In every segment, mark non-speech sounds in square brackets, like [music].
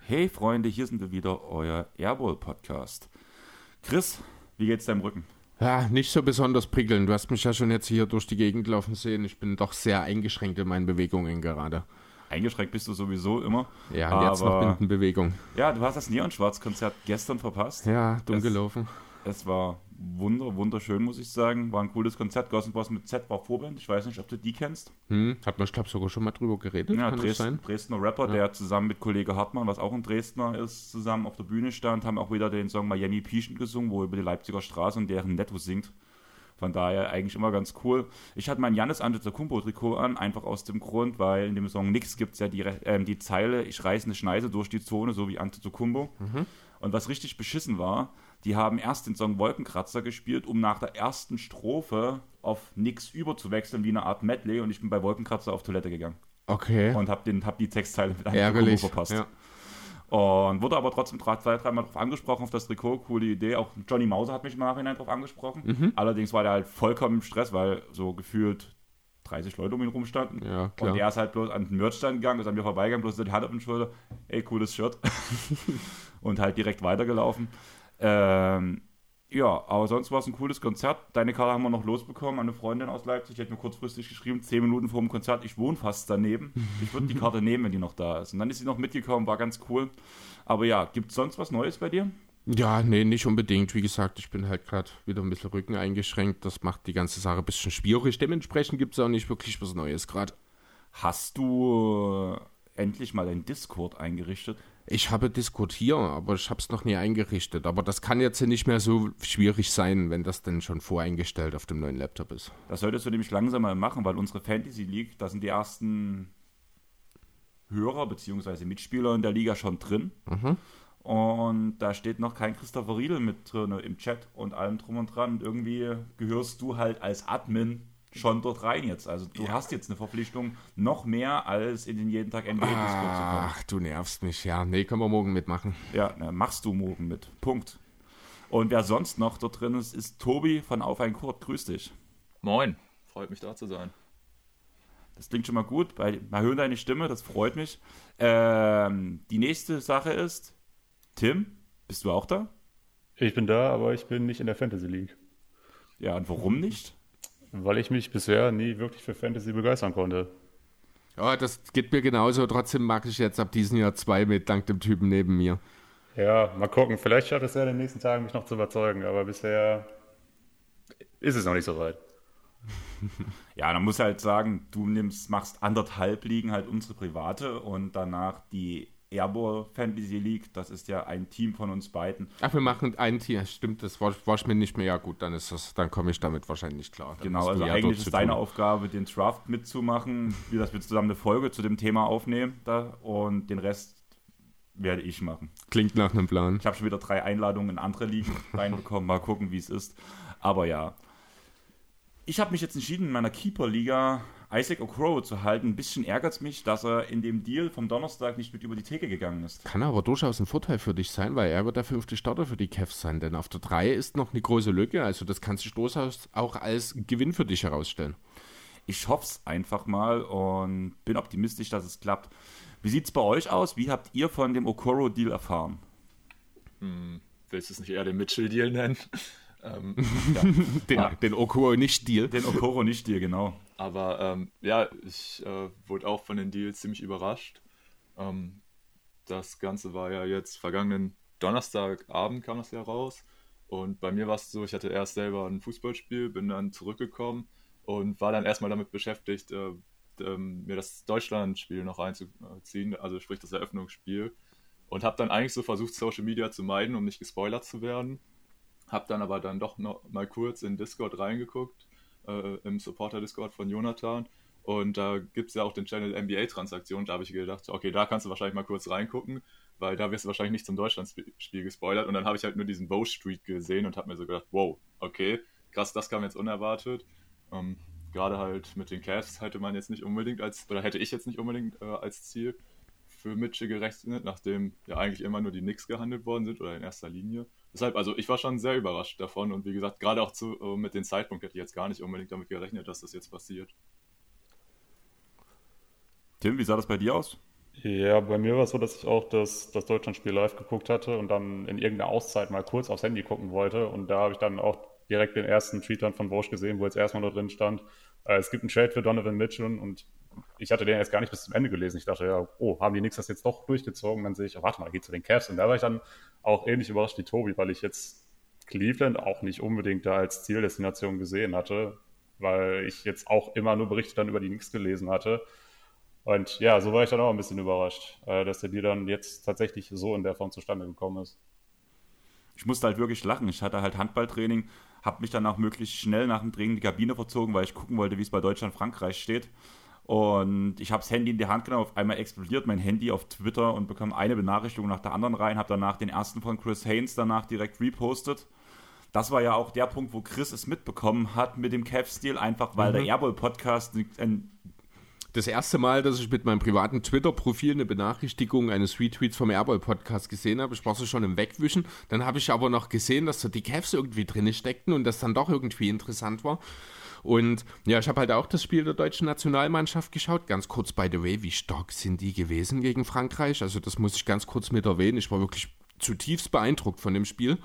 Hey Freunde, hier sind wir wieder, euer Airball Podcast. Chris, wie geht's deinem Rücken? Ja, nicht so besonders prickelnd. Du hast mich ja schon jetzt hier durch die Gegend laufen sehen. Ich bin doch sehr eingeschränkt in meinen Bewegungen gerade. Eingeschränkt bist du sowieso immer. Ja, und jetzt noch Bindenbewegung. Ja, du hast das Neon-Schwarz-Konzert gestern verpasst. Ja, dumm es, gelaufen. Es war wunder, wunderschön, muss ich sagen. War ein cooles Konzert. Ghost Boss mit Z war Vorband. Ich weiß nicht, ob du die kennst. Hm, hat man, ich glaube, sogar schon mal drüber geredet. Ja, Dresden, Dresdner Rapper, ja. der zusammen mit Kollege Hartmann, was auch ein Dresdner ist, zusammen auf der Bühne stand, haben auch wieder den Song Miami Pieschen gesungen, wo über die Leipziger Straße und deren Netto singt. Von daher eigentlich immer ganz cool. Ich hatte mein Janis Antetokounmpo-Trikot an, einfach aus dem Grund, weil in dem Song Nix gibt es ja die, äh, die Zeile, ich reiße eine Schneise durch die Zone, so wie Antetokounmpo. Mhm. Und was richtig beschissen war, die haben erst den Song Wolkenkratzer gespielt, um nach der ersten Strophe auf Nix überzuwechseln, wie eine Art Medley. Und ich bin bei Wolkenkratzer auf Toilette gegangen. Okay. Und habe hab die Textzeile mit einem verpasst. Ja. Und wurde aber trotzdem zwei, dreimal darauf angesprochen, auf das Trikot. Coole Idee. Auch Johnny Mauser hat mich im Nachhinein darauf angesprochen. Mhm. Allerdings war der halt vollkommen im Stress, weil so gefühlt 30 Leute um ihn rumstanden. Ja. Und er ist halt bloß an den Merchstand gegangen, ist an mir vorbeigegangen, bloß die Hand auf den Schulter. Ey, cooles Shirt. [laughs] und halt direkt weitergelaufen. Ähm, ja, aber sonst war es ein cooles Konzert. Deine Karte haben wir noch losbekommen. Eine Freundin aus Leipzig die hat mir kurzfristig geschrieben, zehn Minuten vor dem Konzert, ich wohne fast daneben. Ich würde die [laughs] Karte nehmen, wenn die noch da ist. Und dann ist sie noch mitgekommen, war ganz cool. Aber ja, gibt es sonst was Neues bei dir? Ja, nee, nicht unbedingt. Wie gesagt, ich bin halt gerade wieder ein bisschen Rücken eingeschränkt. Das macht die ganze Sache ein bisschen schwierig. Dementsprechend gibt es auch nicht wirklich was Neues gerade. Hast du endlich mal dein Discord eingerichtet? Ich habe diskutiert, aber ich habe es noch nie eingerichtet. Aber das kann jetzt nicht mehr so schwierig sein, wenn das denn schon voreingestellt auf dem neuen Laptop ist. Das solltest du nämlich langsam mal machen, weil unsere Fantasy League, da sind die ersten Hörer bzw. Mitspieler in der Liga schon drin. Mhm. Und da steht noch kein Christopher Riedel mit drin im Chat und allem drum und dran. Und irgendwie gehörst du halt als Admin schon dort rein jetzt. Also du ja. hast jetzt eine Verpflichtung noch mehr als in den jeden Tag NBA Discord Ach, du nervst mich, ja. Nee, können wir morgen mitmachen. Ja, na, machst du morgen mit. Punkt. Und wer sonst noch dort drin ist, ist Tobi von Auf ein Kurt. Grüß dich. Moin, freut mich da zu sein. Das klingt schon mal gut. Bei, mal hören deine Stimme, das freut mich. Ähm, die nächste Sache ist, Tim, bist du auch da? Ich bin da, aber ich bin nicht in der Fantasy League. Ja, und warum nicht? Weil ich mich bisher nie wirklich für Fantasy begeistern konnte. Ja, das geht mir genauso. Trotzdem mag ich jetzt ab diesem Jahr zwei mit, dank dem Typen neben mir. Ja, mal gucken. Vielleicht schafft es ja in den nächsten Tagen, mich noch zu überzeugen. Aber bisher ist es noch nicht so weit. [laughs] ja, dann muss halt sagen, du nimmst, machst anderthalb Ligen halt unsere private und danach die Airball Fantasy League, das ist ja ein Team von uns beiden. Ach, wir machen ein Team, stimmt, das war, war mir nicht mehr. Ja gut, dann ist das, dann komme ich damit wahrscheinlich klar. Dann genau, also eigentlich ist deine Aufgabe, den Draft mitzumachen, [laughs] wie das wir zusammen eine Folge zu dem Thema aufnehmen da, und den Rest werde ich machen. Klingt nach einem Plan. Ich habe schon wieder drei Einladungen in andere Ligen [laughs] reinbekommen, mal gucken, wie es ist. Aber ja. Ich habe mich jetzt entschieden, in meiner Keeper-Liga Isaac Okoro zu halten. Ein bisschen ärgert es mich, dass er in dem Deal vom Donnerstag nicht mit über die Theke gegangen ist. Kann aber durchaus ein Vorteil für dich sein, weil er wird der fünfte Starter für die Cavs sein, denn auf der 3 ist noch eine große Lücke, also das kann sich durchaus auch als Gewinn für dich herausstellen. Ich hoffe es einfach mal und bin optimistisch, dass es klappt. Wie sieht es bei euch aus? Wie habt ihr von dem Okoro-Deal erfahren? Hm, willst du es nicht eher den Mitchell-Deal nennen? [laughs] ähm, [laughs] ja. den, ah. den Okoro nicht Deal. Den Okoro nicht Deal, genau. Aber ähm, ja, ich äh, wurde auch von den Deals ziemlich überrascht. Ähm, das Ganze war ja jetzt vergangenen Donnerstagabend kam das ja raus. Und bei mir war es so, ich hatte erst selber ein Fußballspiel, bin dann zurückgekommen und war dann erstmal damit beschäftigt, äh, ähm, mir das Deutschlandspiel noch reinzuziehen, also sprich das Eröffnungsspiel. Und habe dann eigentlich so versucht, Social Media zu meiden, um nicht gespoilert zu werden. Habe dann aber dann doch noch mal kurz in Discord reingeguckt äh, im Supporter-Discord von Jonathan. Und da gibt es ja auch den Channel NBA-Transaktion. Da habe ich gedacht, okay, da kannst du wahrscheinlich mal kurz reingucken, weil da wirst du wahrscheinlich nicht zum Deutschlandspiel gespoilert. Und dann habe ich halt nur diesen Bow Street gesehen und habe mir so gedacht, wow, okay, krass, das kam jetzt unerwartet. Ähm, Gerade halt mit den Cavs hätte man jetzt nicht unbedingt als, oder hätte ich jetzt nicht unbedingt äh, als Ziel für Mitchell gerechnet, nachdem ja eigentlich immer nur die Knicks gehandelt worden sind oder in erster Linie. Deshalb, also ich war schon sehr überrascht davon und wie gesagt, gerade auch zu, äh, mit dem Zeitpunkt hätte ich jetzt gar nicht unbedingt damit gerechnet, dass das jetzt passiert. Tim, wie sah das bei dir aus? Ja, bei mir war es so, dass ich auch das, das Deutschlandspiel live geguckt hatte und dann in irgendeiner Auszeit mal kurz aufs Handy gucken wollte. Und da habe ich dann auch direkt den ersten Tweet dann von Bosch gesehen, wo jetzt erstmal nur drin stand, äh, es gibt einen Trade für Donovan Mitchell und ich hatte den jetzt gar nicht bis zum Ende gelesen. Ich dachte, ja, oh, haben die Knicks das jetzt doch durchgezogen? Dann sehe ich, oh, warte mal, geht zu den Cavs. Und da war ich dann auch ähnlich überrascht wie Tobi, weil ich jetzt Cleveland auch nicht unbedingt da als Zieldestination gesehen hatte, weil ich jetzt auch immer nur Berichte dann über die Knicks gelesen hatte. Und ja, so war ich dann auch ein bisschen überrascht, äh, dass der Deal dann jetzt tatsächlich so in der Form zustande gekommen ist. Ich musste halt wirklich lachen. Ich hatte halt Handballtraining, habe mich dann auch möglichst schnell nach dem Training in die Kabine verzogen, weil ich gucken wollte, wie es bei Deutschland-Frankreich steht. Und ich habe das Handy in die Hand genommen, auf einmal explodiert mein Handy auf Twitter und bekam eine Benachrichtigung nach der anderen rein, habe danach den ersten von Chris Haynes danach direkt repostet. Das war ja auch der Punkt, wo Chris es mitbekommen hat mit dem Kev-Stil, einfach weil mhm. der Airball-Podcast ein das erste Mal, dass ich mit meinem privaten Twitter-Profil eine Benachrichtigung eines Retweets vom Airboy-Podcast gesehen habe. Ich war so schon im Wegwischen. Dann habe ich aber noch gesehen, dass da die Cavs irgendwie drin steckten und das dann doch irgendwie interessant war. Und ja, ich habe halt auch das Spiel der deutschen Nationalmannschaft geschaut. Ganz kurz, by the way, wie stark sind die gewesen gegen Frankreich? Also, das muss ich ganz kurz mit erwähnen. Ich war wirklich zutiefst beeindruckt von dem Spiel.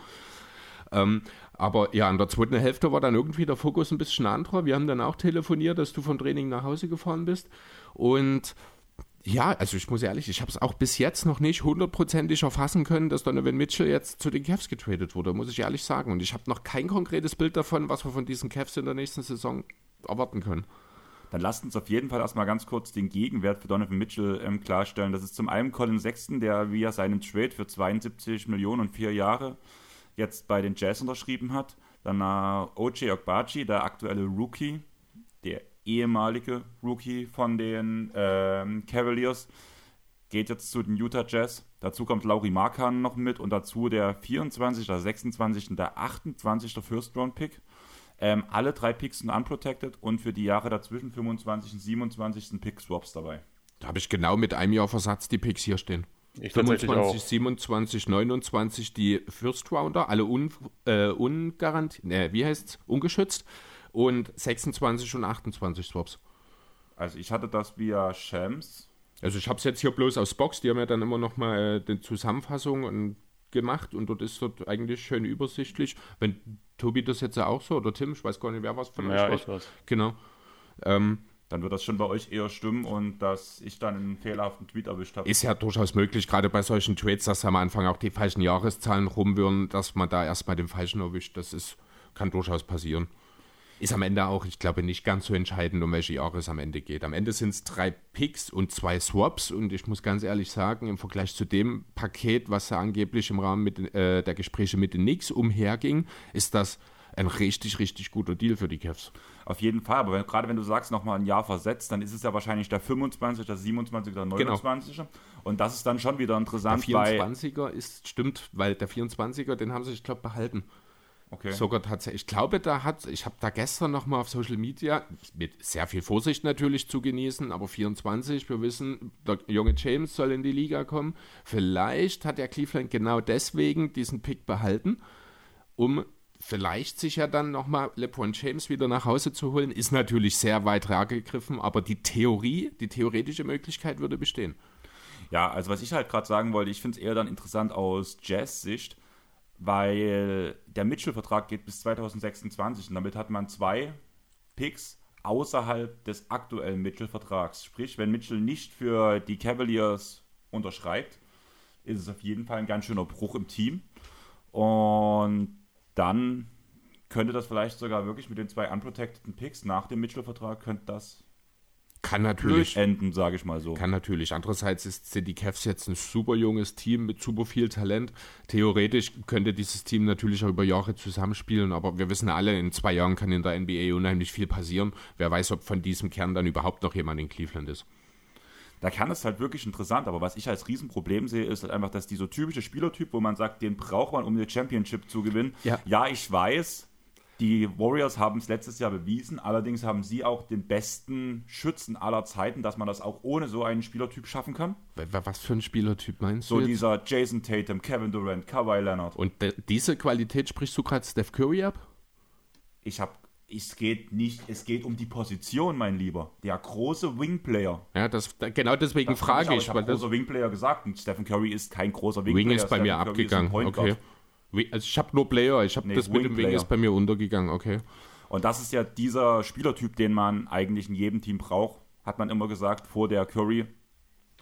Ähm, aber ja, in der zweiten Hälfte war dann irgendwie der Fokus ein bisschen anderer. Wir haben dann auch telefoniert, dass du vom Training nach Hause gefahren bist. Und ja, also ich muss ehrlich, ich habe es auch bis jetzt noch nicht hundertprozentig erfassen können, dass Donovan Mitchell jetzt zu den Cavs getradet wurde, muss ich ehrlich sagen. Und ich habe noch kein konkretes Bild davon, was wir von diesen Cavs in der nächsten Saison erwarten können. Dann lasst uns auf jeden Fall erstmal ganz kurz den Gegenwert für Donovan Mitchell ähm, klarstellen. Das ist zum einen Colin Sexton, der via seinem Trade für 72 Millionen und vier Jahre jetzt bei den Jazz unterschrieben hat. Dann äh, OJ Ogbachi, der aktuelle Rookie, ehemalige Rookie von den ähm, Cavaliers, geht jetzt zu den Utah Jazz. Dazu kommt Lauri Markan noch mit und dazu der 24., der 26. und der 28. First-Round-Pick. Ähm, alle drei Picks sind unprotected und für die Jahre dazwischen 25. und 27. Pick-Swaps dabei. Da habe ich genau mit einem Jahr Versatz die Picks hier stehen. Ich 25, 27, 29 die First Rounder, alle un, äh, ungarantiert, ne, wie heißt's, ungeschützt und 26 und 28 Swaps. Also ich hatte das via Shams. Also ich habe es jetzt hier bloß aus Box, die haben ja dann immer noch mal äh, die Zusammenfassung gemacht und dort ist dort eigentlich schön übersichtlich. Wenn Tobi das jetzt ja auch so oder Tim, ich weiß gar nicht, wer was von ja, euch was. Genau. Ähm, dann wird das schon bei euch eher stimmen und dass ich dann einen fehlerhaften Tweet erwischt habe. Ist ja durchaus möglich, gerade bei solchen Trades, dass am Anfang auch die falschen Jahreszahlen rumwirren, dass man da erstmal den falschen erwischt. Das ist, kann durchaus passieren. Ist am Ende auch, ich glaube, nicht ganz so entscheidend, um welche Jahre es am Ende geht. Am Ende sind es drei Picks und zwei Swaps und ich muss ganz ehrlich sagen, im Vergleich zu dem Paket, was da angeblich im Rahmen mit, äh, der Gespräche mit den Knicks umherging, ist das ein richtig, richtig guter Deal für die Cavs. Auf jeden Fall, aber wenn, gerade wenn du sagst, nochmal ein Jahr versetzt, dann ist es ja wahrscheinlich der 25., der 27., der 29. Genau. Und das ist dann schon wieder interessant. Der 24er ist, stimmt, weil der 24er, den haben sie, ich glaube, behalten. Okay. Sogar tatsächlich. Ich glaube, da hat, ich habe da gestern nochmal auf Social Media, mit sehr viel Vorsicht natürlich zu genießen, aber 24, wir wissen, der junge James soll in die Liga kommen. Vielleicht hat der Cleveland genau deswegen diesen Pick behalten, um vielleicht sich ja dann nochmal LeBron James wieder nach Hause zu holen, ist natürlich sehr weit gegriffen, aber die Theorie, die theoretische Möglichkeit würde bestehen. Ja, also was ich halt gerade sagen wollte, ich finde es eher dann interessant aus Jazz-Sicht, weil der Mitchell-Vertrag geht bis 2026 und damit hat man zwei Picks außerhalb des aktuellen Mitchell-Vertrags. Sprich, wenn Mitchell nicht für die Cavaliers unterschreibt, ist es auf jeden Fall ein ganz schöner Bruch im Team. Und dann könnte das vielleicht sogar wirklich mit den zwei unprotected Picks nach dem Mitchell-Vertrag, könnte das kann natürlich enden, sage ich mal so. Kann natürlich. Andererseits ist, sind die Cavs jetzt ein super junges Team mit super viel Talent. Theoretisch könnte dieses Team natürlich auch über Jahre zusammenspielen, aber wir wissen alle, in zwei Jahren kann in der NBA unheimlich viel passieren. Wer weiß, ob von diesem Kern dann überhaupt noch jemand in Cleveland ist da kann es halt wirklich interessant. Aber was ich als Riesenproblem sehe, ist halt einfach, dass dieser typische Spielertyp, wo man sagt, den braucht man, um eine Championship zu gewinnen. Ja, ja ich weiß, Die Warriors haben es letztes Jahr bewiesen, allerdings haben sie auch den besten Schützen aller Zeiten, dass man das auch ohne so einen Spielertyp schaffen kann. Was für ein Spielertyp meinst so du? So dieser Jason Tatum, Kevin Durant, Kawhi Leonard. Und diese Qualität sprichst du gerade Steph Curry ab? Ich habe es geht nicht, es geht um die Position, mein Lieber. Der große Wingplayer. Ja, das, genau deswegen das frage ich. Ich habe großer Wingplayer gesagt und Stephen Curry ist kein großer Wingplayer. Wing ist bei Stephen mir abgegangen. Okay. Also ich habe nur Player, ich habe nee, das mit dem Wing ist bei mir untergegangen, okay. Und das ist ja dieser Spielertyp, den man eigentlich in jedem Team braucht, hat man immer gesagt, vor der Curry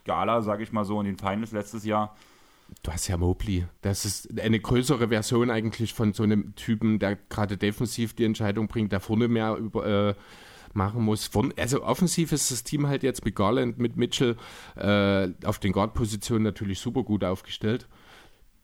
Gala, sage ich mal so, in den Finals letztes Jahr. Du hast ja Mobley. Das ist eine größere Version eigentlich von so einem Typen, der gerade defensiv die Entscheidung bringt, der vorne mehr über, äh, machen muss. Von, also offensiv ist das Team halt jetzt mit Garland, mit Mitchell äh, auf den Guard-Positionen natürlich super gut aufgestellt.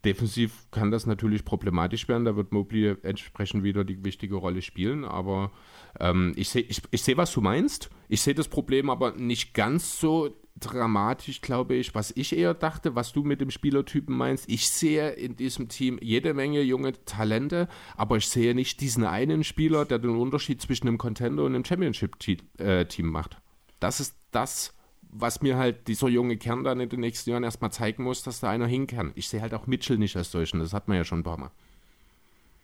Defensiv kann das natürlich problematisch werden, da wird Mobley entsprechend wieder die wichtige Rolle spielen, aber ähm, ich sehe, ich, ich seh, was du meinst. Ich sehe das Problem aber nicht ganz so dramatisch, glaube ich, was ich eher dachte, was du mit dem Spielertypen meinst. Ich sehe in diesem Team jede Menge junge Talente, aber ich sehe nicht diesen einen Spieler, der den Unterschied zwischen einem Contender und einem Championship-Team äh, macht. Das ist das, was mir halt dieser junge Kern dann in den nächsten Jahren erstmal zeigen muss, dass da einer hin kann. Ich sehe halt auch Mitchell nicht als solchen, das hat man ja schon ein paar Mal.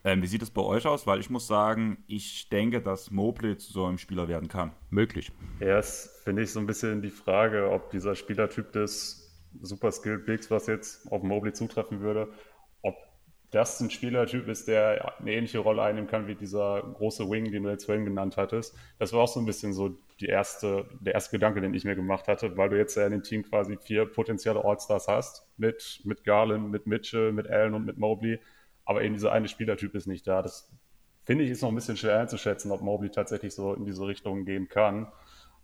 Ähm, wie sieht es bei euch aus? Weil ich muss sagen, ich denke, dass Mobley zu so einem Spieler werden kann. Möglich. Ja, es finde ich so ein bisschen die Frage, ob dieser Spielertyp des Super Skilled Bigs, was jetzt auf Mobley zutreffen würde, das ein Spielertyp ist, der eine ähnliche Rolle einnehmen kann wie dieser große Wing, den du jetzt vorhin genannt hattest. Das war auch so ein bisschen so die erste, der erste Gedanke, den ich mir gemacht hatte, weil du jetzt ja in dem Team quasi vier potenzielle All-Stars hast, mit, mit Garland, mit Mitchell, mit Allen und mit Mobley aber eben dieser eine Spielertyp ist nicht da. Das finde ich ist noch ein bisschen schwer einzuschätzen, ob Mobley tatsächlich so in diese Richtung gehen kann.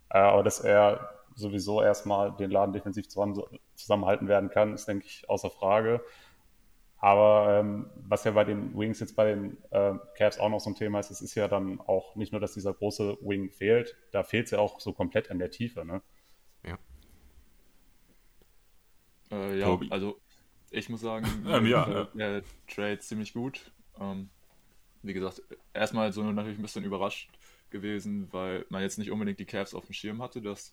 Äh, aber dass er sowieso erstmal den Laden defensiv zusammenhalten werden kann, ist, denke ich, außer Frage. Aber ähm, was ja bei den Wings jetzt bei den äh, Cavs auch noch so ein Thema ist, es ist ja dann auch nicht nur, dass dieser große Wing fehlt, da fehlt es ja auch so komplett an der Tiefe, ne? Ja. Äh, ja, also ich muss sagen, [laughs] ähm, ja, ja. der Trade ziemlich gut. Ähm, wie gesagt, erstmal so natürlich ein bisschen überrascht gewesen, weil man jetzt nicht unbedingt die Cavs auf dem Schirm hatte, dass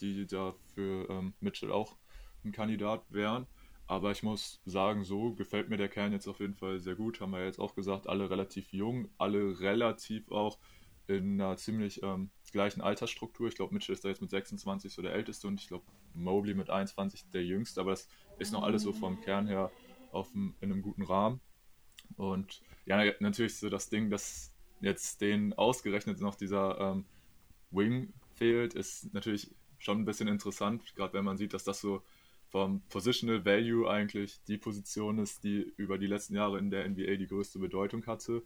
die da für ähm, Mitchell auch ein Kandidat wären. Aber ich muss sagen, so gefällt mir der Kern jetzt auf jeden Fall sehr gut. Haben wir jetzt auch gesagt, alle relativ jung, alle relativ auch in einer ziemlich ähm, gleichen Altersstruktur. Ich glaube, Mitchell ist da jetzt mit 26 so der Älteste und ich glaube, Mobley mit 21 der Jüngste. Aber das ist noch alles so vom Kern her auf in einem guten Rahmen. Und ja, natürlich so das Ding, dass jetzt denen ausgerechnet noch dieser ähm, Wing fehlt, ist natürlich schon ein bisschen interessant, gerade wenn man sieht, dass das so vom Positional Value eigentlich die Position ist, die über die letzten Jahre in der NBA die größte Bedeutung hatte.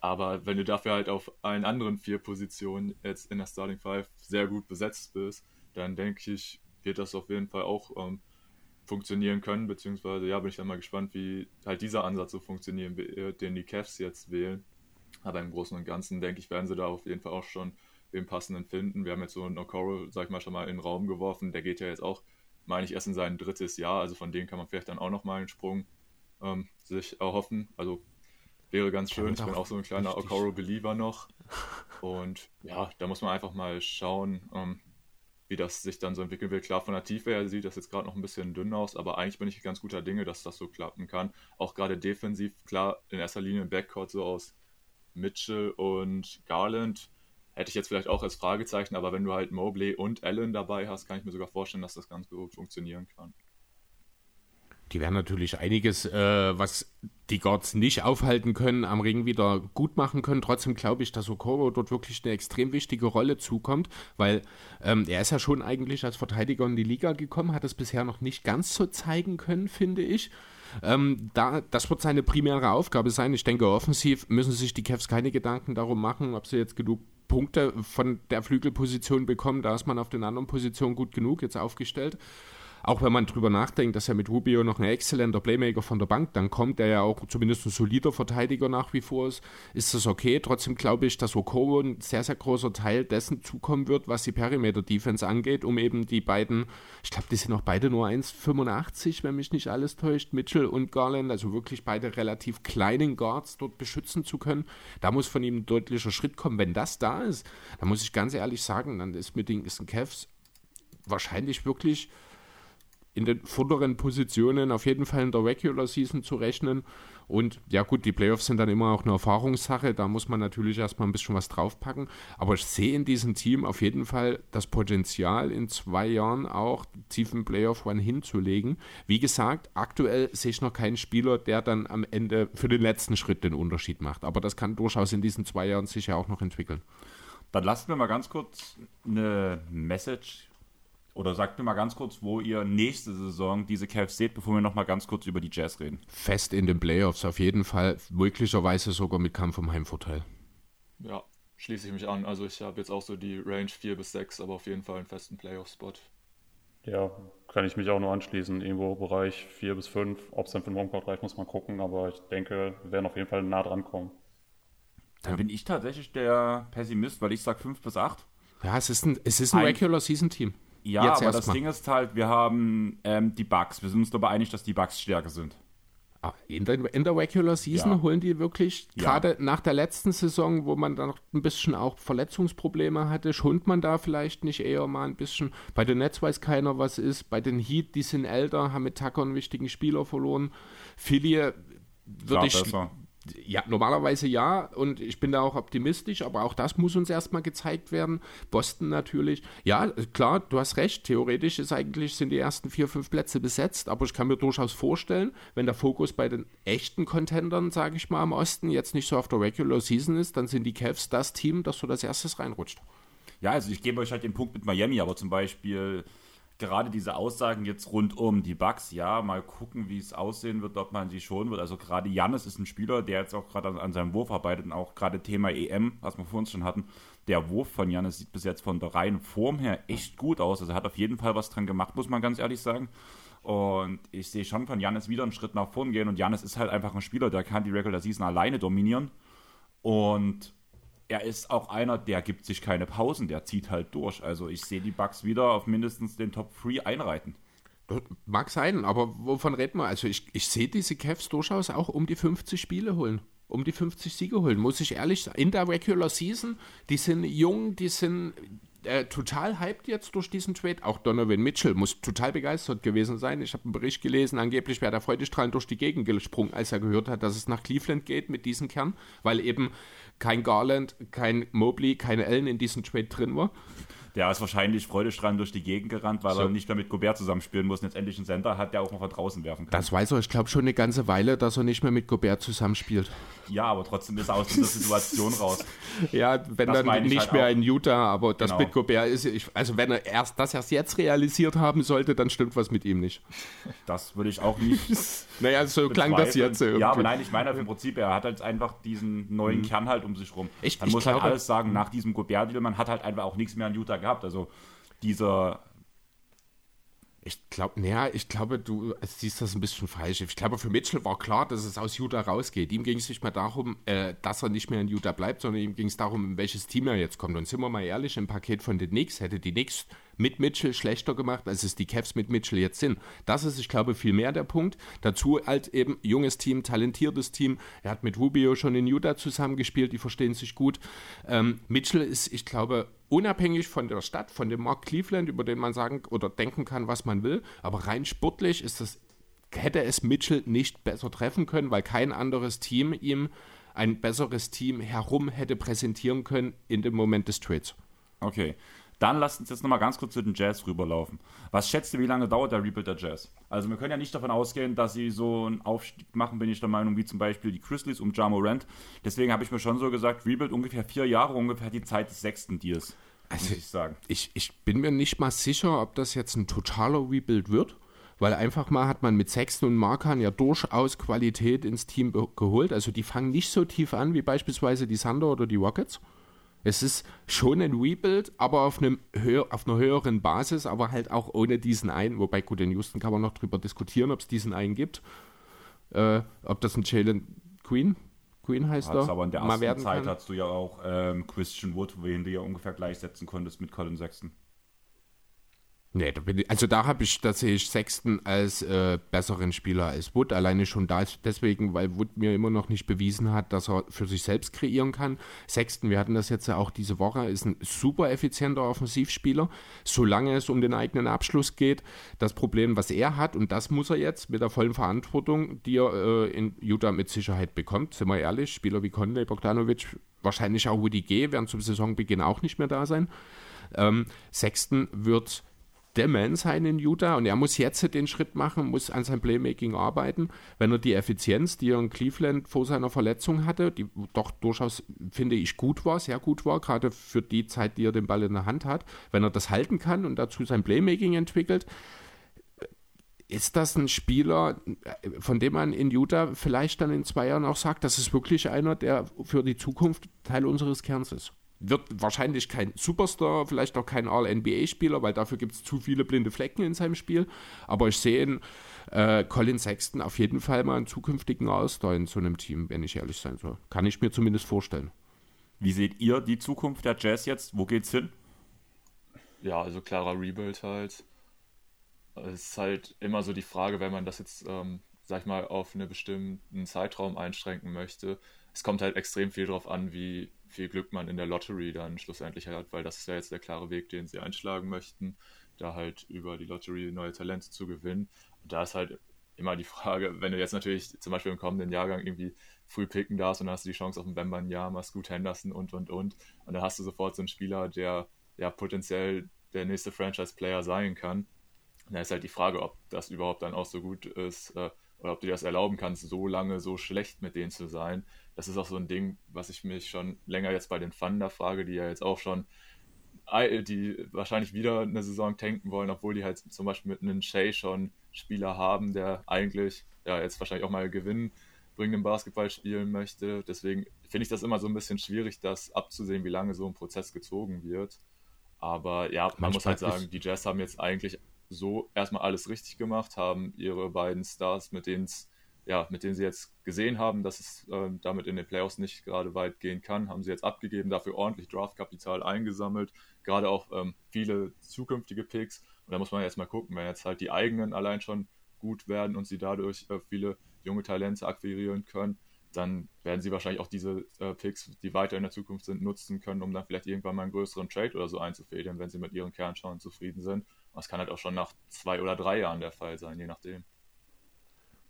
Aber wenn du dafür halt auf allen anderen vier Positionen jetzt in der Starting Five sehr gut besetzt bist, dann denke ich, wird das auf jeden Fall auch ähm, funktionieren können, beziehungsweise ja, bin ich dann mal gespannt, wie halt dieser Ansatz so funktionieren wird, den die Cavs jetzt wählen. Aber im Großen und Ganzen, denke ich, werden sie da auf jeden Fall auch schon den passenden finden. Wir haben jetzt so einen Okoro, sag ich mal, schon mal in den Raum geworfen. Der geht ja jetzt auch, meine ich, erst in sein drittes Jahr. Also von denen kann man vielleicht dann auch nochmal einen Sprung ähm, sich erhoffen. Also wäre ganz schön. Ich bin auch so ein kleiner Okoro-Believer noch. Und ja, da muss man einfach mal schauen, ähm, wie das sich dann so entwickeln wird. Klar, von der Tiefe her sieht das jetzt gerade noch ein bisschen dünn aus, aber eigentlich bin ich ganz guter Dinge, dass das so klappen kann. Auch gerade defensiv, klar, in erster Linie im Backcourt so aus Mitchell und Garland hätte ich jetzt vielleicht auch als Fragezeichen, aber wenn du halt Mobley und Allen dabei hast, kann ich mir sogar vorstellen, dass das ganz gut funktionieren kann. Die werden natürlich einiges, äh, was die Guards nicht aufhalten können, am Ring wieder gut machen können. Trotzdem glaube ich, dass Okoro dort wirklich eine extrem wichtige Rolle zukommt, weil ähm, er ist ja schon eigentlich als Verteidiger in die Liga gekommen, hat es bisher noch nicht ganz so zeigen können, finde ich. Ähm, da, das wird seine primäre Aufgabe sein. Ich denke, offensiv müssen sich die Cavs keine Gedanken darum machen, ob sie jetzt genug Punkte von der Flügelposition bekommen. Da ist man auf den anderen Positionen gut genug jetzt aufgestellt. Auch wenn man drüber nachdenkt, dass er mit Rubio noch ein exzellenter Playmaker von der Bank dann kommt, der ja auch zumindest ein solider Verteidiger nach wie vor ist, ist das okay. Trotzdem glaube ich, dass Okoro ein sehr, sehr großer Teil dessen zukommen wird, was die Perimeter-Defense angeht, um eben die beiden, ich glaube, die sind auch beide nur 1,85, wenn mich nicht alles täuscht, Mitchell und Garland, also wirklich beide relativ kleinen Guards dort beschützen zu können. Da muss von ihm ein deutlicher Schritt kommen. Wenn das da ist, dann muss ich ganz ehrlich sagen, dann ist mit den Cavs wahrscheinlich wirklich in den vorderen Positionen auf jeden Fall in der Regular Season zu rechnen. Und ja gut, die Playoffs sind dann immer auch eine Erfahrungssache, da muss man natürlich erstmal ein bisschen was draufpacken. Aber ich sehe in diesem Team auf jeden Fall das Potenzial, in zwei Jahren auch tiefen Playoff-Run hinzulegen. Wie gesagt, aktuell sehe ich noch keinen Spieler, der dann am Ende für den letzten Schritt den Unterschied macht. Aber das kann durchaus in diesen zwei Jahren sich ja auch noch entwickeln. Dann lassen wir mal ganz kurz eine Message oder sagt mir mal ganz kurz, wo ihr nächste Saison diese Cavs seht, bevor wir noch mal ganz kurz über die Jazz reden. Fest in den Playoffs, auf jeden Fall. Möglicherweise sogar mit Kampf um Heimvorteil. Ja, schließe ich mich an. Also ich habe jetzt auch so die Range 4 bis 6, aber auf jeden Fall einen festen Playoff-Spot. Ja, kann ich mich auch nur anschließen. Irgendwo Bereich 4 bis 5. Ob es dann für den Homecourt reicht, muss man gucken. Aber ich denke, wir werden auf jeden Fall nah dran kommen. Dann bin ich tatsächlich der Pessimist, weil ich sage 5 bis 8. Ja, es ist ein, es ist ein, ein Regular-Season-Team. Ja, Jetzt aber das mal. Ding ist halt, wir haben ähm, die Bugs. Wir sind uns dabei einig, dass die Bugs stärker sind. Ah, in der, in der Regular Season ja. holen die wirklich, ja. gerade nach der letzten Saison, wo man dann noch ein bisschen auch Verletzungsprobleme hatte, schont man da vielleicht nicht eher mal ein bisschen. Bei den Nets weiß keiner, was ist. Bei den Heat, die sind älter, haben mit Tucker einen wichtigen Spieler verloren. Philly würde ich, besser. Ja, normalerweise ja und ich bin da auch optimistisch, aber auch das muss uns erstmal gezeigt werden. Boston natürlich. Ja, klar, du hast recht. Theoretisch ist eigentlich, sind die ersten vier, fünf Plätze besetzt, aber ich kann mir durchaus vorstellen, wenn der Fokus bei den echten Contendern, sage ich mal, im Osten jetzt nicht so auf der Regular Season ist, dann sind die Cavs das Team, das so das erstes reinrutscht. Ja, also ich gebe euch halt den Punkt mit Miami, aber zum Beispiel gerade diese Aussagen jetzt rund um die Bugs, ja, mal gucken, wie es aussehen wird, ob man sie schon wird. Also gerade Jannis ist ein Spieler, der jetzt auch gerade an, an, seinem Wurf arbeitet und auch gerade Thema EM, was wir vor uns schon hatten. Der Wurf von Jannis sieht bis jetzt von der reinen Form her echt gut aus. Also er hat auf jeden Fall was dran gemacht, muss man ganz ehrlich sagen. Und ich sehe schon von Jannis wieder einen Schritt nach vorn gehen. Und Jannis ist halt einfach ein Spieler, der kann die Regular Season alleine dominieren. Und er ist auch einer, der gibt sich keine Pausen, der zieht halt durch. Also ich sehe die Bugs wieder auf mindestens den Top 3 einreiten. Mag sein, aber wovon reden wir? Also ich, ich sehe diese Cavs durchaus auch um die 50 Spiele holen. Um die 50 Siege holen, muss ich ehrlich sagen. In der Regular Season, die sind jung, die sind äh, total hyped jetzt durch diesen Trade. Auch Donovan Mitchell muss total begeistert gewesen sein. Ich habe einen Bericht gelesen, angeblich wäre der freudestrahlend durch die Gegend gesprungen, als er gehört hat, dass es nach Cleveland geht mit diesem Kern, weil eben kein Garland, kein Mobley, keine Allen in diesem Trade drin war. Der ist wahrscheinlich freudestrahlend durch die Gegend gerannt, weil so. er nicht mehr mit Gobert zusammenspielen muss und jetzt endlich einen Center hat, der auch noch von draußen werfen kann. Das weiß er, ich glaube schon eine ganze Weile, dass er nicht mehr mit Gobert zusammenspielt. Ja, aber trotzdem ist er aus dieser Situation [laughs] raus. ja, wenn das dann nicht halt mehr auch. in Utah, aber das genau. mit Gobert ist, ich, also wenn er erst das erst jetzt realisiert haben sollte, dann stimmt was mit ihm nicht. Das würde ich auch nicht. [laughs] naja, so klang das jetzt irgendwie. Ja, aber nein, ich meine im Prinzip, er hat halt einfach diesen neuen mhm. Kern halt um sich rum. Ich, man ich muss halt glaube, halt alles sagen, nach diesem Gobert-Deal, man hat halt einfach auch nichts mehr in Utah gehabt. Also dieser ich glaube, naja, ich glaube, du siehst das ein bisschen falsch. Ich glaube, für Mitchell war klar, dass es aus Utah rausgeht. Ihm ging es nicht mehr darum, äh, dass er nicht mehr in Utah bleibt, sondern ihm ging es darum, in welches Team er jetzt kommt. Und sind wir mal ehrlich, im Paket von den Knicks hätte die Knicks mit Mitchell schlechter gemacht, als es die Cavs mit Mitchell jetzt sind. Das ist, ich glaube, viel mehr der Punkt. Dazu halt eben junges Team, talentiertes Team. Er hat mit Rubio schon in Utah zusammengespielt, die verstehen sich gut. Ähm, Mitchell ist, ich glaube, unabhängig von der Stadt, von dem Mark Cleveland, über den man sagen oder denken kann, was man will, aber rein sportlich ist das, hätte es Mitchell nicht besser treffen können, weil kein anderes Team ihm ein besseres Team herum hätte präsentieren können in dem Moment des Trades. Okay. Dann lasst uns jetzt nochmal ganz kurz zu den Jazz rüberlaufen. Was schätzt ihr, wie lange dauert der Rebuild der Jazz? Also wir können ja nicht davon ausgehen, dass sie so einen Aufstieg machen, bin ich der Meinung, wie zum Beispiel die Grizzlies um Ja Morant. Deswegen habe ich mir schon so gesagt, Rebuild ungefähr vier Jahre, ungefähr die Zeit des sechsten Deals. Also ich sagen. Ich, ich bin mir nicht mal sicher, ob das jetzt ein totaler Rebuild wird weil einfach mal hat man mit Sexton und Markan ja durchaus Qualität ins Team geholt. Also die fangen nicht so tief an wie beispielsweise die Thunder oder die Rockets. Es ist schon ein Rebuild, aber auf, einem höher, auf einer höheren Basis, aber halt auch ohne diesen einen. Wobei, gut, in Houston kann man noch drüber diskutieren, ob es diesen einen gibt. Äh, ob das ein Jalen Queen, Queen heißt er, aber in der ersten Zeit kann. hast du ja auch ähm, Christian Wood, wen du ja ungefähr gleichsetzen konntest mit Colin Sexton. Nee, da ich, also da habe ich, da sehe ich Sexton als äh, besseren Spieler als Wood. Alleine schon da, deswegen, weil Wood mir immer noch nicht bewiesen hat, dass er für sich selbst kreieren kann. Sexton, wir hatten das jetzt ja auch diese Woche, ist ein super effizienter Offensivspieler, solange es um den eigenen Abschluss geht. Das Problem, was er hat, und das muss er jetzt mit der vollen Verantwortung, die er äh, in Utah mit Sicherheit bekommt, sind wir ehrlich, Spieler wie Conley, Bogdanovic, wahrscheinlich auch Woody G. werden zum Saisonbeginn auch nicht mehr da sein. Ähm, Sexton wird der Man sein in Utah und er muss jetzt den Schritt machen, muss an seinem Playmaking arbeiten. Wenn er die Effizienz, die er in Cleveland vor seiner Verletzung hatte, die doch durchaus, finde ich, gut war, sehr gut war, gerade für die Zeit, die er den Ball in der Hand hat, wenn er das halten kann und dazu sein Playmaking entwickelt, ist das ein Spieler, von dem man in Utah vielleicht dann in zwei Jahren auch sagt, das ist wirklich einer, der für die Zukunft Teil unseres Kerns ist wird wahrscheinlich kein Superstar, vielleicht auch kein All-NBA-Spieler, weil dafür gibt es zu viele blinde Flecken in seinem Spiel. Aber ich sehe in äh, Colin Sexton auf jeden Fall mal einen zukünftigen All-Star in so einem Team, wenn ich ehrlich sein soll. Kann ich mir zumindest vorstellen. Wie seht ihr die Zukunft der Jazz jetzt? Wo geht's hin? Ja, also klarer Rebuild halt. Es ist halt immer so die Frage, wenn man das jetzt, ähm, sag ich mal, auf einen bestimmten Zeitraum einschränken möchte. Es kommt halt extrem viel darauf an, wie viel Glück man in der Lottery dann schlussendlich hat, weil das ist ja jetzt der klare Weg, den sie einschlagen möchten, da halt über die Lottery neue Talente zu gewinnen. Und da ist halt immer die Frage, wenn du jetzt natürlich zum Beispiel im kommenden Jahrgang irgendwie früh picken darfst und dann hast du die Chance auf einen Bembanyama, Scoot Henderson und, und, und. Und dann hast du sofort so einen Spieler, der ja potenziell der nächste Franchise-Player sein kann. Da ist halt die Frage, ob das überhaupt dann auch so gut ist äh, oder ob du dir das erlauben kannst, so lange so schlecht mit denen zu sein das ist auch so ein Ding, was ich mich schon länger jetzt bei den Thunder frage, die ja jetzt auch schon, die wahrscheinlich wieder eine Saison tanken wollen, obwohl die halt zum Beispiel mit einem Shay schon Spieler haben, der eigentlich ja jetzt wahrscheinlich auch mal gewinnbringenden Basketball spielen möchte. Deswegen finde ich das immer so ein bisschen schwierig, das abzusehen, wie lange so ein Prozess gezogen wird. Aber ja, man Manchmal muss halt sagen, die Jazz haben jetzt eigentlich so erstmal alles richtig gemacht, haben ihre beiden Stars, mit denen es ja, mit denen sie jetzt gesehen haben, dass es äh, damit in den Playoffs nicht gerade weit gehen kann, haben sie jetzt abgegeben, dafür ordentlich Draftkapital eingesammelt, gerade auch ähm, viele zukünftige Picks. Und da muss man jetzt mal gucken, wenn jetzt halt die eigenen allein schon gut werden und sie dadurch äh, viele junge Talente akquirieren können, dann werden sie wahrscheinlich auch diese äh, Picks, die weiter in der Zukunft sind, nutzen können, um dann vielleicht irgendwann mal einen größeren Trade oder so einzufädeln, wenn sie mit ihren Kernschauen zufrieden sind. Das kann halt auch schon nach zwei oder drei Jahren der Fall sein, je nachdem.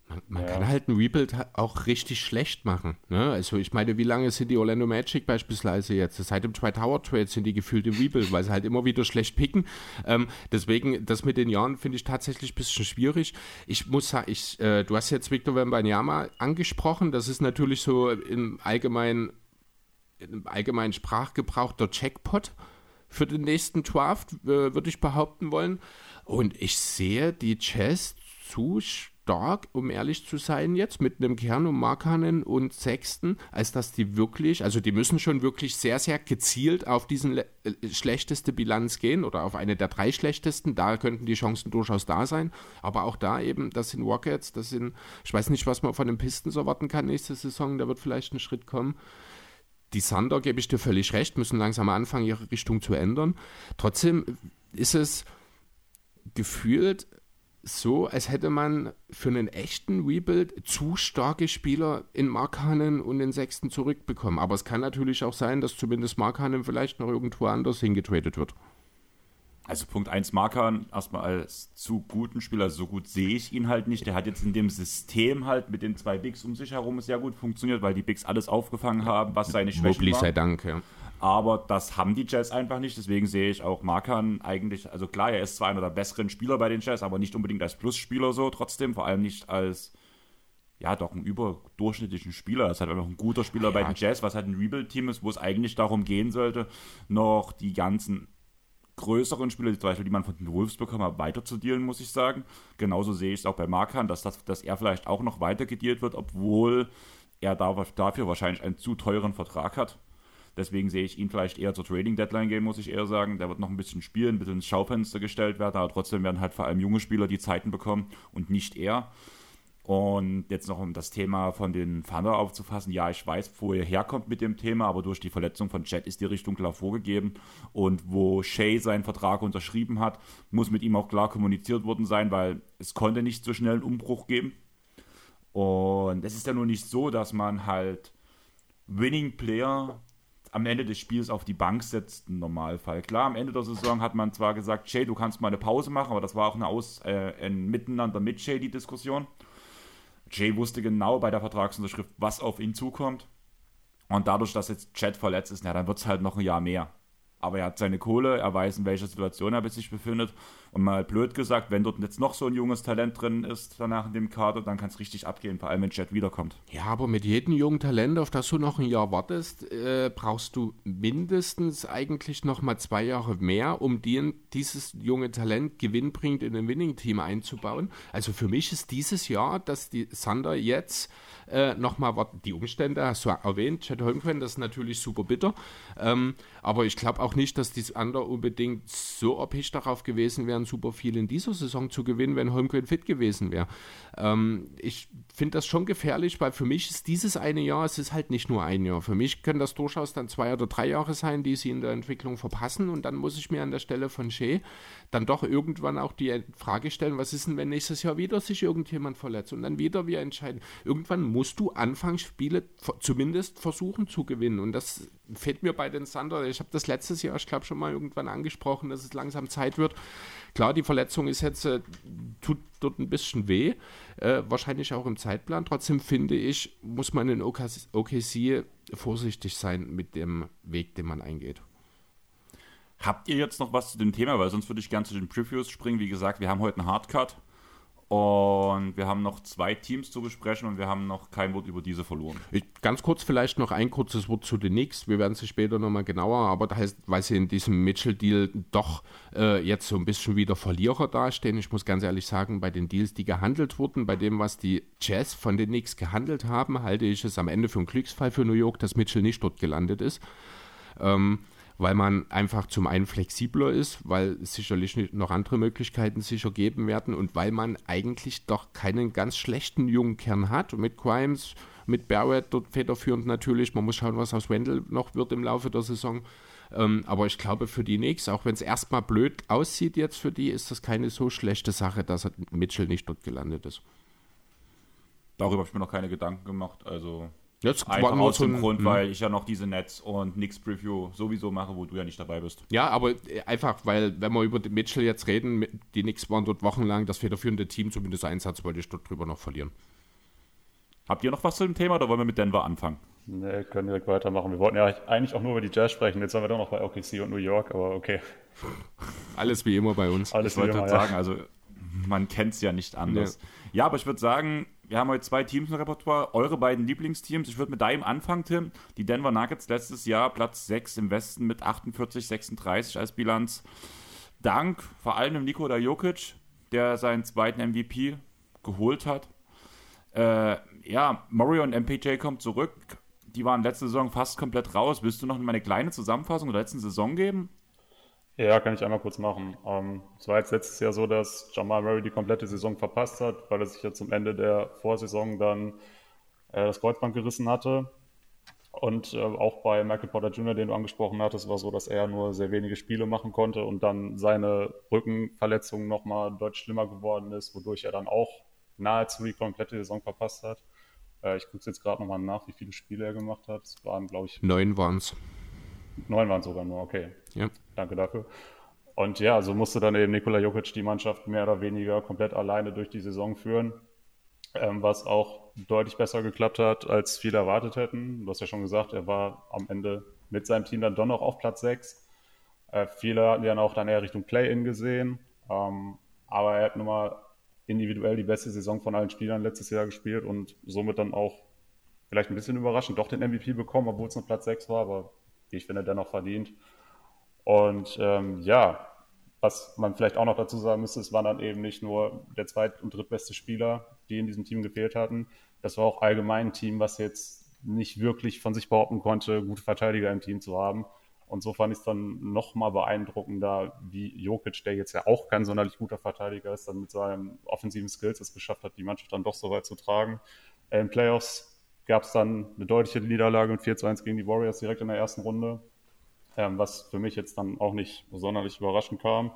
Man, man ja. kann halt ein Rebuild auch richtig schlecht machen. Ne? Also ich meine, wie lange sind die Orlando Magic beispielsweise jetzt? Seit dem Dwight Howard Trade sind die gefühlt im Rebuild, weil sie halt immer wieder schlecht picken. Ähm, deswegen, das mit den Jahren finde ich tatsächlich ein bisschen schwierig. Ich muss sagen, ich, äh, du hast jetzt Victor Wembanyama angesprochen. Das ist natürlich so im allgemeinen, im allgemeinen Sprachgebrauch der Checkpot für den nächsten Draft, äh, würde ich behaupten wollen. Und ich sehe die Chess zu stark, um ehrlich zu sein, jetzt mit einem Kern um Markanen und Sexten, als dass die wirklich, also die müssen schon wirklich sehr, sehr gezielt auf diesen äh, schlechteste Bilanz gehen oder auf eine der drei schlechtesten. Da könnten die Chancen durchaus da sein. Aber auch da eben, das sind Rockets, das sind, ich weiß nicht, was man von den Pistons erwarten kann nächste Saison, da wird vielleicht ein Schritt kommen. Die Sander, gebe ich dir völlig recht, müssen langsam anfangen, ihre Richtung zu ändern. Trotzdem ist es gefühlt so, als hätte man für einen echten Rebuild zu starke Spieler in Markhanen und den Sechsten zurückbekommen. Aber es kann natürlich auch sein, dass zumindest Markhanen vielleicht noch irgendwo anders hingetradet wird. Also Punkt 1 Markan erstmal als zu guten Spieler, so gut sehe ich ihn halt nicht. Der hat jetzt in dem System halt mit den zwei Bigs um sich herum sehr gut funktioniert, weil die Bigs alles aufgefangen haben, was seine Schwächen Mobley sei Dank, ja. Aber das haben die Jazz einfach nicht. Deswegen sehe ich auch Markan eigentlich, also klar, er ist zwar einer der besseren Spieler bei den Jazz, aber nicht unbedingt als Plusspieler so trotzdem, vor allem nicht als ja, doch einen überdurchschnittlichen Spieler. Er ist halt einfach ein guter Spieler ja. bei den Jazz, was halt ein Rebuild-Team ist, wo es eigentlich darum gehen sollte, noch die ganzen größeren Spieler, zum Beispiel, die man von den Wolves bekommen hat, weiter zu dealen, muss ich sagen. Genauso sehe ich es auch bei Markan, dass, das, dass er vielleicht auch noch weiter gedealt wird, obwohl er da, dafür wahrscheinlich einen zu teuren Vertrag hat. Deswegen sehe ich ihn vielleicht eher zur Trading Deadline gehen, muss ich eher sagen. Der wird noch ein bisschen spielen, ein bisschen ins Schaufenster gestellt werden, aber trotzdem werden halt vor allem junge Spieler die Zeiten bekommen und nicht er. Und jetzt noch um das Thema von den Thunder aufzufassen. Ja, ich weiß, wo er herkommt mit dem Thema, aber durch die Verletzung von Jet ist die Richtung klar vorgegeben. Und wo Shay seinen Vertrag unterschrieben hat, muss mit ihm auch klar kommuniziert worden sein, weil es konnte nicht so schnell einen Umbruch geben. Und es ist ja nur nicht so, dass man halt Winning Player am Ende des Spiels auf die Bank setzt, im Normalfall. Klar, am Ende der Saison hat man zwar gesagt, Shay, du kannst mal eine Pause machen, aber das war auch eine Aus, äh, ein Miteinander mit Shay, die Diskussion. Jay wusste genau bei der Vertragsunterschrift, was auf ihn zukommt. Und dadurch, dass jetzt Chad verletzt ist, na, dann wird es halt noch ein Jahr mehr aber er hat seine Kohle, er weiß, in welcher Situation er sich befindet. Und mal blöd gesagt, wenn dort jetzt noch so ein junges Talent drin ist, danach in dem Kader, dann kann es richtig abgehen, vor allem wenn Jet wiederkommt. Ja, aber mit jedem jungen Talent, auf das du noch ein Jahr wartest, äh, brauchst du mindestens eigentlich noch mal zwei Jahre mehr, um die, dieses junge Talent gewinnbringend in ein Winning-Team einzubauen. Also für mich ist dieses Jahr, dass die Sander jetzt äh, nochmal warten. Die Umstände hast du erwähnt, Chad Holmgren, das ist natürlich super bitter. Ähm, aber ich glaube auch nicht, dass die Sander unbedingt so erpicht darauf gewesen wären, super viel in dieser Saison zu gewinnen, wenn Holmgren fit gewesen wäre. Ähm, ich finde das schon gefährlich, weil für mich ist dieses eine Jahr, es ist halt nicht nur ein Jahr. Für mich können das durchaus dann zwei oder drei Jahre sein, die sie in der Entwicklung verpassen. Und dann muss ich mir an der Stelle von Shea dann doch irgendwann auch die Frage stellen, was ist denn, wenn nächstes Jahr wieder sich irgendjemand verletzt und dann wieder wir entscheiden. Irgendwann musst du Anfangsspiele zumindest versuchen zu gewinnen. Und das fehlt mir bei den Thunder. Ich habe das letztes Jahr, ich glaube, schon mal irgendwann angesprochen, dass es langsam Zeit wird. Klar, die Verletzung ist jetzt, äh, tut dort ein bisschen weh, äh, wahrscheinlich auch im Zeitplan. Trotzdem finde ich, muss man in OKC vorsichtig sein mit dem Weg, den man eingeht. Habt ihr jetzt noch was zu dem Thema? Weil sonst würde ich gerne zu den Previews springen. Wie gesagt, wir haben heute einen Hardcut. Und wir haben noch zwei Teams zu besprechen und wir haben noch kein Wort über diese verloren. Ich, ganz kurz vielleicht noch ein kurzes Wort zu den Knicks. Wir werden sie später nochmal genauer, aber das heißt, weil sie in diesem Mitchell-Deal doch äh, jetzt so ein bisschen wieder Verlierer dastehen. Ich muss ganz ehrlich sagen, bei den Deals, die gehandelt wurden, bei dem, was die Jazz von den Knicks gehandelt haben, halte ich es am Ende für einen Glücksfall für New York, dass Mitchell nicht dort gelandet ist. Ähm, weil man einfach zum einen flexibler ist, weil sicherlich noch andere Möglichkeiten sicher geben werden und weil man eigentlich doch keinen ganz schlechten jungen Kern hat mit Crimes, mit Barrett dort federführend natürlich. Man muss schauen, was aus Wendell noch wird im Laufe der Saison. Ähm, aber ich glaube für die Knicks, auch wenn es erstmal blöd aussieht jetzt für die, ist das keine so schlechte Sache, dass Mitchell nicht dort gelandet ist. Darüber habe ich mir noch keine Gedanken gemacht. Also Jetzt Einfach aus dem Grund, hm. weil ich ja noch diese Netz- und Nix-Preview sowieso mache, wo du ja nicht dabei bist. Ja, aber äh, einfach, weil, wenn wir über den Mitchell jetzt reden, die Nix waren dort wochenlang das federführende Team, zumindest Einsatz wollte ich dort drüber noch verlieren. Habt ihr noch was zu dem Thema oder wollen wir mit Denver anfangen? Ne, können direkt weitermachen. Wir wollten ja eigentlich auch nur über die Jazz sprechen. Jetzt sind wir doch noch bei OKC und New York, aber okay. [laughs] Alles wie immer bei uns. Alles ich wollte immer, sagen, ja. also man kennt es ja nicht anders. Ja. ja, aber ich würde sagen, wir haben heute zwei Teams im Repertoire, eure beiden Lieblingsteams. Ich würde mit deinem anfangen, Tim. Die Denver Nuggets letztes Jahr Platz 6 im Westen mit 48, 36 als Bilanz. Dank vor allem Nikola Jokic, der seinen zweiten MVP geholt hat. Äh, ja, Mario und MPJ kommen zurück. Die waren letzte Saison fast komplett raus. Willst du noch mal eine kleine Zusammenfassung der letzten Saison geben? Ja, kann ich einmal kurz machen. Ähm, es war jetzt letztes Jahr so, dass Jamal Murray die komplette Saison verpasst hat, weil er sich ja zum Ende der Vorsaison dann äh, das Kreuzband gerissen hatte. Und äh, auch bei Michael Porter Jr., den du angesprochen hattest, war so, dass er nur sehr wenige Spiele machen konnte und dann seine Rückenverletzung nochmal deutlich schlimmer geworden ist, wodurch er dann auch nahezu die komplette Saison verpasst hat. Äh, ich gucke jetzt gerade nochmal nach, wie viele Spiele er gemacht hat. Es waren, glaube ich. Neun waren es. Neun waren es sogar nur, okay. Ja. Danke dafür. Und ja, so musste dann eben Nikola Jokic die Mannschaft mehr oder weniger komplett alleine durch die Saison führen, ähm, was auch deutlich besser geklappt hat, als viele erwartet hätten. Du hast ja schon gesagt, er war am Ende mit seinem Team dann doch noch auf Platz 6. Äh, viele hatten ja auch dann eher Richtung Play-In gesehen, ähm, aber er hat nun mal individuell die beste Saison von allen Spielern letztes Jahr gespielt und somit dann auch vielleicht ein bisschen überraschend doch den MVP bekommen, obwohl es nur Platz 6 war, aber wie ich finde, dennoch verdient. Und ähm, ja, was man vielleicht auch noch dazu sagen müsste, es waren dann eben nicht nur der zweit- und drittbeste Spieler, die in diesem Team gefehlt hatten. Das war auch allgemein ein Team, was jetzt nicht wirklich von sich behaupten konnte, gute Verteidiger im Team zu haben. Und so fand ich es dann nochmal beeindruckender, wie Jokic, der jetzt ja auch kein sonderlich guter Verteidiger ist, dann mit seinen offensiven Skills es geschafft hat, die Mannschaft dann doch so weit zu tragen. Äh, In Playoffs gab es dann eine deutliche Niederlage mit 4 zu 1 gegen die Warriors direkt in der ersten Runde, ähm, was für mich jetzt dann auch nicht sonderlich überraschend kam.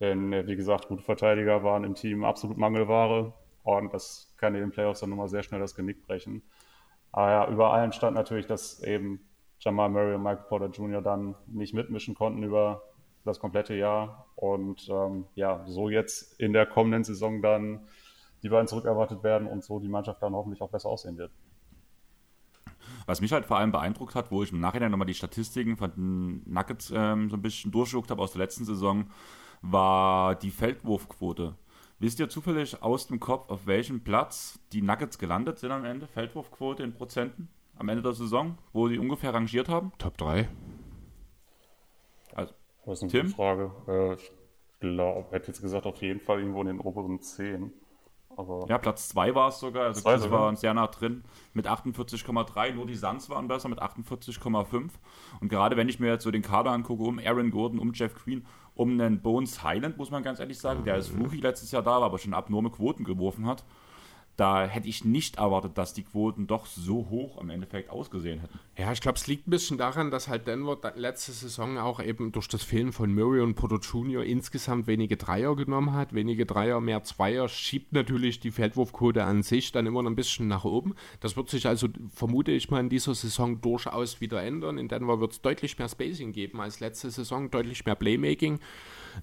Denn, äh, wie gesagt, gute Verteidiger waren im Team absolut Mangelware. Und das kann in den Playoffs dann nochmal sehr schnell das Genick brechen. Aber ja, über allem stand natürlich, dass eben Jamal Murray und Michael Porter Jr. dann nicht mitmischen konnten über das komplette Jahr. Und ähm, ja, so jetzt in der kommenden Saison dann die beiden zurückerwartet werden und so die Mannschaft dann hoffentlich auch besser aussehen wird. Was mich halt vor allem beeindruckt hat, wo ich im Nachhinein nochmal die Statistiken von den Nuggets ähm, so ein bisschen durchgeguckt habe aus der letzten Saison, war die Feldwurfquote. Wisst ihr zufällig aus dem Kopf, auf welchem Platz die Nuggets gelandet sind am Ende? Feldwurfquote in Prozenten am Ende der Saison, wo sie ungefähr rangiert haben? Top 3. Also, Das ist eine Tim? Frage. Äh, ich glaube, hätte jetzt gesagt, auf jeden Fall irgendwo in den oberen 10. Aber ja, Platz 2 war es sogar. Also sogar? war sehr nah drin mit 48,3. Nur die Suns waren besser mit 48,5. Und gerade wenn ich mir jetzt so den Kader angucke, um Aaron Gordon, um Jeff Green, um einen Bones Highland, muss man ganz ehrlich sagen, der als Rookie letztes Jahr da war, aber schon abnorme Quoten geworfen hat. Da hätte ich nicht erwartet, dass die Quoten doch so hoch am Endeffekt ausgesehen hätten. Ja, ich glaube, es liegt ein bisschen daran, dass halt Denver letzte Saison auch eben durch das Fehlen von Murray und Porter Jr. insgesamt wenige Dreier genommen hat. Wenige Dreier, mehr Zweier schiebt natürlich die Feldwurfquote an sich dann immer noch ein bisschen nach oben. Das wird sich also, vermute ich mal, in dieser Saison durchaus wieder ändern. In Denver wird es deutlich mehr Spacing geben als letzte Saison, deutlich mehr Playmaking.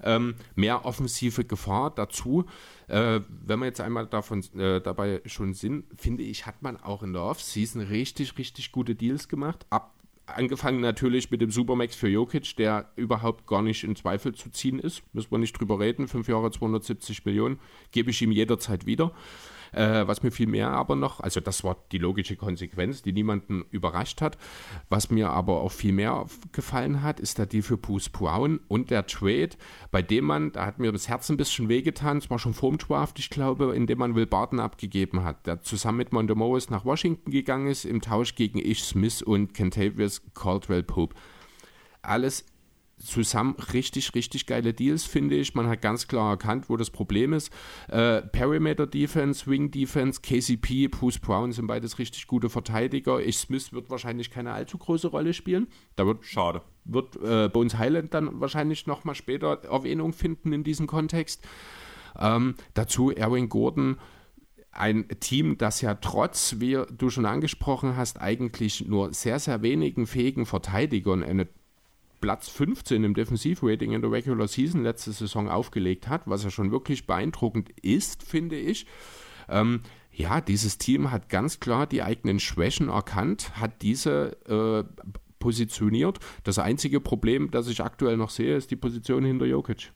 Ähm, mehr offensive Gefahr dazu. Äh, wenn wir jetzt einmal davon äh, dabei schon sind, finde ich, hat man auch in der Offseason richtig, richtig gute Deals gemacht. Ab, angefangen natürlich mit dem Supermax für Jokic, der überhaupt gar nicht in Zweifel zu ziehen ist. Müssen wir nicht drüber reden. Fünf Jahre 270 Millionen gebe ich ihm jederzeit wieder. Äh, was mir viel mehr aber noch, also das war die logische Konsequenz, die niemanden überrascht hat. Was mir aber auch viel mehr gefallen hat, ist der Deal für Bruce Brown und der Trade, bei dem man, da hat mir das Herz ein bisschen wehgetan, es war schon vorm Draft, ich glaube, in dem man Will Barton abgegeben hat, der zusammen mit Mondo Morris nach Washington gegangen ist, im Tausch gegen Ish Smith und Kentavious Caldwell Pope. Alles zusammen richtig, richtig geile Deals, finde ich. Man hat ganz klar erkannt, wo das Problem ist. Äh, Perimeter Defense, Wing Defense, KCP, Bruce Brown sind beides richtig gute Verteidiger. Ich Smith wird wahrscheinlich keine allzu große Rolle spielen. Da wird, Schade. wird äh, Bones Highland dann wahrscheinlich nochmal später Erwähnung finden in diesem Kontext. Ähm, dazu Erwin Gordon, ein Team, das ja trotz, wie du schon angesprochen hast, eigentlich nur sehr, sehr wenigen fähigen Verteidigern eine Platz 15 im Defensivrating in der Regular Season letzte Saison aufgelegt hat, was ja schon wirklich beeindruckend ist, finde ich. Ähm, ja, dieses Team hat ganz klar die eigenen Schwächen erkannt, hat diese äh, positioniert. Das einzige Problem, das ich aktuell noch sehe, ist die Position hinter Jokic.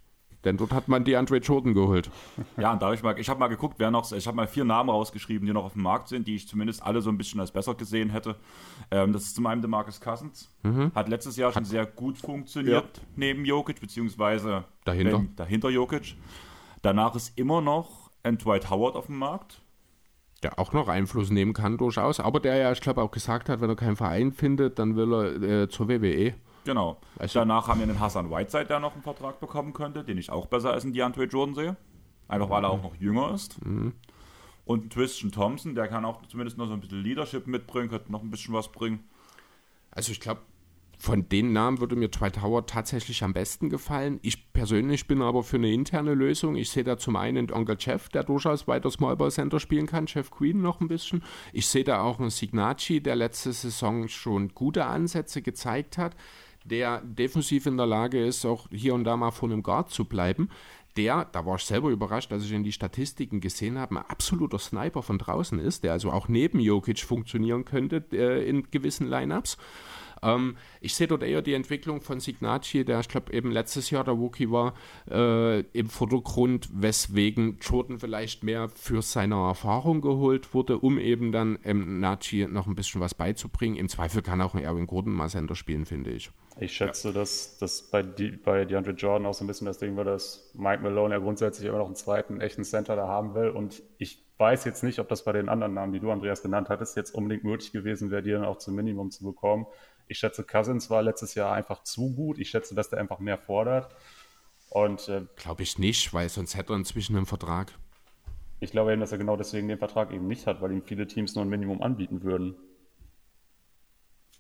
Denn dort hat man die Andre Jordan geholt. [laughs] Ja, und da habe ich mal, ich habe mal geguckt, wer noch, ich habe mal vier Namen rausgeschrieben, die noch auf dem Markt sind, die ich zumindest alle so ein bisschen als besser gesehen hätte. Ähm, das ist zum einen der Marcus Cousins. Hat letztes Jahr schon sehr gut funktioniert neben Jokic, beziehungsweise Dahinter. wenn- dahinter Jokic. Danach ist immer noch ein Dwight Howard auf dem Markt. Der auch noch Einfluss nehmen kann, durchaus. Aber der ja, ich glaube, auch gesagt hat, wenn er keinen Verein findet, dann will er äh, zur WWE. Genau. Also- Danach haben wir einen Hassan Whiteside, der noch einen Vertrag bekommen könnte, den ich auch besser als einen DeAndre Jordan sehe. Einfach weil er auch noch jünger ist. Mhm. Und einen Tristan Thompson, der kann auch zumindest noch so ein bisschen Leadership mitbringen, könnte noch ein bisschen was bringen. Also ich glaube, von den Namen würde mir Dwight Howard tatsächlich am besten gefallen. Ich persönlich bin aber für eine interne Lösung. Ich sehe da zum einen Onkel Jeff, der durchaus weiter Small Ball Center spielen kann, Jeff Queen noch ein bisschen. Ich sehe da auch einen Signacci, der letzte Saison schon gute Ansätze gezeigt hat, der defensiv in der Lage ist, auch hier und da mal vor einem Guard zu bleiben. Der, da war ich selber überrascht, als ich in die Statistiken gesehen habe, ein absoluter Sniper von draußen ist, der also auch neben Jokic funktionieren könnte äh, in gewissen Lineups. Ähm, ich sehe dort eher die Entwicklung von Signacci, der ich glaube eben letztes Jahr der Rookie war, äh, im Vordergrund, weswegen Jordan vielleicht mehr für seine Erfahrung geholt wurde, um eben dann ähm, Nachi noch ein bisschen was beizubringen. Im Zweifel kann auch ein Erwin Gordon mal Center spielen, finde ich. Ich schätze, dass das bei, die, bei DeAndre Jordan auch so ein bisschen das Ding war, dass Mike Malone ja grundsätzlich immer noch einen zweiten echten Center da haben will. Und ich weiß jetzt nicht, ob das bei den anderen Namen, die du, Andreas, genannt hattest, jetzt unbedingt möglich gewesen wäre, die dann auch zum Minimum zu bekommen. Ich schätze, Cousins war letztes Jahr einfach zu gut. Ich schätze, dass der einfach mehr fordert. Und äh, glaube ich nicht, weil sonst hätte er inzwischen einen Vertrag. Ich glaube eben, dass er genau deswegen den Vertrag eben nicht hat, weil ihm viele Teams nur ein Minimum anbieten würden.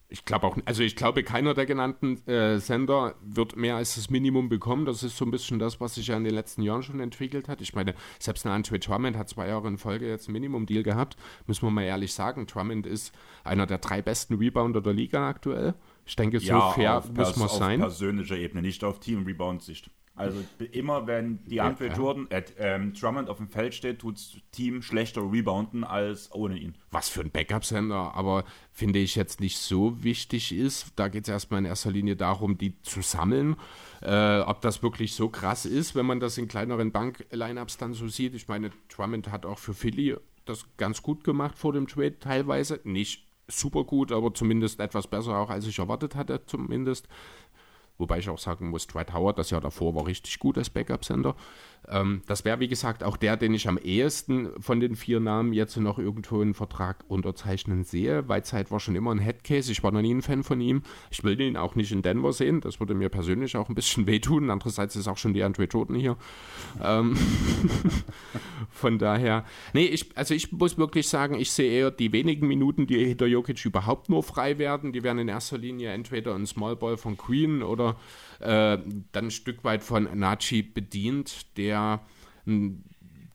Ich glaube auch, also ich glaube, keiner der genannten äh, Sender wird mehr als das Minimum bekommen. Das ist so ein bisschen das, was sich ja in den letzten Jahren schon entwickelt hat. Ich meine, selbst ein Andre Drummond hat zwei Jahre in Folge jetzt ein Minimum-Deal gehabt. Müssen wir mal ehrlich sagen, Drummond ist einer der drei besten Rebounder der Liga aktuell. Ich denke, so ja, fair muss man sein. Auf persönlicher Ebene, nicht auf Team-Rebound-Sicht. Also immer wenn die Andre ja, Jordan, äh, ähm, Drummond auf dem Feld steht, tut das Team schlechter rebounden als ohne ihn. Was für ein Backup-Sender, aber finde ich jetzt nicht so wichtig ist. Da geht es erstmal in erster Linie darum, die zu sammeln. Äh, ob das wirklich so krass ist, wenn man das in kleineren Bank-Lineups dann so sieht. Ich meine, Drummond hat auch für Philly das ganz gut gemacht vor dem Trade teilweise. Nicht super gut, aber zumindest etwas besser auch, als ich erwartet hatte, zumindest. Wobei ich auch sagen muss, Dwight Howard, das Jahr davor war richtig gut als Backup-Sender. Ähm, das wäre, wie gesagt, auch der, den ich am ehesten von den vier Namen jetzt noch irgendwo einen Vertrag unterzeichnen sehe. Whiteside war schon immer ein Headcase. Ich war noch nie ein Fan von ihm. Ich will ihn auch nicht in Denver sehen. Das würde mir persönlich auch ein bisschen [laughs] wehtun. Andererseits ist auch schon die Andre Jordan hier. Ähm [laughs] von daher, nee, ich, also ich muss wirklich sagen, ich sehe eher die wenigen Minuten, die hinter Jokic überhaupt nur frei werden. Die werden in erster Linie entweder ein Smallball von Queen oder äh, dann ein Stück weit von Nachi bedient, der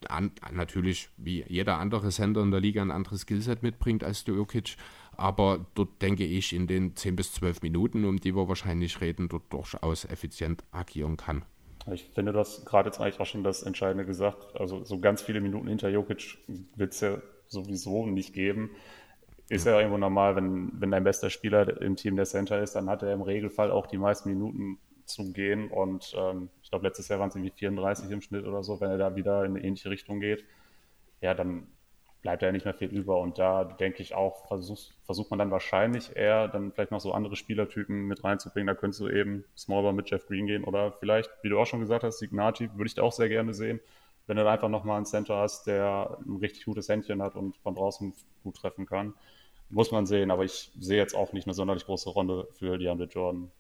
an, natürlich wie jeder andere Sender in der Liga ein anderes Skillset mitbringt als Jokic. Aber dort denke ich in den 10 bis 12 Minuten, um die wir wahrscheinlich reden, dort durchaus effizient agieren kann. Ich finde, das gerade jetzt eigentlich auch schon das Entscheidende gesagt. Also so ganz viele Minuten hinter Jokic wird es ja sowieso nicht geben. Ist ja. ja irgendwo normal, wenn, wenn dein bester Spieler im Team der Center ist, dann hat er im Regelfall auch die meisten Minuten zu gehen. Und ähm, ich glaube, letztes Jahr waren es irgendwie 34 im Schnitt oder so. Wenn er da wieder in eine ähnliche Richtung geht, ja, dann bleibt ja nicht mehr viel über. Und da denke ich auch, versucht, versucht man dann wahrscheinlich eher dann vielleicht noch so andere Spielertypen mit reinzubringen. Da könntest du eben Smallball mit Jeff Green gehen oder vielleicht, wie du auch schon gesagt hast, Signati würde ich da auch sehr gerne sehen. Wenn du da einfach nochmal einen Center hast, der ein richtig gutes Händchen hat und von draußen gut treffen kann. Muss man sehen, aber ich sehe jetzt auch nicht eine sonderlich große Runde für DeAndre Jordan.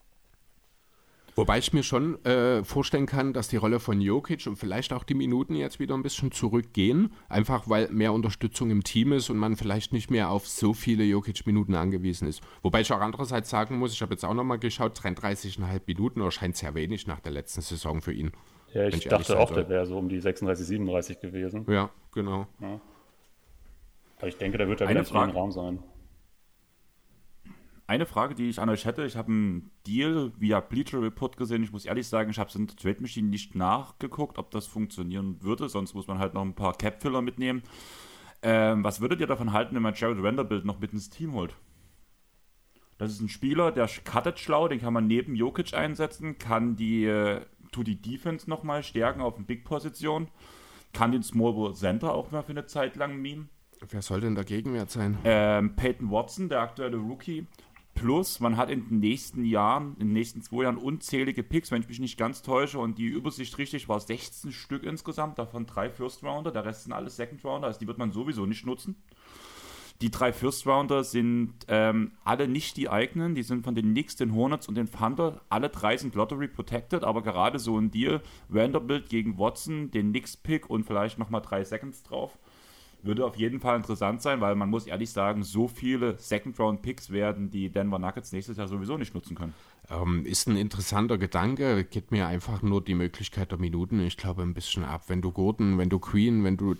Wobei ich mir schon äh, vorstellen kann, dass die Rolle von Jokic und vielleicht auch die Minuten jetzt wieder ein bisschen zurückgehen, einfach weil mehr Unterstützung im Team ist und man vielleicht nicht mehr auf so viele Jokic-Minuten angewiesen ist. Wobei ich auch andererseits sagen muss, ich habe jetzt auch nochmal geschaut, 33,5 Minuten erscheint sehr wenig nach der letzten Saison für ihn. Ja, ich, ich dachte auch, der wäre so um die 36, 37 gewesen. Ja, genau. Ja. Aber ich denke, der wird da wieder im Raum sein. Eine Frage, die ich an euch hätte, ich habe einen Deal via Bleacher Report gesehen. Ich muss ehrlich sagen, ich habe es in der Trade Machine nicht nachgeguckt, ob das funktionieren würde. Sonst muss man halt noch ein paar Cap-Filler mitnehmen. Ähm, was würdet ihr davon halten, wenn man Jared Vanderbilt noch mit ins Team holt? Das ist ein Spieler, der cuttet schlau, den kann man neben Jokic einsetzen, kann die, äh, tut die Defense nochmal stärken auf den Big-Position, kann den Small Center auch mal für eine Zeit lang meme. Wer soll denn der Gegenwert sein? Ähm, Peyton Watson, der aktuelle Rookie, Plus, man hat in den nächsten Jahren, in den nächsten zwei Jahren unzählige Picks, wenn ich mich nicht ganz täusche. Und die Übersicht richtig war 16 Stück insgesamt, davon drei First Rounder, der Rest sind alles Second Rounder, also die wird man sowieso nicht nutzen. Die drei First Rounder sind ähm, alle nicht die eigenen, die sind von den Knicks, den Hornets und den Thunder. Alle drei sind Lottery protected, aber gerade so ein Deal, Vanderbilt gegen Watson, den Knicks Pick und vielleicht nochmal drei Seconds drauf würde auf jeden Fall interessant sein, weil man muss ehrlich sagen, so viele Second-Round-Picks werden die Denver Nuggets nächstes Jahr sowieso nicht nutzen können. Ähm, ist ein interessanter Gedanke, gibt mir einfach nur die Möglichkeit der Minuten, ich glaube, ein bisschen ab. Wenn du Gordon, wenn du Queen, wenn du,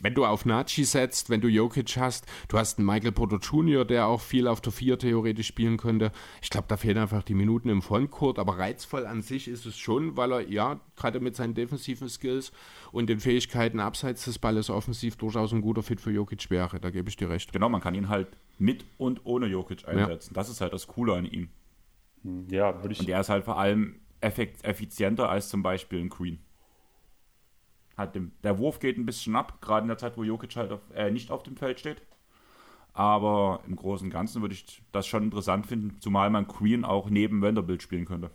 wenn du auf Nachi setzt, wenn du Jokic hast, du hast einen Michael Porter Jr., der auch viel auf der Vier theoretisch spielen könnte. Ich glaube, da fehlen einfach die Minuten im Frontcourt, aber reizvoll an sich ist es schon, weil er, ja, gerade mit seinen defensiven Skills und den Fähigkeiten abseits des Balles offensiv durchaus ein guter Fit für Jokic wäre. Da gebe ich dir recht. Genau, man kann ihn halt mit und ohne Jokic einsetzen. Ja. Das ist halt das Coole an ihm. Ja, würde ich. Und der ist halt vor allem effizienter als zum Beispiel ein Queen. Hat dem, der Wurf geht ein bisschen ab, gerade in der Zeit, wo Jokic halt auf, äh, nicht auf dem Feld steht. Aber im Großen und Ganzen würde ich das schon interessant finden, zumal man Queen auch neben Vanderbilt spielen könnte.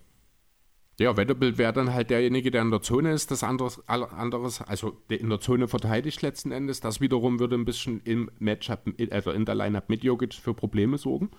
Ja, Wetterbild wäre dann halt derjenige, der in der Zone ist, das anderes, anderes, also der in der Zone verteidigt letzten Endes. Das wiederum würde ein bisschen im Matchup, also in der Lineup mit Jokic für Probleme sorgen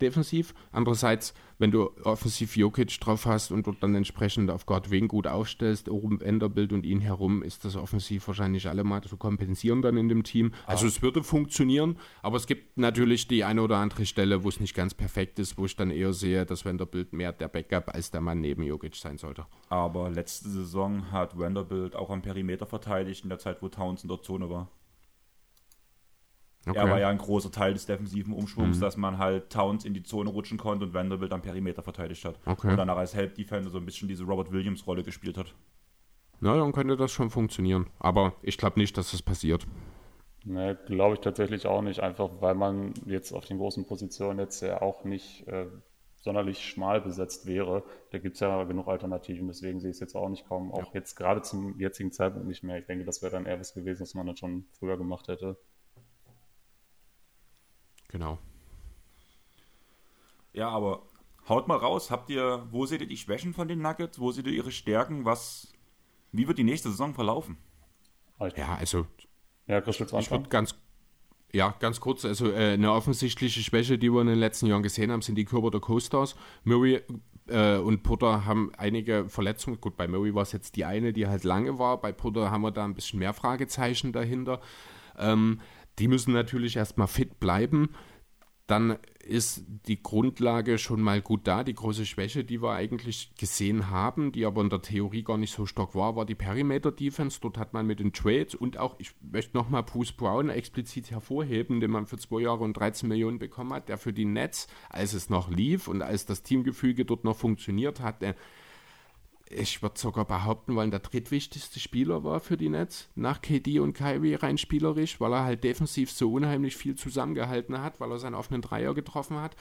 defensiv. Andererseits, wenn du offensiv Jokic drauf hast und dort dann entsprechend auf Gott Wing gut aufstellst, oben Enderbild und ihn herum, ist das offensiv wahrscheinlich alle mal zu kompensieren dann in dem Team. Also ah. es würde funktionieren, aber es gibt natürlich die eine oder andere Stelle, wo es nicht ganz perfekt ist, wo ich dann eher sehe, dass Vanderbilt mehr der Backup als der Mann neben Jokic sein sollte. Aber letzte Saison hat Vanderbilt auch am Perimeter verteidigt in der Zeit, wo Towns in der Zone war. Okay. Er war ja ein großer Teil des defensiven Umschwungs, mhm. dass man halt Towns in die Zone rutschen konnte und Vanderbilt am Perimeter verteidigt hat. Okay. Und danach als Help Defender so ein bisschen diese Robert Williams Rolle gespielt hat. Na, dann könnte das schon funktionieren. Aber ich glaube nicht, dass das passiert. Ne, glaube ich tatsächlich auch nicht, einfach weil man jetzt auf den großen Positionen jetzt ja auch nicht äh, sonderlich schmal besetzt wäre. Da gibt es ja genug Alternativen, deswegen sehe ich es jetzt auch nicht kaum, auch ja. jetzt gerade zum jetzigen Zeitpunkt nicht mehr. Ich denke, das wäre dann eher was gewesen, was man dann schon früher gemacht hätte. Genau. Ja, aber haut mal raus. Habt ihr, wo seht ihr die Schwächen von den Nuggets? Wo seht ihr ihre Stärken? Was, wie wird die nächste Saison verlaufen? Ja, also. Ja, Chris, ich würde ganz, ja, ganz kurz. Also, äh, eine offensichtliche Schwäche, die wir in den letzten Jahren gesehen haben, sind die Körper der Co-Stars. Murray äh, und Potter haben einige Verletzungen. Gut, bei Murray war es jetzt die eine, die halt lange war. Bei Potter haben wir da ein bisschen mehr Fragezeichen dahinter. Ähm, die müssen natürlich erstmal fit bleiben. Dann ist die Grundlage schon mal gut da. Die große Schwäche, die wir eigentlich gesehen haben, die aber in der Theorie gar nicht so stark war, war die Perimeter-Defense. Dort hat man mit den Trades und auch, ich möchte nochmal Bruce Brown explizit hervorheben, den man für zwei Jahre und 13 Millionen bekommen hat, der für die Nets, als es noch lief und als das Teamgefüge dort noch funktioniert hat, ich würde sogar behaupten wollen, der drittwichtigste Spieler war für die Nets, nach KD und Kyrie rein spielerisch, weil er halt defensiv so unheimlich viel zusammengehalten hat, weil er seinen offenen Dreier getroffen hat.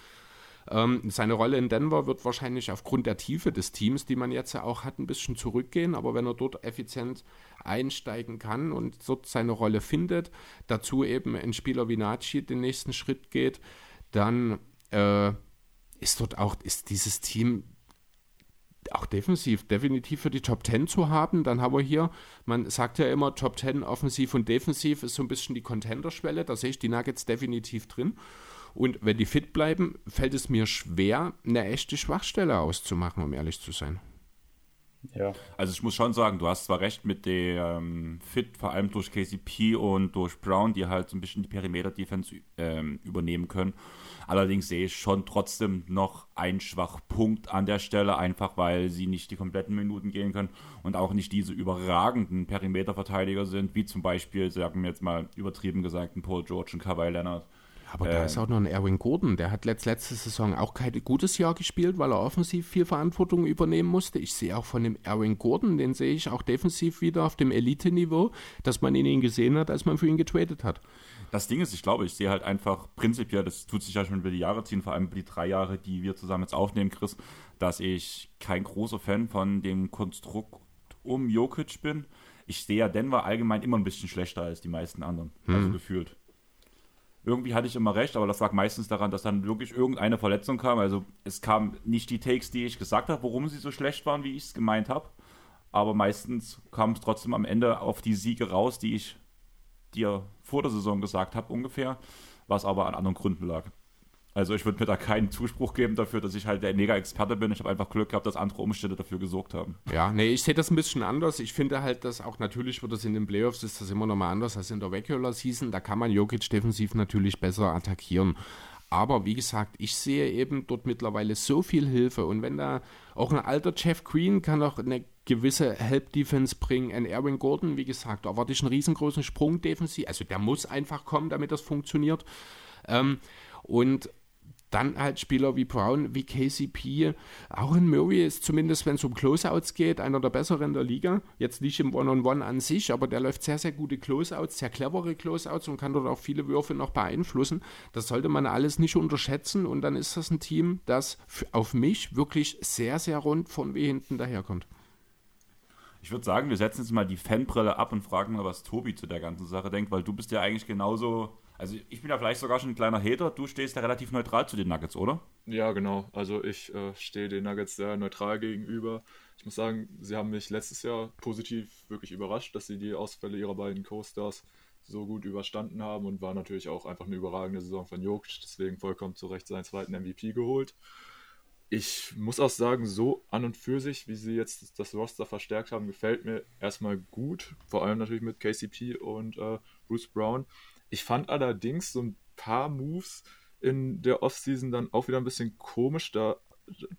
Ähm, seine Rolle in Denver wird wahrscheinlich aufgrund der Tiefe des Teams, die man jetzt ja auch hat, ein bisschen zurückgehen, aber wenn er dort effizient einsteigen kann und dort seine Rolle findet, dazu eben ein Spieler wie Nachi den nächsten Schritt geht, dann äh, ist dort auch, ist dieses Team auch defensiv, definitiv für die Top 10 zu haben. Dann haben wir hier, man sagt ja immer, Top 10 offensiv und defensiv ist so ein bisschen die Contender-Schwelle. Da sehe ich die Nuggets definitiv drin. Und wenn die fit bleiben, fällt es mir schwer, eine echte Schwachstelle auszumachen, um ehrlich zu sein. Ja. Also ich muss schon sagen, du hast zwar recht mit der ähm, Fit, vor allem durch KCP und durch Brown, die halt so ein bisschen die Perimeter-Defense ähm, übernehmen können. Allerdings sehe ich schon trotzdem noch einen Schwachpunkt an der Stelle, einfach weil sie nicht die kompletten Minuten gehen können und auch nicht diese überragenden Perimeterverteidiger sind, wie zum Beispiel, sagen wir jetzt mal übertrieben gesagt, ein Paul George und Kawhi Leonard. Aber da ist ähm. auch noch ein Erwin Gordon, der hat letzt, letzte Saison auch kein gutes Jahr gespielt, weil er offensiv viel Verantwortung übernehmen musste. Ich sehe auch von dem Erwin Gordon, den sehe ich auch defensiv wieder auf dem Elite-Niveau, dass man ihn gesehen hat, als man für ihn getradet hat. Das Ding ist, ich glaube, ich sehe halt einfach prinzipiell, das tut sich ja schon über die Jahre ziehen, vor allem über die drei Jahre, die wir zusammen jetzt aufnehmen, Chris, dass ich kein großer Fan von dem Konstrukt um Jokic bin. Ich sehe ja Denver allgemein immer ein bisschen schlechter als die meisten anderen, also hm. also gefühlt. Irgendwie hatte ich immer recht, aber das lag meistens daran, dass dann wirklich irgendeine Verletzung kam. Also es kamen nicht die Takes, die ich gesagt habe, warum sie so schlecht waren, wie ich es gemeint habe. Aber meistens kam es trotzdem am Ende auf die Siege raus, die ich dir vor der Saison gesagt habe ungefähr, was aber an anderen Gründen lag. Also ich würde mir da keinen Zuspruch geben dafür, dass ich halt der Mega-Experte bin. Ich habe einfach Glück gehabt, dass andere Umstände dafür gesorgt haben. Ja, nee, ich sehe das ein bisschen anders. Ich finde halt, dass auch natürlich wird das in den Playoffs ist das immer noch mal anders als in der Regular Season. Da kann man Jokic defensiv natürlich besser attackieren. Aber wie gesagt, ich sehe eben dort mittlerweile so viel Hilfe. Und wenn da auch ein alter Jeff Green kann auch eine gewisse Help-Defense bringen. Ein Erwin Gordon, wie gesagt, da erwarte ich einen riesengroßen Sprung defensiv. Also der muss einfach kommen, damit das funktioniert. Ähm, und dann halt Spieler wie Brown, wie KCP, auch in Murray ist zumindest, wenn es um Closeouts geht, einer der besseren der Liga. Jetzt nicht im One-on-One -on -One an sich, aber der läuft sehr, sehr gute Closeouts, sehr clevere Closeouts und kann dort auch viele Würfe noch beeinflussen. Das sollte man alles nicht unterschätzen und dann ist das ein Team, das auf mich wirklich sehr, sehr rund von wie hinten daherkommt. Ich würde sagen, wir setzen jetzt mal die Fanbrille ab und fragen mal, was Tobi zu der ganzen Sache denkt, weil du bist ja eigentlich genauso Also ich bin ja vielleicht sogar schon ein kleiner Hater. Du stehst ja relativ neutral zu den Nuggets, oder? Ja, genau. Also ich äh, stehe den Nuggets sehr neutral gegenüber. Ich muss sagen, sie haben mich letztes Jahr positiv wirklich überrascht, dass sie die Ausfälle ihrer beiden Co-Stars so gut überstanden haben und war natürlich auch einfach eine überragende Saison von Jokic, deswegen vollkommen zu Recht seinen zweiten MVP geholt. Ich muss auch sagen, so an und für sich, wie sie jetzt das Roster verstärkt haben, gefällt mir erstmal gut. Vor allem natürlich mit KCP und äh, Bruce Brown. Ich fand allerdings so ein paar Moves in der Offseason dann auch wieder ein bisschen komisch. Da,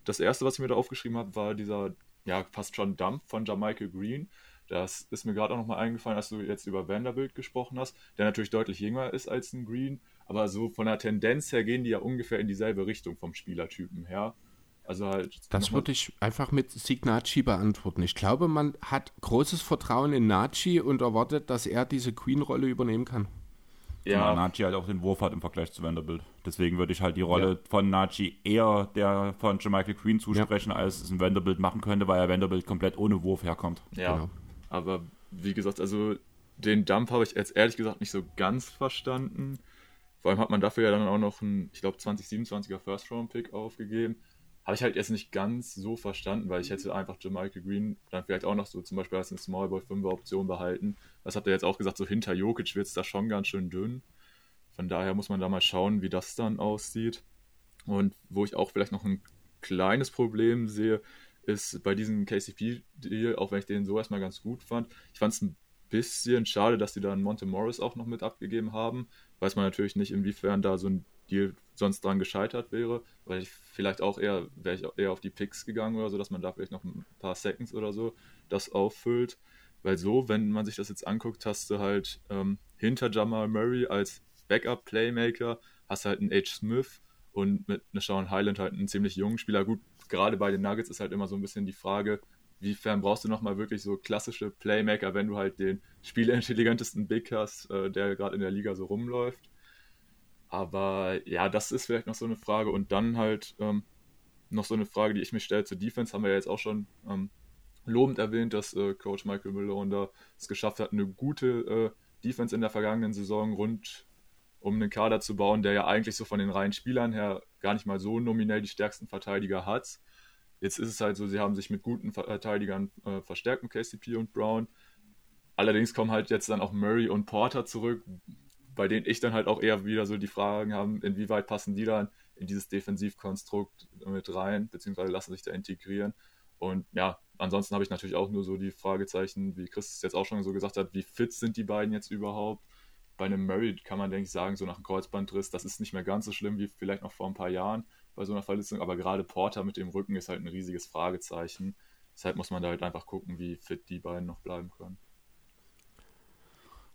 das erste, was ich mir da aufgeschrieben habe, war dieser ja fast schon Dump von Jamichael Green. Das ist mir gerade auch nochmal eingefallen, als du jetzt über Vanderbilt gesprochen hast, der natürlich deutlich jünger ist als ein Green, aber so von der Tendenz her gehen die ja ungefähr in dieselbe Richtung vom Spielertypen her. Also halt. Das würde ich einfach mit Signaci beantworten. Ich glaube, man hat großes Vertrauen in Naci und erwartet, dass er diese Queen-Rolle übernehmen kann. Ja. Naci halt auch den Wurf hat im Vergleich zu Vanderbilt. Deswegen würde ich halt die Rolle ja. von Naci eher der von Michael Queen zusprechen, ja. als es ein Vanderbilt machen könnte, weil er Vanderbilt komplett ohne Wurf herkommt. Ja. Genau. Aber wie gesagt, also den Dump habe ich jetzt ehrlich gesagt nicht so ganz verstanden. Vor allem hat man dafür ja dann auch noch einen, ich glaube, 2027er First-Round-Pick aufgegeben. Habe ich halt jetzt nicht ganz so verstanden, weil ich hätte einfach Michael Green dann vielleicht auch noch so zum Beispiel als eine Smallball 5er Option behalten. Das habt ihr jetzt auch gesagt, so hinter Jokic wird es da schon ganz schön dünn. Von daher muss man da mal schauen, wie das dann aussieht. Und wo ich auch vielleicht noch ein kleines Problem sehe, ist bei diesem KCP-Deal, auch wenn ich den so erstmal ganz gut fand, ich fand es ein bisschen schade, dass die dann Monte Morris auch noch mit abgegeben haben. Weiß man natürlich nicht, inwiefern da so ein Deal sonst dran gescheitert wäre, weil ich vielleicht auch eher, wäre ich eher auf die Picks gegangen oder so, dass man da vielleicht noch ein paar Seconds oder so das auffüllt. Weil so, wenn man sich das jetzt anguckt, hast du halt ähm, hinter Jamal Murray als Backup-Playmaker, hast halt einen H. Smith und mit einer Sean Highland halt einen ziemlich jungen Spieler. Gut, gerade bei den Nuggets ist halt immer so ein bisschen die Frage, wiefern brauchst du nochmal wirklich so klassische Playmaker, wenn du halt den spielintelligentesten Big hast, äh, der gerade in der Liga so rumläuft. Aber ja, das ist vielleicht noch so eine Frage. Und dann halt ähm, noch so eine Frage, die ich mir stelle zur Defense, haben wir ja jetzt auch schon ähm, lobend erwähnt, dass äh, Coach Michael Malone da es geschafft hat, eine gute äh, Defense in der vergangenen Saison rund um einen Kader zu bauen, der ja eigentlich so von den reinen Spielern her gar nicht mal so nominell die stärksten Verteidiger hat. Jetzt ist es halt so, sie haben sich mit guten Verteidigern äh, verstärkt mit KCP und Brown. Allerdings kommen halt jetzt dann auch Murray und Porter zurück, bei denen ich dann halt auch eher wieder so die Fragen habe, inwieweit passen die dann in dieses Defensivkonstrukt mit rein, beziehungsweise lassen sich da integrieren. Und ja, ansonsten habe ich natürlich auch nur so die Fragezeichen, wie Chris es jetzt auch schon so gesagt hat, wie fit sind die beiden jetzt überhaupt? Bei einem Murray kann man, denke ich, sagen, so nach einem Kreuzbandriss, das ist nicht mehr ganz so schlimm wie vielleicht noch vor ein paar Jahren bei so einer Verletzung, aber gerade Porter mit dem Rücken ist halt ein riesiges Fragezeichen. Deshalb muss man da halt einfach gucken, wie fit die beiden noch bleiben können.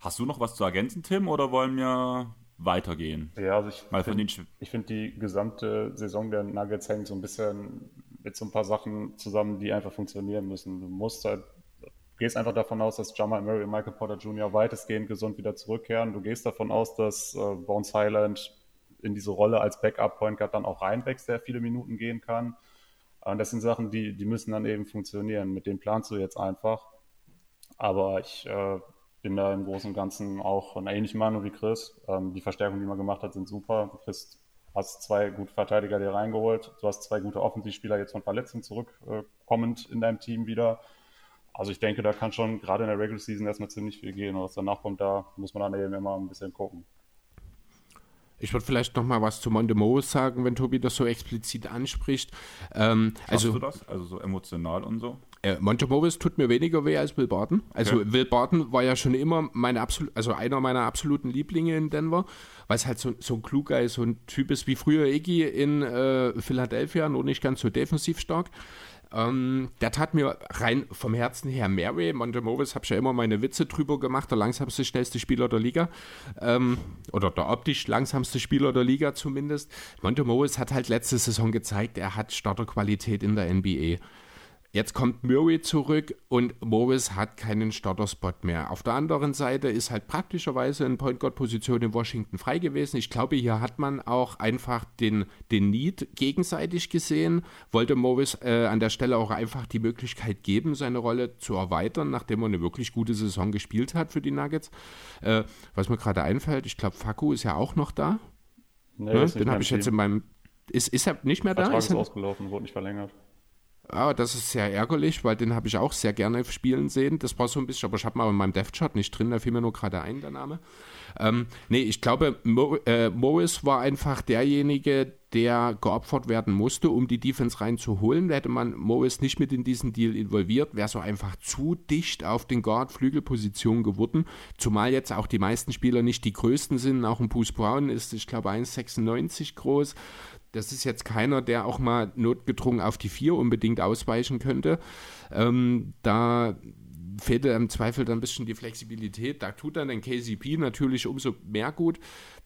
Hast du noch was zu ergänzen, Tim, oder wollen wir weitergehen? Ja, also ich finde find die gesamte Saison der Nuggets hängt so ein bisschen mit so ein paar Sachen zusammen, die einfach funktionieren müssen. Du musst halt gehst einfach davon aus, dass Jamal Murray und Michael Porter Jr. weitestgehend gesund wieder zurückkehren. Du gehst davon aus, dass äh, Bones Highland in diese Rolle als Backup-Point Guard dann auch reinwächst, der viele Minuten gehen kann. Und das sind Sachen, die, die müssen dann eben funktionieren. Mit dem planst du jetzt einfach. Aber ich äh, bin da im Großen und Ganzen auch einer ähnlichen Meinung wie Chris. Ähm, die Verstärkungen, die man gemacht hat, sind super. Du hast zwei gute Verteidiger dir reingeholt. Du hast zwei gute Offensivspieler jetzt von Verletzungen zurückkommend in deinem Team wieder. Also ich denke, da kann schon gerade in der Regular Season erstmal ziemlich viel gehen. Und was danach kommt, da muss man dann eben immer ein bisschen gucken. Ich würde vielleicht noch mal was zu Montemose sagen, wenn Tobi das so explizit anspricht. Ähm, also, du das? Also so emotional und so? Äh, Montemose tut mir weniger weh als Will Barton. Also okay. Will Barton war ja schon immer meine absolut, also einer meiner absoluten Lieblinge in Denver, weil es halt so, so ein kluger ist, so ein Typ ist wie früher Iggy in äh, Philadelphia, nur nicht ganz so defensiv stark. Ähm, der tat mir rein vom Herzen her mehr weh. Montemovis habe ich ja immer meine Witze drüber gemacht, der langsamste, schnellste Spieler der Liga. Ähm, oder der optisch langsamste Spieler der Liga zumindest. Montemovis hat halt letzte Saison gezeigt, er hat Starterqualität in der NBA Jetzt kommt Murray zurück und Morris hat keinen Starter-Spot mehr. Auf der anderen Seite ist halt praktischerweise eine Point Guard-Position in Washington frei gewesen. Ich glaube, hier hat man auch einfach den, den Need gegenseitig gesehen. Wollte Morris äh, an der Stelle auch einfach die Möglichkeit geben, seine Rolle zu erweitern, nachdem er eine wirklich gute Saison gespielt hat für die Nuggets. Äh, was mir gerade einfällt, ich glaube, Faku ist ja auch noch da. Nee, ne? Den habe ich jetzt in meinem. Ist, ist er nicht mehr da? Vertrag ist, ist ausgelaufen, wurde nicht verlängert. Ja, das ist sehr ärgerlich, weil den habe ich auch sehr gerne spielen sehen. Das war so ein bisschen, aber ich habe mal in meinem Dev-Chart nicht drin, da fiel mir nur gerade ein, der Name. Ähm, nee, ich glaube, Mo äh, Morris war einfach derjenige, der geopfert werden musste, um die Defense reinzuholen. Hätte man Morris nicht mit in diesen Deal involviert, wäre so einfach zu dicht auf den Guard-Flügelposition geworden. Zumal jetzt auch die meisten Spieler nicht die größten sind. Auch ein Bruce Brown ist, ich glaube, 1,96 groß. Das ist jetzt keiner, der auch mal notgedrungen auf die vier unbedingt ausweichen könnte. Ähm, da fehlt im Zweifel dann ein bisschen die Flexibilität. Da tut dann den KCP natürlich umso mehr gut.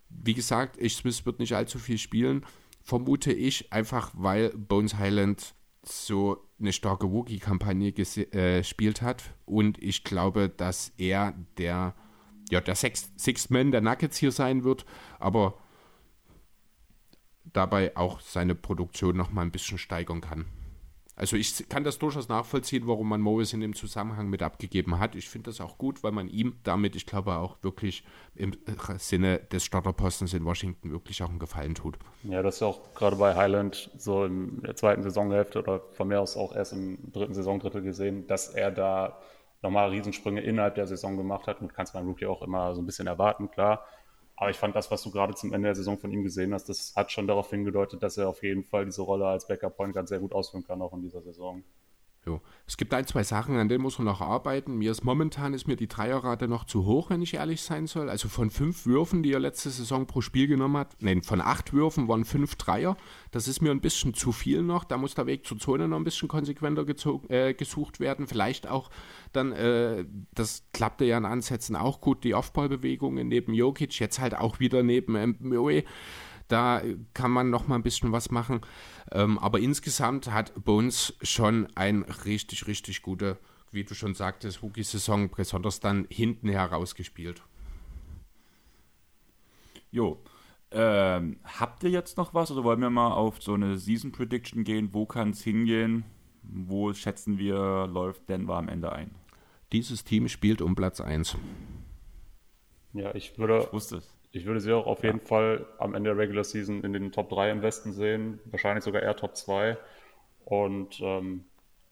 Wie gesagt, ich Smith wird nicht allzu viel spielen, vermute ich, einfach weil Bones Highland so eine starke Wookie-Kampagne äh, gespielt hat. Und ich glaube, dass er der, ja, der Sixth Man der Nuggets hier sein wird. Aber dabei auch seine Produktion noch mal ein bisschen steigern kann. Also ich kann das durchaus nachvollziehen, warum man Morris in dem Zusammenhang mit abgegeben hat. Ich finde das auch gut, weil man ihm damit, ich glaube, auch wirklich im Sinne des Starterpostens in Washington wirklich auch einen Gefallen tut. Ja, das ist ja auch gerade bei Highland so in der zweiten Saisonhälfte oder von mir aus auch erst im dritten Saisondrittel gesehen, dass er da nochmal Riesensprünge innerhalb der Saison gemacht hat. Und kannst man Rookie auch immer so ein bisschen erwarten, klar. Aber ich fand das, was du gerade zum Ende der Saison von ihm gesehen hast, das hat schon darauf hingedeutet, dass er auf jeden Fall diese Rolle als Backup Point Guard sehr gut ausführen kann, auch in dieser Saison. Jo. Es gibt ein, zwei Sachen, an denen muss man noch arbeiten. Mir ist momentan ist mir die Dreierrate noch zu hoch, wenn ich ehrlich sein soll. Also von fünf Würfen, die er letzte Saison pro Spiel genommen hat, nein, von acht Würfen waren fünf Dreier. Das ist mir ein bisschen zu viel noch. Da muss der Weg zur Zone noch ein bisschen konsequenter gezogen, äh, gesucht werden. Vielleicht auch dann, äh, das klappte ja in Ansätzen auch gut, die Offballbewegungen neben Jokic, jetzt halt auch wieder neben ähm, Murray. Da kann man noch mal ein bisschen was machen. Ähm, aber insgesamt hat Bones schon ein richtig, richtig gute, wie du schon sagtest, Rookie-Saison, besonders dann hinten herausgespielt. Jo. Ähm, habt ihr jetzt noch was oder wollen wir mal auf so eine Season Prediction gehen? Wo kann es hingehen? Wo schätzen wir, läuft Denver am Ende ein? Dieses Team spielt um Platz 1. Ja, ich würde. Ich wusste es. Ich würde sie auch auf jeden Fall am Ende der Regular Season in den Top 3 im Westen sehen, wahrscheinlich sogar eher Top 2. Und ähm,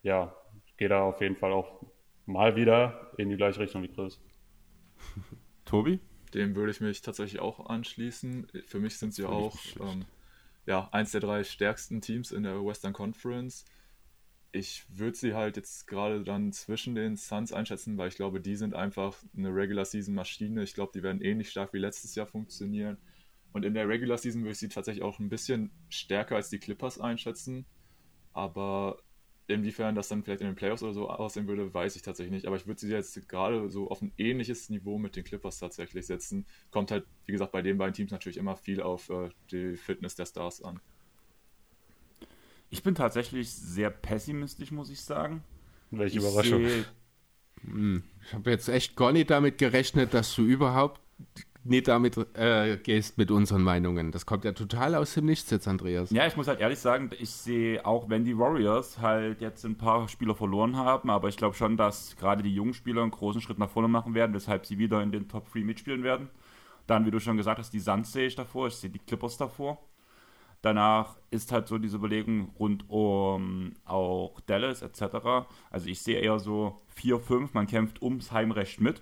ja, gehe da auf jeden Fall auch mal wieder in die gleiche Richtung wie Chris. [laughs] Tobi? Dem würde ich mich tatsächlich auch anschließen. Für mich sind sie auch ähm, ja, eins der drei stärksten Teams in der Western Conference ich würde sie halt jetzt gerade dann zwischen den Suns einschätzen, weil ich glaube, die sind einfach eine Regular Season Maschine. Ich glaube, die werden ähnlich stark wie letztes Jahr funktionieren. Und in der Regular Season würde ich sie tatsächlich auch ein bisschen stärker als die Clippers einschätzen. Aber inwiefern das dann vielleicht in den Playoffs oder so aussehen würde, weiß ich tatsächlich nicht. Aber ich würde sie jetzt gerade so auf ein ähnliches Niveau mit den Clippers tatsächlich setzen. Kommt halt, wie gesagt, bei den beiden Teams natürlich immer viel auf äh, die Fitness der Stars an. Ich bin tatsächlich sehr pessimistisch, muss ich sagen. Welche ich Überraschung. Seh, hm, ich habe jetzt echt gar nicht damit gerechnet, dass du überhaupt nicht damit äh, gehst mit unseren Meinungen. Das kommt ja total aus dem Nichts jetzt, Andreas. Ja, ich muss halt ehrlich sagen, ich sehe auch, wenn die Warriors halt jetzt ein paar Spieler verloren haben, aber ich glaube schon, dass gerade die jungen Spieler einen großen Schritt nach vorne machen werden, weshalb sie wieder in den Top 3 mitspielen werden. Dann, wie du schon gesagt hast, die Suns sehe ich davor, ich sehe die Clippers davor. Danach ist halt so diese Überlegung rund um auch Dallas etc. Also ich sehe eher so 4-5, man kämpft ums Heimrecht mit.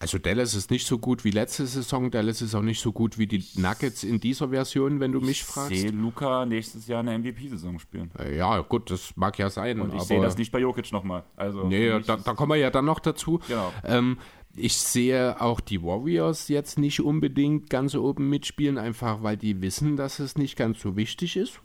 Also Dallas ist nicht so gut wie letzte Saison, Dallas ist auch nicht so gut wie die Nuggets in dieser Version, wenn du mich fragst. Ich sehe Luca nächstes Jahr eine MVP-Saison spielen. Äh, ja, gut, das mag ja sein. Und ich sehe das nicht bei Jokic nochmal. Also nee, da, da, kommen wir ja dann noch dazu. Genau. Ähm, ich sehe auch die Warriors jetzt nicht unbedingt ganz oben mitspielen, einfach weil die wissen, dass es nicht ganz so wichtig ist.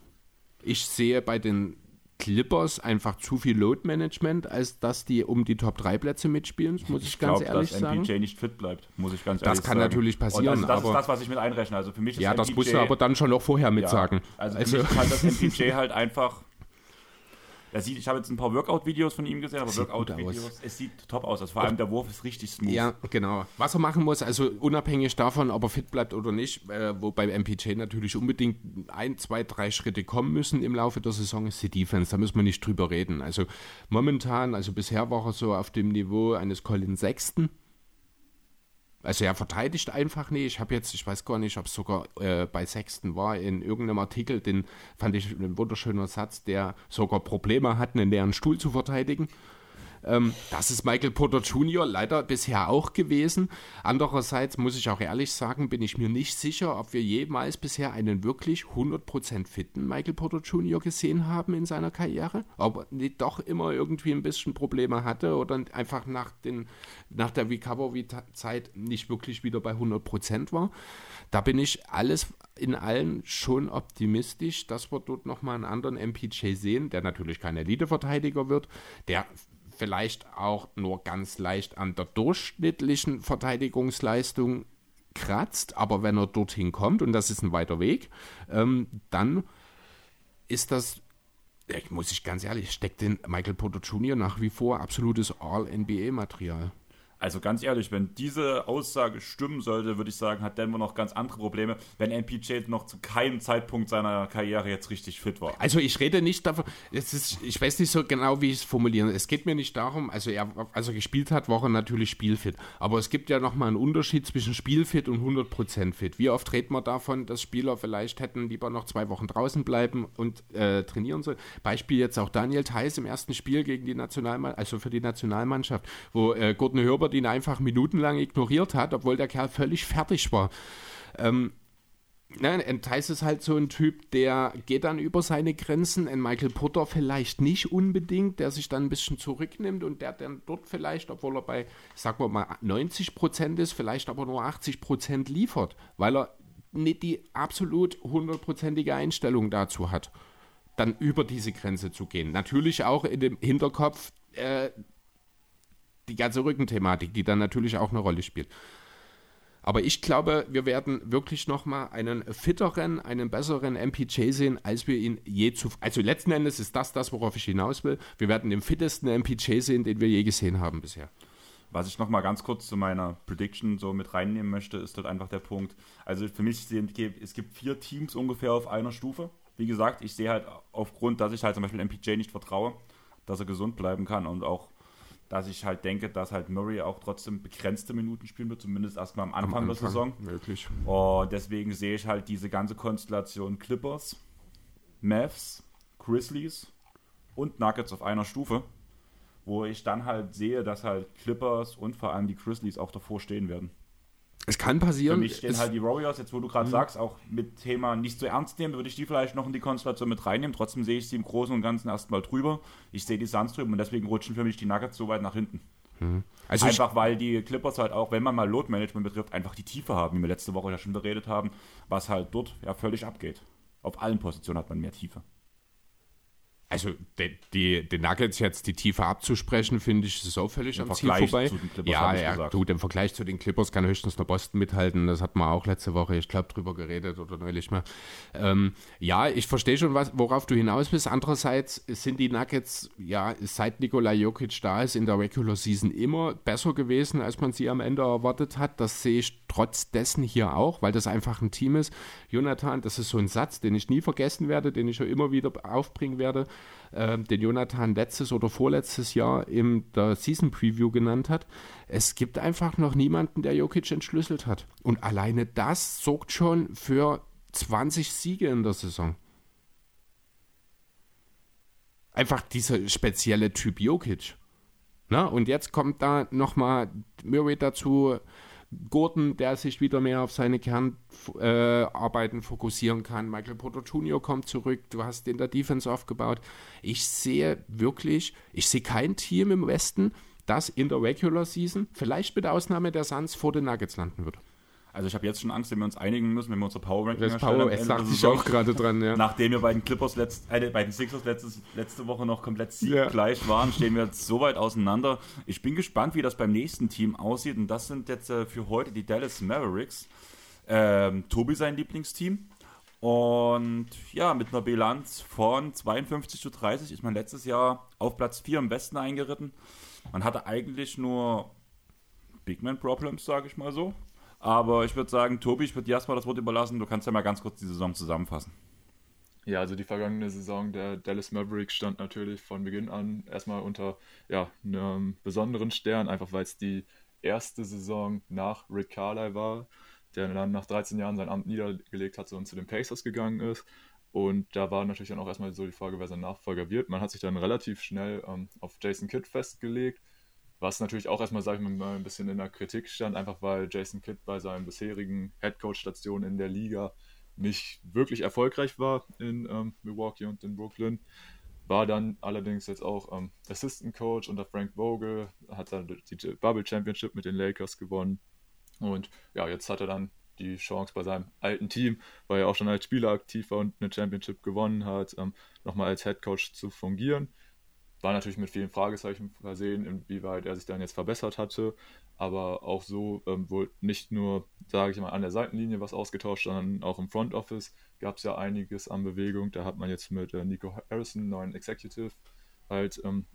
Ich sehe bei den Clippers einfach zu viel Load Management, als dass die um die Top 3 Plätze mitspielen, muss ich, ich ganz glaub, ehrlich dass sagen. MPJ nicht fit bleibt, muss ich ganz ehrlich sagen. Das kann natürlich passieren. Und das, das ist das, was ich mit einrechne. Also für mich ist Ja, das musst du aber dann schon noch vorher mit ja, sagen. Also, also für mich kann das MPJ halt einfach Das sieht, ich habe jetzt ein paar Workout-Videos von ihm gesehen, aber Workout-Videos, es sieht top aus. Also vor allem der Wurf ist richtig smooth. Ja, genau. Was er machen muss, also unabhängig davon, ob er fit bleibt oder nicht, äh, wo beim MPJ natürlich unbedingt ein, zwei, drei Schritte kommen müssen im Laufe der Saison, ist die Defense. Da müssen wir nicht drüber reden. Also momentan, also bisher war er so auf dem Niveau eines Colin Sexton. Also er verteidigt einfach nicht. Ich habe jetzt, ich weiß gar nicht, ob es sogar äh, bei Sexton war, in irgendeinem Artikel, den fand ich ein wunderschöner Satz, der sogar Probleme hat, einen leeren Stuhl zu verteidigen. Ähm, das ist Michael Porter Jr. leider bisher auch gewesen. Andererseits muss ich auch ehrlich sagen, bin ich mir nicht sicher, ob wir jemals bisher einen wirklich 100% fitten Michael Porter Jr. gesehen haben in seiner Karriere. Ob er doch immer irgendwie ein bisschen Probleme hatte oder einfach nach, den, nach der Recovery-Zeit nicht wirklich wieder bei 100% war. Da bin ich alles in allen schon optimistisch, dass wir dort nochmal einen anderen MPJ sehen, der natürlich kein Elite-Verteidiger wird, der vielleicht auch nur ganz leicht an der durchschnittlichen Verteidigungsleistung kratzt, aber wenn er dorthin kommt, und das ist ein weiter Weg, ähm, dann ist das, ich muss ich ganz ehrlich, steckt in Michael Porter Jr. nach wie vor absolutes All-NBA-Material. Also ganz ehrlich, wenn diese Aussage stimmen sollte, würde ich sagen, hat Denver noch ganz andere Probleme, wenn MPJ noch zu keinem Zeitpunkt seiner Karriere jetzt richtig fit war. Also ich rede nicht davon, es ist, ich weiß nicht so genau, wie ich es formulieren. Es geht mir nicht darum, also er, als er gespielt hat, war er natürlich spielfit. Aber es gibt ja nochmal einen Unterschied zwischen spielfit und 100% fit. Wie oft redet man davon, dass Spieler vielleicht hätten lieber noch zwei Wochen draußen bleiben und äh, trainieren sollen? Beispiel jetzt auch Daniel Theiss im ersten Spiel gegen die Nationalmannschaft, also für die Nationalmannschaft, wo äh, Gordon Herbert ihn einfach minutenlang ignoriert hat, obwohl der Kerl völlig fertig war. Ähm, Ne, ein Thais ist halt so ein Typ, der geht dann über seine Grenzen. Ein Michael Potter vielleicht nicht unbedingt, der sich dann ein bisschen zurücknimmt und der dann dort vielleicht, obwohl er bei, sagen wir mal, 90 Prozent ist, vielleicht aber nur 80 Prozent liefert, weil er nicht die absolut hundertprozentige Einstellung dazu hat, dann über diese Grenze zu gehen. Natürlich auch in dem Hinterkopf, äh, die ganze Rückenthematik, die dann natürlich auch eine Rolle spielt. Aber ich glaube, wir werden wirklich nochmal einen fitteren, einen besseren MPJ sehen, als wir ihn je zu. Also letzten Endes ist das das, worauf ich hinaus will. Wir werden den fittesten MPJ sehen, den wir je gesehen haben bisher. Was ich nochmal ganz kurz zu meiner Prediction so mit reinnehmen möchte, ist dort einfach der Punkt. Also für mich sind es gibt vier Teams ungefähr auf einer Stufe. Wie gesagt, ich sehe halt aufgrund, dass ich halt zum Beispiel MPJ nicht vertraue, dass er gesund bleiben kann und auch dass ich halt denke, dass halt Murray auch trotzdem begrenzte Minuten spielen wird, zumindest erstmal am Anfang, am Anfang der Saison. Wirklich. Und deswegen sehe ich halt diese ganze Konstellation Clippers, Mavs, Grizzlies und Nuggets auf einer Stufe, wo ich dann halt sehe, dass halt Clippers und vor allem die Grizzlies auch davor stehen werden. Es kann passieren. Für mich stehen halt die Warriors, jetzt wo du gerade mhm. sagst, auch mit Thema nicht so ernst nehmen, würde ich die vielleicht noch in die Konstellation mit reinnehmen. Trotzdem sehe ich sie im Großen und Ganzen erstmal drüber. Ich sehe die Suns drüben und deswegen rutschen für mich die Nuggets so weit nach hinten. Mhm. Also einfach weil die Clippers halt auch, wenn man mal Load Management betrifft, einfach die Tiefe haben, wie wir letzte Woche ja schon beredet haben, was halt dort ja völlig abgeht. Auf allen Positionen hat man mehr Tiefe also die, die, den Nuggets jetzt die Tiefe abzusprechen, finde ich, ist auch völlig Im am Vergleich Ziel vorbei. Zu den Clippers, ja, ja, du, im Vergleich zu den Clippers kann höchstens noch Boston mithalten. Das hat man auch letzte Woche, ich glaube, drüber geredet oder neulich mal. Ähm, ja, ich verstehe schon, was, worauf du hinaus bist. Andererseits sind die Nuggets, ja, seit Nikola Jokic da ist, in der Regular Season immer besser gewesen, als man sie am Ende erwartet hat. Das sehe ich trotz dessen hier auch, weil das einfach ein Team ist. Jonathan, das ist so ein Satz, den ich nie vergessen werde, den ich ja immer wieder aufbringen werde äh, den Jonathan letztes oder vorletztes Jahr in der Season Preview genannt hat. Es gibt einfach noch niemanden, der Jokic entschlüsselt hat. Und alleine das sorgt schon für 20 Siege in der Saison. Einfach dieser spezielle Typ Jokic. Na, und jetzt kommt da nochmal Murray dazu, Gordon, der sich wieder mehr auf seine Kernarbeiten äh, fokussieren kann. Michael Porter Jr. kommt zurück. Du hast in der Defense aufgebaut. Ich sehe wirklich, ich sehe kein Team im Westen, das in der Regular Season, vielleicht mit Ausnahme der Suns, vor den Nuggets landen wird. Also ich habe jetzt schon Angst, wenn wir uns einigen müssen, wenn wir unser Power Ranking das Power, es sagt sich auch gerade dran, ja. Nachdem wir bei den Clippers letzt, äh, bei den Sixers letztes, letzte Woche noch komplett sieggleich ja. waren, stehen wir jetzt so weit auseinander. Ich bin gespannt, wie das beim nächsten Team aussieht. Und das sind jetzt äh, für heute die Dallas Mavericks. Ähm, Tobi sein Lieblingsteam. Und ja, mit einer Bilanz von 52 zu 30 ist man letztes Jahr auf Platz 4 im Westen eingeritten. Man hatte eigentlich nur Big Man Problems, sage ich mal so. Aber ich würde sagen, Tobi, ich würde dir erstmal das Wort überlassen. Du kannst ja mal ganz kurz die Saison zusammenfassen. Ja, also die vergangene Saison der Dallas Mavericks stand natürlich von Beginn an erstmal unter ja, einem besonderen Stern, einfach weil es die erste Saison nach Rick Carlisle war der dann nach 13 Jahren sein Amt niedergelegt hatte und zu den Pacers gegangen ist. Und da war natürlich dann auch erstmal so die Frage, wer sein Nachfolger wird. Man hat sich dann relativ schnell ähm, auf Jason Kidd festgelegt, was natürlich auch erstmal, sage ich mal, ein bisschen in der Kritik stand, einfach weil Jason Kidd bei seinen bisherigen Headcoach-Stationen in der Liga nicht wirklich erfolgreich war in ähm, Milwaukee und in Brooklyn. War dann allerdings jetzt auch ähm, Assistant Coach unter Frank Vogel, hat dann die Bubble Championship mit den Lakers gewonnen und ja, jetzt hat er dann die Chance bei seinem alten Team, weil er auch schon als Spieler aktiv war und eine Championship gewonnen hat, ähm, nochmal als Head Coach zu fungieren. War natürlich mit vielen Fragezeichen versehen, inwieweit er sich dann jetzt verbessert hatte, aber auch so ähm, wohl nicht nur, sage ich mal, an der Seitenlinie was ausgetauscht, sondern auch im Front Office gab es ja einiges an Bewegung. Da hat man jetzt mit äh, Nico Harrison, neuen Executive, halt ähm,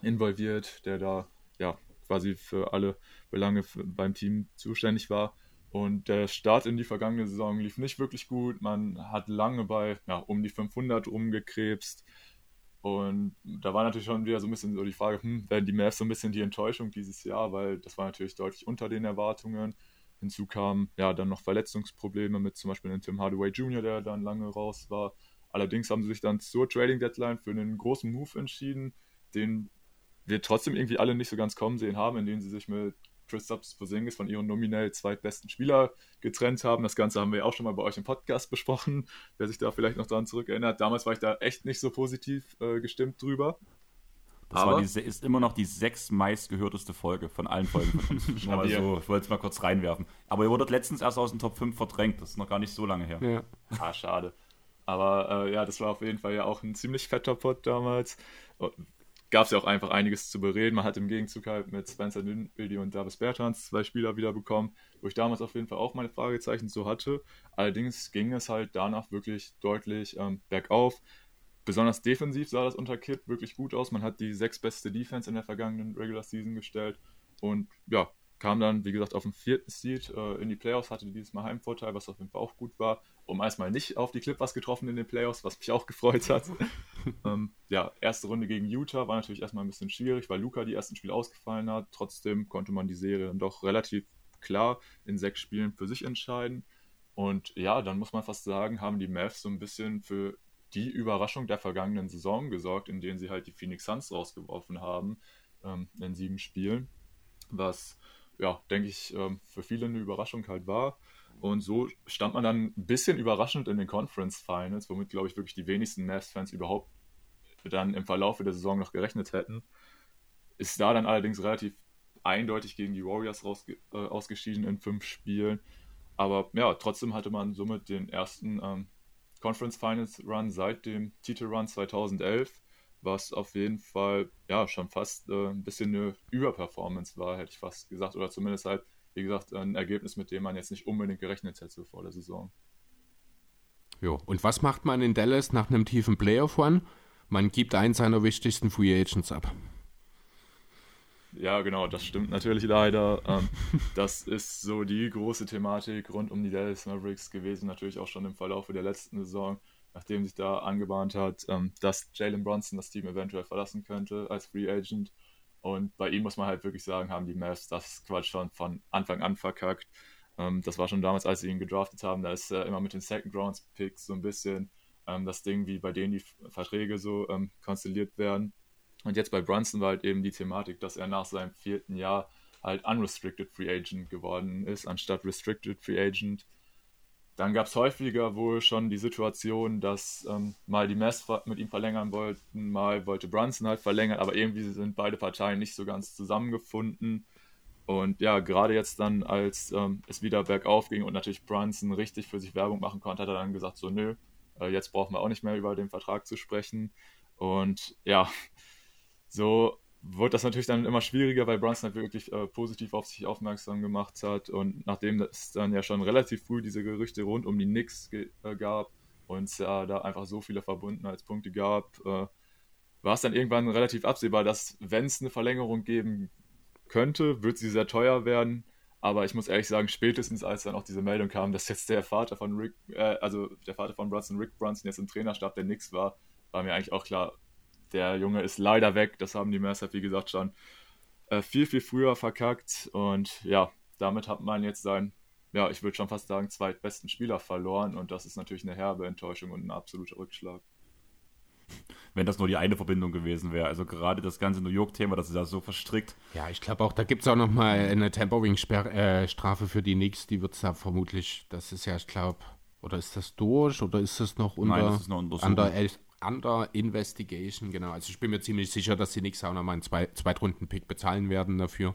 involviert, der da ja quasi für alle Belange beim Team zuständig war. Und der Start in die vergangene Saison lief nicht wirklich gut. Man hat lange bei ja, um die 500 rumgekrebst. Und da war natürlich schon wieder so ein bisschen so die Frage, hm, werden die Mavs so ein bisschen die Enttäuschung dieses Jahr, weil das war natürlich deutlich unter den Erwartungen. Hinzu kamen ja dann noch Verletzungsprobleme mit zum Beispiel dem Tim Hardaway Jr., der dann lange raus war. Allerdings haben sie sich dann zur Trading Deadline für einen großen Move entschieden, den wir trotzdem irgendwie alle nicht so ganz kommen sehen haben, indem sie sich mit Kristaps Porzingis von ihrem nominell zweitbesten Spieler getrennt haben. Das Ganze haben wir auch schon mal bei euch im Podcast besprochen, wer sich da vielleicht noch daran zurückerinnert. Damals war ich da echt nicht so positiv äh, gestimmt drüber. Das Aber, die, ist immer noch die sechs meistgehörteste Folge von allen Folgen von uns. [laughs] mal so, ich wollte es mal kurz reinwerfen. Aber ihr wurdet letztens erst aus den Top 5 verdrängt. Das ist noch gar nicht so lange her. Ja. Ah, schade. Aber äh, ja, das war auf jeden Fall ja auch ein ziemlich fetter Pot damals gab es ja auch einfach einiges zu bereden. Man hat im Gegenzug halt mit Spencer Dinwiddie und Davis Bertans zwei Spieler wieder bekommen, wo ich damals auf jeden Fall auch meine Fragezeichen so hatte. Allerdings ging es halt danach wirklich deutlich ähm, bergauf. Besonders defensiv sah das unter Kid wirklich gut aus. Man hat die sechs beste Defense in der vergangenen Regular Season gestellt und ja, kam dann, wie gesagt, auf den vierten Seed äh, in die Playoffs, hatte dieses Mal Heimvorteil, was auf jeden Fall auch gut war. Um erstmal nicht auf die Clippers getroffen in den Playoffs, was mich auch gefreut hat. [laughs] ähm, ja, erste Runde gegen Utah war natürlich erstmal ein bisschen schwierig, weil Luca die ersten Spiele ausgefallen hat. Trotzdem konnte man die Serie dann doch relativ klar in sechs Spielen für sich entscheiden. Und ja, dann muss man fast sagen, haben die Mavs so ein bisschen für die Überraschung der vergangenen Saison gesorgt, in denen sie halt die Phoenix Suns rausgeworfen haben ähm, in sieben Spielen. Was ja, denke ich, ähm, für viele eine Überraschung halt war. Und so stand man dann ein bisschen überraschend in den Conference Finals, womit, glaube ich, wirklich die wenigsten Mavs-Fans überhaupt dann im Verlauf der Saison noch gerechnet hätten. Ist da dann allerdings relativ eindeutig gegen die Warriors rausge äh, ausgeschieden in fünf Spielen. Aber ja, trotzdem hatte man somit den ersten ähm, Conference Finals Run seit dem Titelrun 2011 was auf jeden Fall ja schon fast äh, ein bisschen eine Überperformance war, hätte ich fast gesagt. Oder zumindest halt, wie gesagt, ein Ergebnis, mit dem man jetzt nicht unbedingt gerechnet hätte vor der Saison. Jo, und was macht man in Dallas nach einem tiefen Playoff-Run? Man gibt einen seiner wichtigsten Free Agents ab. Ja, genau, das stimmt natürlich leider. Ähm, [laughs] das ist so die große Thematik rund um die Dallas Mavericks gewesen, natürlich auch schon im Verlauf der letzten Saison nachdem sich da angebahnt hat, ähm, dass Jalen Bronson das Team eventuell verlassen könnte als Free Agent. Und bei ihm muss man halt wirklich sagen, haben die Mavs das Quatsch schon von Anfang an verkackt. Ähm, das war schon damals, als sie ihn gedraftet haben. Da ist äh, immer mit den Second Rounds Picks so ein bisschen ähm, das Ding, wie bei denen die Verträge so ähm, konstelliert werden. Und jetzt bei Brunson war halt eben die Thematik, dass er nach seinem vierten Jahr halt unrestricted Free Agent geworden ist, anstatt restricted Free Agent. Dann gab es häufiger wohl schon die Situation, dass ähm, mal die Mess mit ihm verlängern wollten, mal wollte Brunson halt verlängern, aber irgendwie sind beide Parteien nicht so ganz zusammengefunden. Und ja, gerade jetzt dann, als ähm, es wieder bergauf ging und natürlich Brunson richtig für sich Werbung machen konnte, hat er dann gesagt, so nö, äh, jetzt brauchen wir auch nicht mehr über den Vertrag zu sprechen. Und ja, [laughs] so wird das natürlich dann immer schwieriger, weil Brunson halt wirklich äh, positiv auf sich aufmerksam gemacht hat. Und nachdem es dann ja schon relativ früh diese Gerüchte rund um die Knicks äh, gab, und es ja da einfach so viele Verbundenheitspunkte gab, äh, war es dann irgendwann relativ absehbar, dass wenn es eine Verlängerung geben könnte, wird sie sehr teuer werden. Aber ich muss ehrlich sagen, spätestens als dann auch diese Meldung kam, dass jetzt der Vater von Rick, äh, also der Vater von Brunson, Rick Brunson, jetzt im Trainerstab der Knicks war, war mir eigentlich auch klar, der Junge ist leider weg. Das haben die halt, wie gesagt, schon äh, viel, viel früher verkackt. Und ja, damit hat man jetzt seinen, ja, ich würde schon fast sagen, zweitbesten Spieler verloren. Und das ist natürlich eine herbe Enttäuschung und ein absoluter Rückschlag. Wenn das nur die eine Verbindung gewesen wäre. Also gerade das ganze New York-Thema, das ist ja so verstrickt. Ja, ich glaube auch, da gibt es auch nochmal eine Tempering-Strafe äh, für die Knicks. Die wird es da vermutlich, das ist ja, ich glaube, oder ist das durch oder ist das noch unter, Nein, das ist noch under, under Investigation? Genau, also ich bin mir ziemlich sicher, dass die Knicks auch nochmal einen Zwei Zweitrunden-Pick bezahlen werden dafür.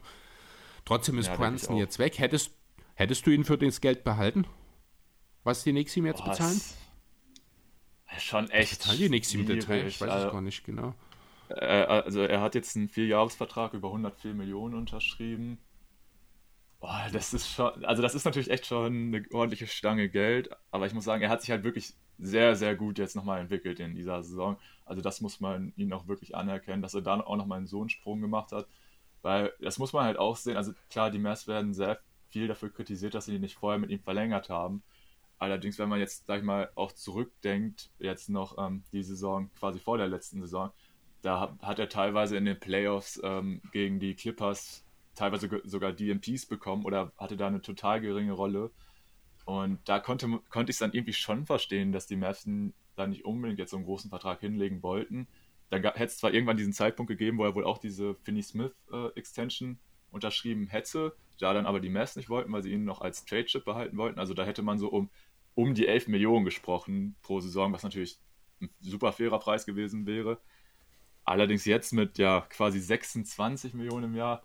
Trotzdem ist ja, Brunson jetzt weg. Hättest, hättest du ihn für das Geld behalten? Was die Knicks ihm jetzt Boah, bezahlen? Schon echt. Zahlen die Knicks im Detail? Ich weiß es also, gar nicht genau. Äh, also er hat jetzt einen Vierjahresvertrag über 104 Millionen unterschrieben. Boah, das ist schon, also das ist natürlich echt schon eine ordentliche Stange Geld, aber ich muss sagen, er hat sich halt wirklich sehr, sehr gut jetzt nochmal entwickelt in dieser Saison. Also das muss man ihn auch wirklich anerkennen, dass er dann auch nochmal so einen Sprung gemacht hat. Weil das muss man halt auch sehen. Also klar, die Mavs werden sehr viel dafür kritisiert, dass sie nicht vorher mit ihm verlängert haben. Allerdings, wenn man jetzt, sag ich mal, auch zurückdenkt, jetzt noch ähm, die Saison quasi vor der letzten Saison, da hat, hat er teilweise in den Playoffs ähm, gegen die Clippers teilweise sogar DMPs bekommen oder hatte da eine total geringe Rolle. Und da konnte, konnte ich es dann irgendwie schon verstehen, dass die Mavs da nicht unbedingt jetzt so einen großen Vertrag hinlegen wollten. Dann hätte es zwar irgendwann diesen Zeitpunkt gegeben, wo er wohl auch diese Finney Smith äh, Extension unterschrieben hätte, da dann aber die Mavs nicht wollten, weil sie ihn noch als Trade Chip behalten wollten. Also da hätte man so um, um die 11 Millionen gesprochen pro Saison, was natürlich ein super fairer Preis gewesen wäre. Allerdings jetzt mit ja quasi 26 Millionen im Jahr.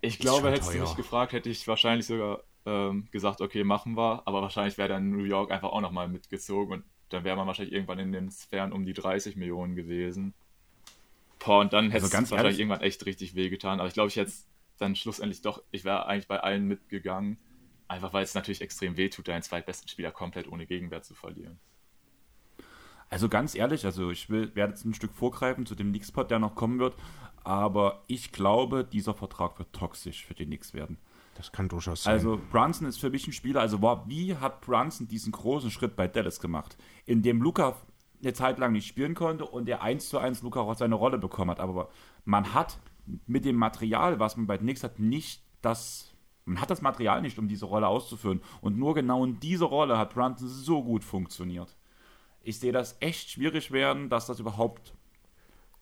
Ich glaube, hättest du mich gefragt, hätte ich wahrscheinlich sogar ähm, gesagt, okay, machen wir. Aber wahrscheinlich wäre dann New York einfach auch nochmal mitgezogen und dann wäre man wahrscheinlich irgendwann in den Sphären um die 30 Millionen gewesen. Boah, und dann hätte also es wahrscheinlich ehrlich? irgendwann echt richtig wehgetan. Aber ich glaube, ich hätte dann schlussendlich doch, ich wäre eigentlich bei allen mitgegangen. Einfach weil es natürlich extrem wehtut, deinen zweitbesten Spieler komplett ohne Gegenwert zu verlieren. Also ganz ehrlich, also ich will, werde jetzt ein Stück vorgreifen zu dem Knicks-Pod, der noch kommen wird, aber ich glaube, dieser Vertrag wird toxisch für die Knicks werden. Das kann durchaus sein. Also Brunson ist für mich ein Spieler, also wie hat Brunson diesen großen Schritt bei Dallas gemacht, in dem Luca eine Zeit lang nicht spielen konnte und der 1 zu 1 Luca auch seine Rolle bekommen hat. Aber man hat mit dem Material, was man bei Knicks hat, nicht das, man hat das Material nicht, um diese Rolle auszuführen. Und nur genau in dieser Rolle hat Brunson so gut funktioniert. Ich sehe das echt schwierig werden, dass das überhaupt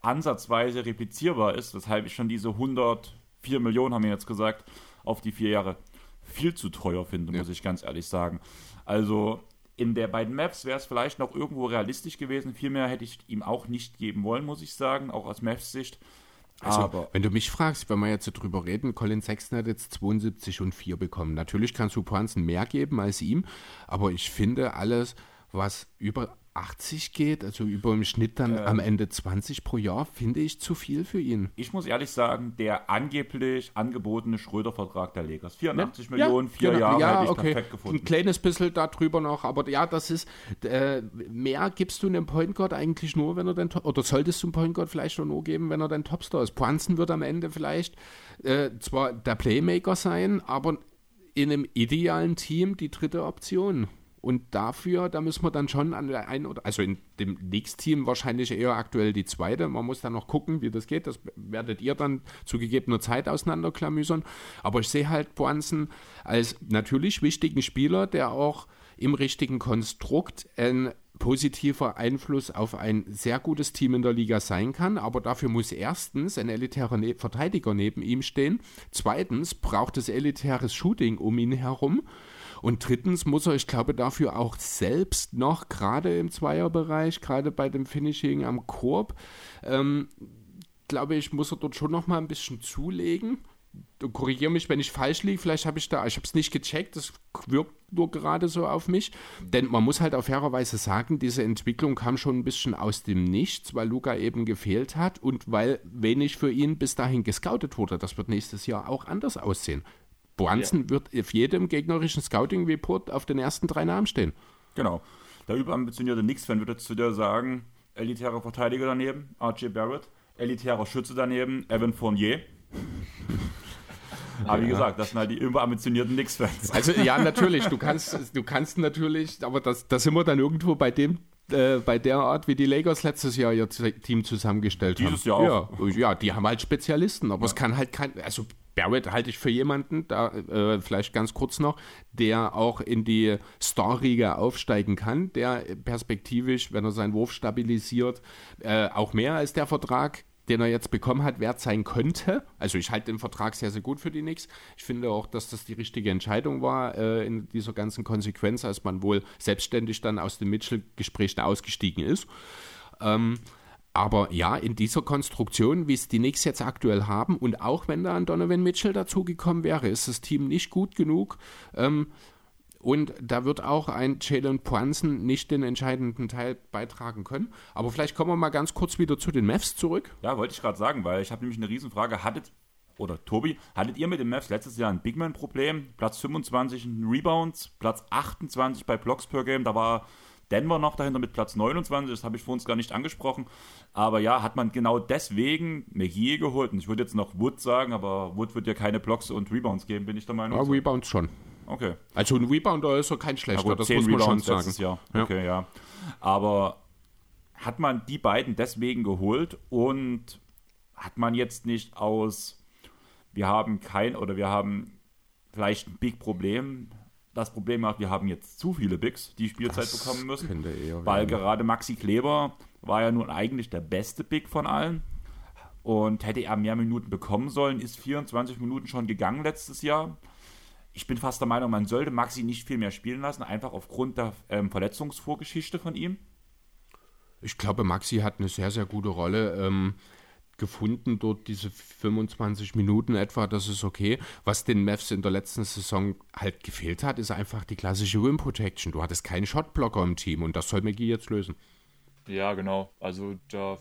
ansatzweise replizierbar ist, weshalb ich schon diese 104 Millionen, haben wir jetzt gesagt, auf die vier Jahre viel zu teuer finde, ja. muss ich ganz ehrlich sagen. Also in der beiden Maps wäre es vielleicht noch irgendwo realistisch gewesen. Viel mehr hätte ich ihm auch nicht geben wollen, muss ich sagen, auch aus Maps-Sicht. Also, aber wenn du mich fragst, wenn wir jetzt so drüber reden, Colin Sexton hat jetzt 72 und 4 bekommen. Natürlich kannst du Brunson mehr geben als ihm, aber ich finde alles, was über 80 geht, also über im Schnitt dann ähm, am Ende 20 pro Jahr, finde ich zu viel für ihn. Ich muss ehrlich sagen, der angeblich angebotene Schröder-Vertrag der Lakers, 84 ja, Millionen, vier genau, Jahre, ja, hätte ich okay. perfekt gefunden. Ein kleines bisschen darüber noch, aber ja, das ist, äh, mehr gibst du einem Point Guard eigentlich nur, wenn er den, oder solltest du einem Point Guard vielleicht nur geben, wenn er dein Topstar ist. Brunson wird am Ende vielleicht äh, zwar der Playmaker sein, aber in einem idealen Team die dritte Option. Und dafür, da müssen wir dann schon an der einen oder also in dem Knicks-Team wahrscheinlich eher aktuell die zweite. Man muss dann noch gucken, wie das geht. Das werdet ihr dann zu gegebener Zeit auseinanderklamüsern. Aber ich sehe halt Brunson als natürlich wichtigen Spieler, der auch im richtigen Konstrukt ein positiver Einfluss auf ein sehr gutes Team in der Liga sein kann. Aber dafür muss erstens ein elitärer ne Verteidiger neben ihm stehen. Zweitens braucht es elitäres Shooting um ihn herum. Und drittens muss er, ich glaube, dafür auch selbst noch, gerade im Zweierbereich, gerade bei dem Finishing am Korb, ähm, glaube ich, muss er dort schon noch mal ein bisschen zulegen. Korrigiere mich, wenn ich falsch liege. Vielleicht habe ich da, ich habe es nicht gecheckt, das wirkt nur gerade so auf mich. Denn man muss halt auf fairerweise sagen, diese Entwicklung kam schon ein bisschen aus dem Nichts, weil Luca eben gefehlt hat und weil wenig für ihn bis dahin gescoutet wurde. Das wird nächstes Jahr auch anders aussehen. Brunson ja. wird auf jedem gegnerischen Scouting-Report auf den ersten drei Namen stehen. Genau. Der überambitionierte Knicks-Fan würde zu dir sagen, elitärer Verteidiger daneben, RJ Barrett, elitärer Schütze daneben, Evan Fournier. [laughs] Aber wie gesagt, das sind halt die überambitionierten Knicks-Fans. Also ja, [laughs] natürlich, du kannst, du kannst natürlich, aber das, das sind wir dann irgendwo bei dem äh, bei der Art, wie die Lakers letztes Jahr ihr Team zusammengestellt Dieses haben. Jahr auch. Ja, ja, die haben halt Spezialisten, aber ja. es kann halt kein, also Barrett halte ich für jemanden, da äh, vielleicht ganz kurz noch, der auch in die Star-Riga aufsteigen kann, der perspektivisch, wenn er seinen Wurf stabilisiert, äh, auch mehr als der Vertrag den er jetzt bekommen hat, wert sein könnte. Also ich halte den Vertrag sehr, sehr gut für die Knicks. Ich finde auch, dass das die richtige Entscheidung war äh, in dieser ganzen Konsequenz, als man wohl selbstständig dann aus dem Mitchell-Gespräch ausgestiegen ist. Ähm, aber ja, in dieser Konstruktion, wie es die Knicks jetzt aktuell haben, und auch wenn da ein Donovan Mitchell dazugekommen wäre, ist das Team nicht gut genug. Ähm, und da wird auch ein Jalen Poinsen nicht den entscheidenden Teil beitragen können. Aber vielleicht kommen wir mal ganz kurz wieder zu den Mavs zurück. Ja, wollte ich gerade sagen, weil ich habe nämlich eine Riesenfrage. Hattet, oder Tobi, hattet ihr mit den Mavs letztes Jahr ein Bigman-Problem? Platz 25 in Rebounds, Platz 28 bei Blocks per Game. Da war Denver noch dahinter mit Platz 29, das habe ich vor uns gar nicht angesprochen. Aber ja, hat man genau deswegen McGee geholt. Und ich würde jetzt noch Wood sagen, aber Wood wird ja keine Blocks und Rebounds geben, bin ich der Meinung. Ja, Rebounds schon. Okay. Also ein Rebounder ist doch kein schlechter, das muss man schon sagen. Jahr. Ja. Okay, ja. Aber hat man die beiden deswegen geholt und hat man jetzt nicht aus, wir haben kein oder wir haben vielleicht ein Big Problem. Das Problem ist, wir haben jetzt zu viele Bigs, die Spielzeit das bekommen müssen. Weil werden. gerade Maxi Kleber war ja nun eigentlich der beste Big von allen. Und hätte er mehr Minuten bekommen sollen, ist 24 Minuten schon gegangen letztes Jahr ich bin fast der Meinung, man sollte Maxi nicht viel mehr spielen lassen, einfach aufgrund der ähm, Verletzungsvorgeschichte von ihm. Ich glaube, Maxi hat eine sehr, sehr gute Rolle ähm, gefunden, dort diese 25 Minuten etwa, das ist okay. Was den Mavs in der letzten Saison halt gefehlt hat, ist einfach die klassische Rim Protection. Du hattest keinen Shotblocker im Team und das soll McGee jetzt lösen. Ja, genau. Also da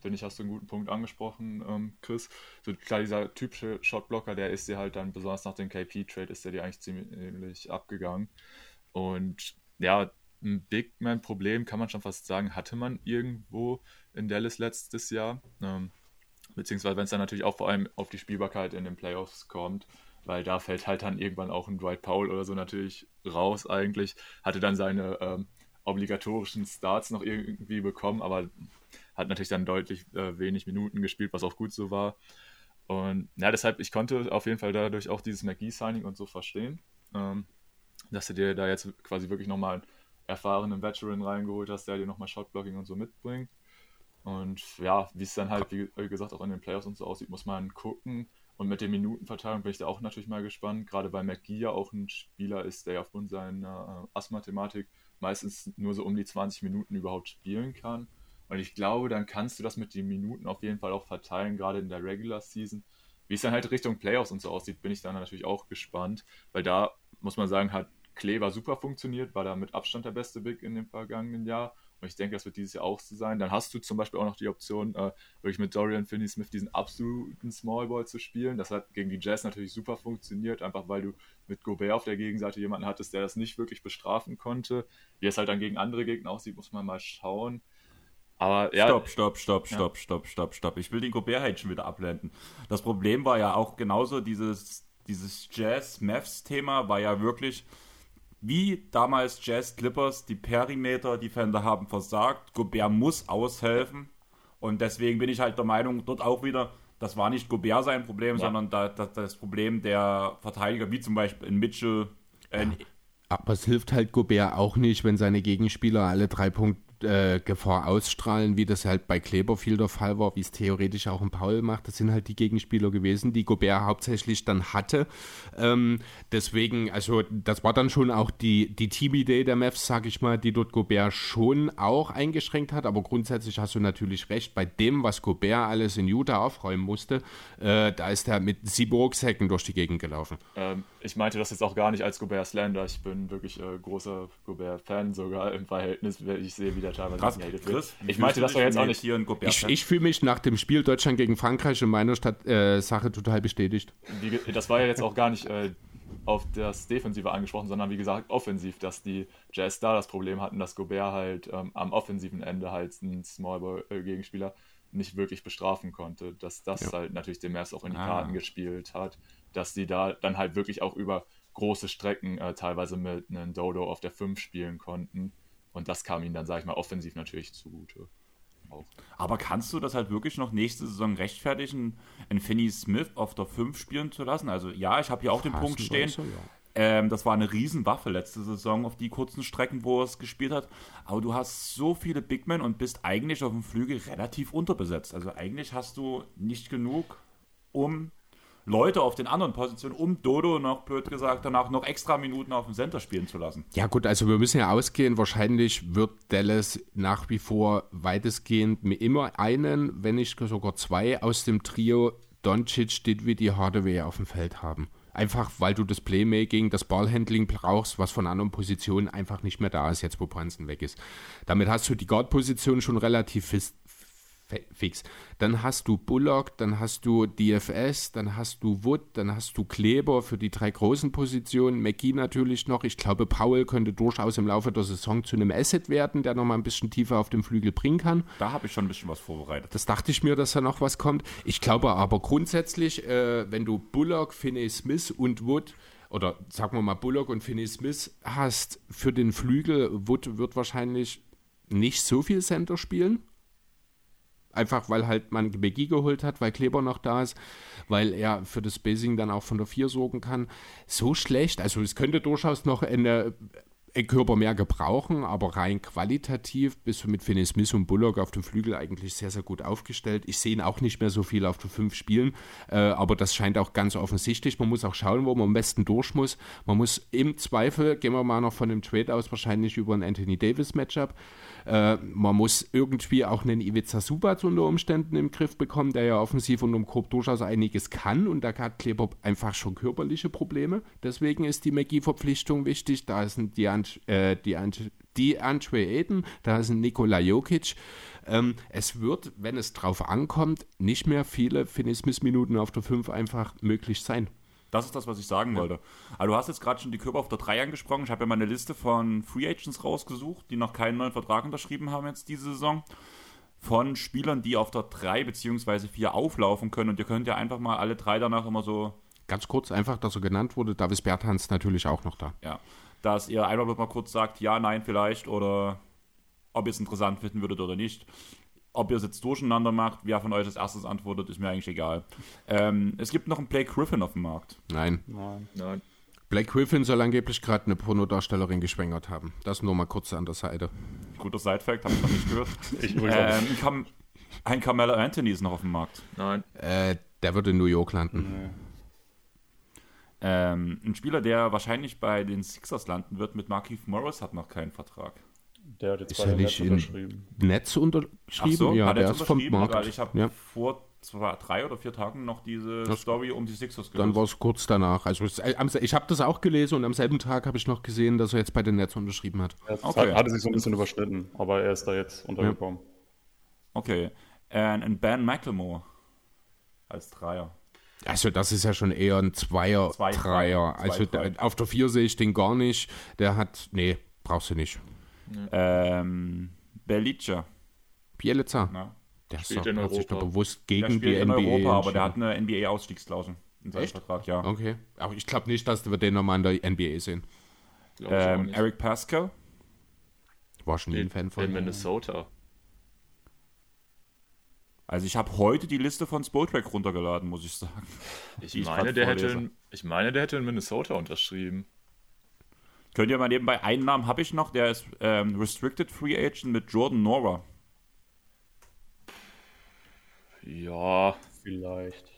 finde ich, hast du einen guten Punkt angesprochen, ähm, Chris. So klar, dieser typische Shotblocker, der ist dir halt dann, besonders nach dem KP-Trade, ist der dir eigentlich ziemlich abgegangen. Und ja, ein Big Man-Problem, kann man schon fast sagen, hatte man irgendwo in Dallas letztes Jahr. Ähm, beziehungsweise, wenn es dann natürlich auch vor allem auf die Spielbarkeit in den Playoffs kommt, weil da fällt halt dann irgendwann auch ein Dwight Powell oder so natürlich raus eigentlich. Hatte dann seine ähm, obligatorischen Starts noch irgendwie bekommen, aber hat natürlich dann deutlich äh, wenig Minuten gespielt, was auch gut so war. Und ja, deshalb, ich konnte auf jeden Fall dadurch auch dieses McGee-Signing und so verstehen, ähm, dass du dir da jetzt quasi wirklich nochmal einen erfahrenen Veteran reingeholt hast, der dir nochmal Shotblocking und so mitbringt. Und ja, wie es dann halt, wie gesagt, auch in den Playoffs und so aussieht, muss man gucken. Und mit der Minutenverteilung bin ich da auch natürlich mal gespannt, gerade weil McGee ja auch ein Spieler ist, der ja aufgrund seiner äh, Asthmathematik meistens nur so um die 20 Minuten überhaupt spielen kann. Und ich glaube, dann kannst du das mit den Minuten auf jeden Fall auch verteilen, gerade in der Regular Season. Wie es dann halt Richtung Playoffs und so aussieht, bin ich dann natürlich auch gespannt, weil da muss man sagen, hat Kleber super funktioniert, war da mit Abstand der beste Big in dem vergangenen Jahr. Und ich denke, das wird dieses Jahr auch so sein. Dann hast du zum Beispiel auch noch die Option, äh, wirklich mit Dorian Finney-Smith diesen absoluten Smallball zu spielen. Das hat gegen die Jazz natürlich super funktioniert, einfach weil du mit Gobert auf der Gegenseite jemanden hattest, der das nicht wirklich bestrafen konnte. Wie es halt dann gegen andere Gegner aussieht, muss man mal schauen. Aber ja. Stopp, stopp, stopp, ja. stopp, stopp, stopp, stopp. Ich will den Gobert halt schon wieder abblenden. Das Problem war ja auch genauso dieses, dieses Jazz-Mavs-Thema war ja wirklich, wie damals Jazz Clippers, die Perimeter-Defender haben versagt. Gobert muss aushelfen. Und deswegen bin ich halt der Meinung, dort auch wieder, das war nicht Gobert sein Problem, ja. sondern da, da, das Problem der Verteidiger, wie zum Beispiel in Mitchell. Äh, aber es hilft halt Gobert auch nicht, wenn seine Gegenspieler alle drei Punkte äh, Gefahr ausstrahlen, wie das halt bei Kleber viel der Fall war, wie es theoretisch auch ein Paul macht. Das sind halt die Gegenspieler gewesen, die Gobert hauptsächlich dann hatte. Ähm, deswegen, also das war dann schon auch die, die Teamidee der Mavs, sag ich mal, die dort Gobert schon auch eingeschränkt hat. Aber grundsätzlich hast du natürlich recht, bei dem, was Gobert alles in Utah aufräumen musste, äh, da ist er mit sieben Rucksäcken durch die Gegend gelaufen. Ähm, ich meinte das jetzt auch gar nicht als Gobert Slander. Ich bin wirklich äh, großer Gobert-Fan sogar im Verhältnis, ich sehe, wie der teilweise Krass, gehatet wird. ich meinte das doch jetzt auch nicht. Hier ich, ich fühle mich nach dem Spiel Deutschland gegen Frankreich in meiner Stadt äh, Sache total bestätigt. Wie, das war ja jetzt auch gar nicht äh, auf das Defensive angesprochen, sondern wie gesagt offensiv, dass die Jazz da das Problem hatten, dass Gobert halt ähm, am offensiven Ende halt einen Smallball-Gegenspieler nicht wirklich bestrafen konnte. Dass das ja. halt natürlich dem Mavs auch in die ah. Karten gespielt hat, dass die da dann halt wirklich auch über große Strecken äh, teilweise mit einem Dodo auf der 5 spielen konnten. Und das kam ihnen dann, sag ich mal, offensiv natürlich zugute. Auch. Aber kannst du das halt wirklich noch nächste Saison rechtfertigen, einen Finney Smith auf der 5 spielen zu lassen? Also ja, ich habe hier auch den Punkt stehen. So, ja. ähm, das war eine Riesenwaffe letzte Saison auf die kurzen Strecken, wo er es gespielt hat. Aber du hast so viele Big Men und bist eigentlich auf dem Flügel relativ unterbesetzt. Also eigentlich hast du nicht genug, um Leute auf den anderen Positionen, um Dodo noch, blöd gesagt, danach noch extra Minuten auf dem Center spielen zu lassen. Ja gut, also wir müssen ja ausgehen, wahrscheinlich wird Dallas nach wie vor weitestgehend immer einen, wenn nicht sogar zwei aus dem Trio Doncic, Didwitty, Hardaway auf dem Feld haben. Einfach weil du das Playmaking, das Ballhandling brauchst, was von anderen Positionen einfach nicht mehr da ist, jetzt wo Brunson weg ist. Damit hast du die Guard-Position schon relativ fix. Dann hast du Bullock, dann hast du DFS, dann hast du Wood, dann hast du Kleber für die drei großen Positionen, McGee natürlich noch. Ich glaube, Powell könnte durchaus im Laufe der Saison zu einem Asset werden, der nochmal ein bisschen tiefer auf dem Flügel bringen kann. Da habe ich schon ein bisschen was vorbereitet. Das dachte ich mir, dass da noch was kommt. Ich glaube aber grundsätzlich, äh, wenn du Bullock, Finney Smith und Wood oder sagen wir mal Bullock und Finney Smith hast für den Flügel, Wood wird wahrscheinlich nicht so viel Center spielen Einfach weil halt man McGee geholt hat, weil Kleber noch da ist, weil er für das Spacing dann auch von der 4 sorgen kann. So schlecht, also es könnte durchaus noch eine Körper mehr gebrauchen, aber rein qualitativ bist du mit Finney Smith und Bullock auf dem Flügel eigentlich sehr, sehr gut aufgestellt. Ich sehe ihn auch nicht mehr so viel auf den fünf Spielen, äh, aber das scheint auch ganz offensichtlich. Man muss auch schauen, wo man am besten durch muss. Man muss im Zweifel, gehen wir mal noch von dem Trade aus, wahrscheinlich über ein Anthony Davis Matchup. Äh, man muss irgendwie auch einen Ivica Subac unter Umständen im Griff bekommen, der ja offensiv und um Korb durchaus einiges kann und da hat Kleber einfach schon körperliche Probleme. Deswegen ist die McGee-Verpflichtung wichtig. Da sind die, äh, die, die Andre Aiden, da ist ein Nikola Jokic. Ähm, es wird, wenn es drauf ankommt, nicht mehr viele Finismus-Minuten auf der 5 einfach möglich sein. Das ist das, was ich sagen ja. wollte. Aber du hast jetzt gerade schon die Körper auf der 3 angesprochen. Ich habe ja mal eine Liste von Free Agents rausgesucht, die noch keinen neuen Vertrag unterschrieben haben jetzt diese Saison. Von Spielern, die auf der 3 bzw. 4 auflaufen können. Und ihr könnt ja einfach mal alle drei danach immer so. Ganz kurz, einfach, dass er genannt wurde. Davis Bertans natürlich auch noch da. Ja. Dass ihr einmal mal kurz sagt, ja, nein, vielleicht oder ob ihr es interessant finden würdet oder nicht. Ob ihr es jetzt durcheinander macht, wer von euch als erstes antwortet, ist mir eigentlich egal. Ähm, es gibt noch einen Blake Griffin auf dem Markt. Nein. Nein. Nein. Blake Griffin soll angeblich gerade eine Pornodarstellerin geschwängert haben. Das nur mal kurz an der Seite. Guter Side-Fact, habe ich noch nicht gehört. [laughs] ich ähm, Cam ein Carmelo Anthony ist noch auf dem Markt. Nein. Äh, der wird in New York landen. Nee. Ähm, ein Spieler, der wahrscheinlich bei den Sixers landen wird mit Markeith Morris, hat noch keinen Vertrag. Der hat jetzt ist bei Netz unterschrieben. Netz unterschrieben? So, ja, der ist vom Markt. Weil ich habe ja. vor zwei, drei oder vier Tagen noch diese das Story um die Sixers gelesen. Dann war es kurz danach. Also ich habe das auch gelesen und am selben Tag habe ich noch gesehen, dass er jetzt bei den Netz unterschrieben hat. Ja, okay. hatte sich so ein bisschen überschnitten, aber er ist da jetzt untergekommen. Ja. Okay. Und Ben McLemore als Dreier. Also das ist ja schon eher ein Zweier, Zwei, Dreier. Zwei, also zwei. auf der Vier sehe ich den gar nicht. Der hat, nee, brauchst du nicht. Ähm, Belica. Bielica. Ja. Der Spielt in hat sich doch bewusst gegen die in NBA Europa, aber der hat eine NBA-Ausstiegsklausel in seinem Echt? Vertrag, ja. Okay. Aber ich glaube nicht, dass wir den nochmal in der NBA sehen. Ähm, Eric Pascal. War schon nie ein Fan von. In Minnesota. Also ich habe heute die Liste von Spotrack runtergeladen, muss ich sagen. Ich meine, der hätte in, ich meine, der hätte in Minnesota unterschrieben. Könnt ihr mal nebenbei, einen Namen habe ich noch, der ist ähm, Restricted Free Agent mit Jordan Nora. Ja. Vielleicht.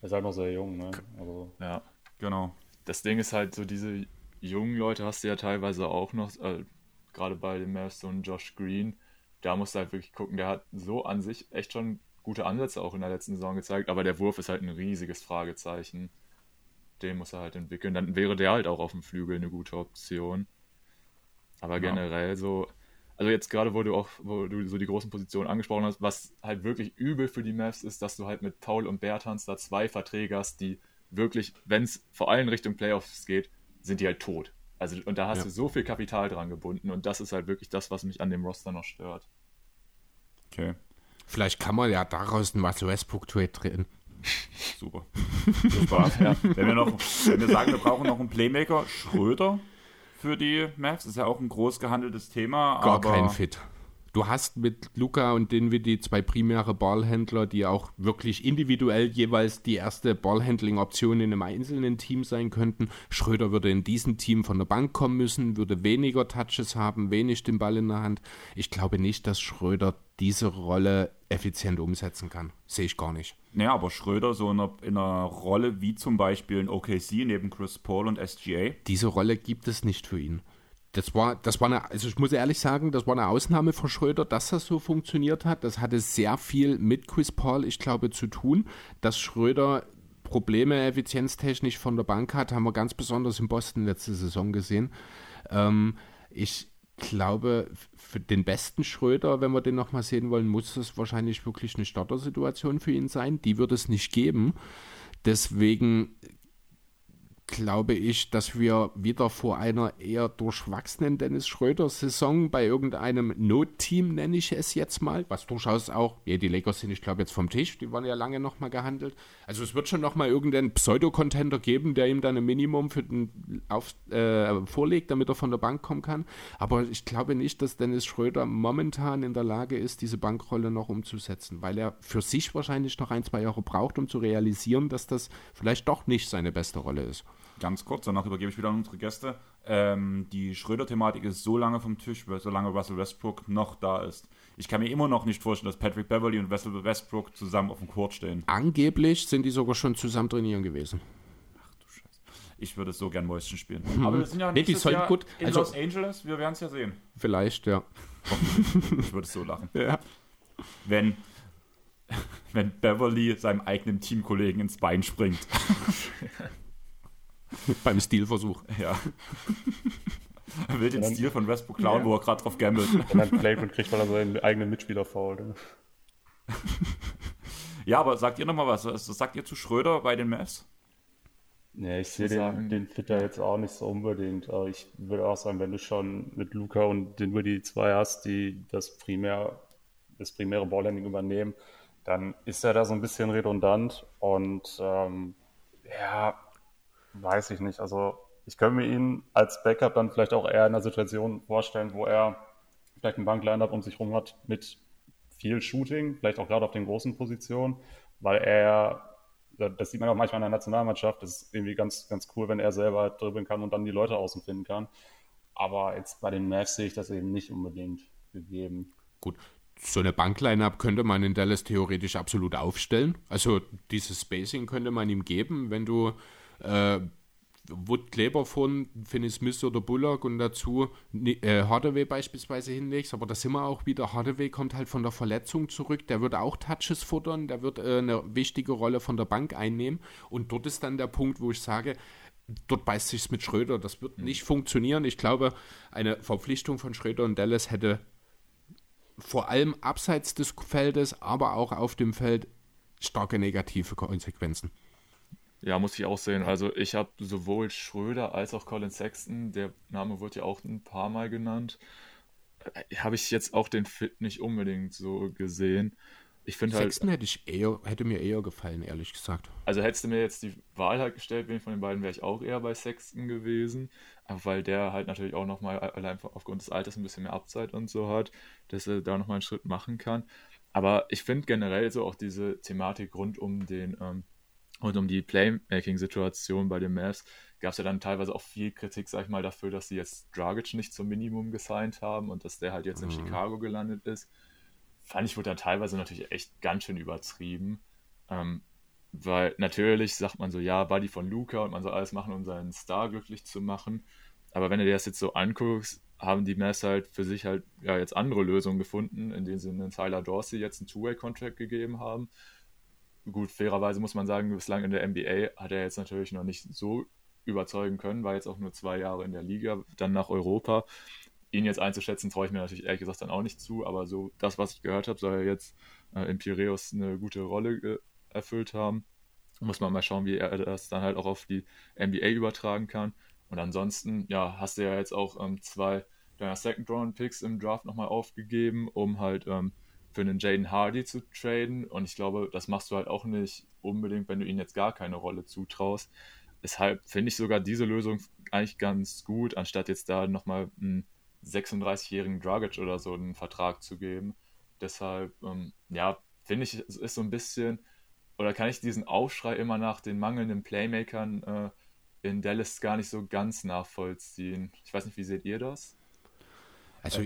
Er ist halt noch sehr jung, ne? Also. Ja. Genau. Das Ding ist halt so, diese jungen Leute hast du ja teilweise auch noch, äh, gerade bei dem Mavs und Josh Green. Da musst du halt wirklich gucken, der hat so an sich echt schon gute Ansätze auch in der letzten Saison gezeigt, aber der Wurf ist halt ein riesiges Fragezeichen den muss er halt entwickeln. Dann wäre der halt auch auf dem Flügel eine gute Option. Aber ja. generell so, also jetzt gerade, wo du auch, wo du so die großen Positionen angesprochen hast, was halt wirklich übel für die Mavs ist, dass du halt mit Paul und Bertans da zwei Verträge hast, die wirklich, wenn es vor allem Richtung Playoffs geht, sind die halt tot. Also, und da hast ja. du so viel Kapital dran gebunden und das ist halt wirklich das, was mich an dem Roster noch stört. Okay. Vielleicht kann man ja daraus einen Russell Westbrook-Trade drehen. Super. Spaß. ja. wenn, wir noch, wenn wir sagen, wir brauchen noch einen Playmaker, Schröder für die Mavs, ist ja auch ein groß gehandeltes Thema. Gar kein Fit. Du hast mit Luca und Dinwiddie zwei primäre Ballhändler, die auch wirklich individuell jeweils die erste Ballhandling-Option in einem einzelnen Team sein könnten. Schröder würde in diesem Team von der Bank kommen müssen, würde weniger Touches haben, wenig den Ball in der Hand. Ich glaube nicht, dass Schröder diese Rolle effizient umsetzen kann. Sehe ich gar nicht. Naja, aber Schröder so in einer, in einer Rolle wie zum Beispiel in OKC neben Chris Paul und SGA. Diese Rolle gibt es nicht für ihn. Das war, das war eine, also ich muss ehrlich sagen, das war eine Ausnahme für Schröder, dass das so funktioniert hat. Das hatte sehr viel mit Chris Paul, ich glaube, zu tun. Dass Schröder Probleme effizienztechnisch von der Bank hat, haben wir ganz besonders in Boston letzte Saison gesehen. Ähm, ich glaube, für den besten Schröder, wenn wir den nochmal sehen wollen, muss es wahrscheinlich wirklich eine Startersituation für ihn sein. Die wird es nicht geben. Deswegen glaube ich, dass wir wieder vor einer eher durchwachsenen Dennis Schröder-Saison bei irgendeinem Notteam, nenne ich es jetzt mal, was durchaus auch, ja, die Lakers sind, ich glaube, jetzt vom Tisch, die waren ja lange nochmal gehandelt. Also es wird schon nochmal irgendeinen Pseudo-Contender geben, der ihm dann ein Minimum für den auf, äh, vorlegt, damit er von der Bank kommen kann. Aber ich glaube nicht, dass Dennis Schröder momentan in der Lage ist, diese Bankrolle noch umzusetzen, weil er für sich wahrscheinlich noch ein, zwei Jahre braucht, um zu realisieren, dass das vielleicht doch nicht seine beste Rolle ist ganz kurz, danach übergebe ich wieder an unsere Gäste. Ähm, die Schröder-Thematik ist so lange vom Tisch, solange Russell Westbrook noch da ist. Ich kann mir immer noch nicht vorstellen, dass Patrick Beverly und Russell Westbrook zusammen auf dem Court stehen. Angeblich sind die sogar schon zusammen trainieren gewesen. Ach du Scheiße. Ich würde so gern Mäuschen spielen. Mhm. Aber wir sind ja nicht nee, gut. in also, Los Angeles. Wir werden es ja sehen. Vielleicht, ja. ich würde so lachen. Ja. Wenn, wenn Beverly seinem eigenen Teamkollegen ins Bein springt. [laughs] [laughs] Beim Stilversuch. Ja. [laughs] er will den dann, Stil von Westbrook klauen, ja. wo er gerade drauf gambelt. Und dann [laughs] Playbook kriegt, weil er seinen eigenen Mitspieler fault. ja, aber sagt ihr nochmal was? Was sagt ihr zu Schröder bei den Mavs? Nee, ich sehe den, den Fitter jetzt auch nicht so unbedingt. Aber ich würde auch sagen, wenn du schon mit Luca und den die zwei hast, die das primär das primäre Ballhandling übernehmen, dann ist er da so ein bisschen redundant und ähm, ja, Weiß ich nicht. Also ich könnte mir ihn als Backup dann vielleicht auch eher in einer Situation vorstellen, wo er vielleicht ein Bankline-Up um sich rum hat mit viel Shooting, vielleicht auch gerade auf den großen Positionen, weil er, das sieht man auch manchmal in der Nationalmannschaft, das ist irgendwie ganz, ganz cool, wenn er selber halt dribbeln kann und dann die Leute außen finden kann. Aber jetzt bei den Mavs sehe ich das eben nicht unbedingt gegeben. Gut, so eine Bankline-Up könnte man in Dallas theoretisch absolut aufstellen. Also dieses Spacing könnte man ihm geben, wenn du äh, Wood Kleber von Finney Smith oder Bullock und dazu äh, Hardaway beispielsweise hinlegst, aber da sind wir auch wieder. Hardaway kommt halt von der Verletzung zurück, der wird auch Touches futtern, der wird äh, eine wichtige Rolle von der Bank einnehmen und dort ist dann der Punkt, wo ich sage, dort beißt sich's mit Schröder, das wird mhm. nicht funktionieren. Ich glaube, eine Verpflichtung von Schröder und Dallas hätte vor allem abseits des Feldes, aber auch auf dem Feld starke negative Konsequenzen. Ja, muss ich auch sehen. Also ich habe sowohl Schröder als auch Colin Sexton, der Name wurde ja auch ein paar Mal genannt, äh, habe ich jetzt auch den Fit nicht unbedingt so gesehen. Ich finde halt. Sexton hätte, ich eher, hätte mir eher gefallen, ehrlich gesagt. Also hättest du mir jetzt die Wahl halt gestellt, wen von den beiden wäre ich auch eher bei Sexton gewesen, weil der halt natürlich auch nochmal allein aufgrund des Alters ein bisschen mehr Abzeit und so hat, dass er da nochmal einen Schritt machen kann. Aber ich finde generell so auch diese Thematik rund um den ähm, und um die Playmaking-Situation bei den Mavs gab es ja dann teilweise auch viel Kritik, sag ich mal, dafür, dass sie jetzt Dragic nicht zum Minimum gesigned haben und dass der halt jetzt in mhm. Chicago gelandet ist. Fand ich wurde dann teilweise natürlich echt ganz schön übertrieben. Ähm, weil natürlich sagt man so, ja, Buddy von Luca und man soll alles machen, um seinen Star glücklich zu machen. Aber wenn du dir das jetzt so anguckst, haben die Mavs halt für sich halt ja jetzt andere Lösungen gefunden, indem sie einen Tyler Dorsey jetzt einen Two-Way-Contract gegeben haben Gut, fairerweise muss man sagen, bislang in der NBA hat er jetzt natürlich noch nicht so überzeugen können, war jetzt auch nur zwei Jahre in der Liga, dann nach Europa. Ihn jetzt einzuschätzen, traue ich mir natürlich ehrlich gesagt dann auch nicht zu, aber so das, was ich gehört habe, soll er jetzt äh, in Piraeus eine gute Rolle äh, erfüllt haben. Muss man mal schauen, wie er das dann halt auch auf die NBA übertragen kann. Und ansonsten, ja, hast du ja jetzt auch ähm, zwei deiner Second-Round-Picks im Draft nochmal aufgegeben, um halt ähm, für einen Jaden Hardy zu traden. Und ich glaube, das machst du halt auch nicht unbedingt, wenn du ihnen jetzt gar keine Rolle zutraust. Deshalb finde ich sogar diese Lösung eigentlich ganz gut, anstatt jetzt da nochmal einen 36-jährigen Dragic oder so einen Vertrag zu geben. Deshalb, ähm, ja, finde ich, es ist so ein bisschen, oder kann ich diesen Aufschrei immer nach den mangelnden Playmakern äh, in Dallas gar nicht so ganz nachvollziehen. Ich weiß nicht, wie seht ihr das? Also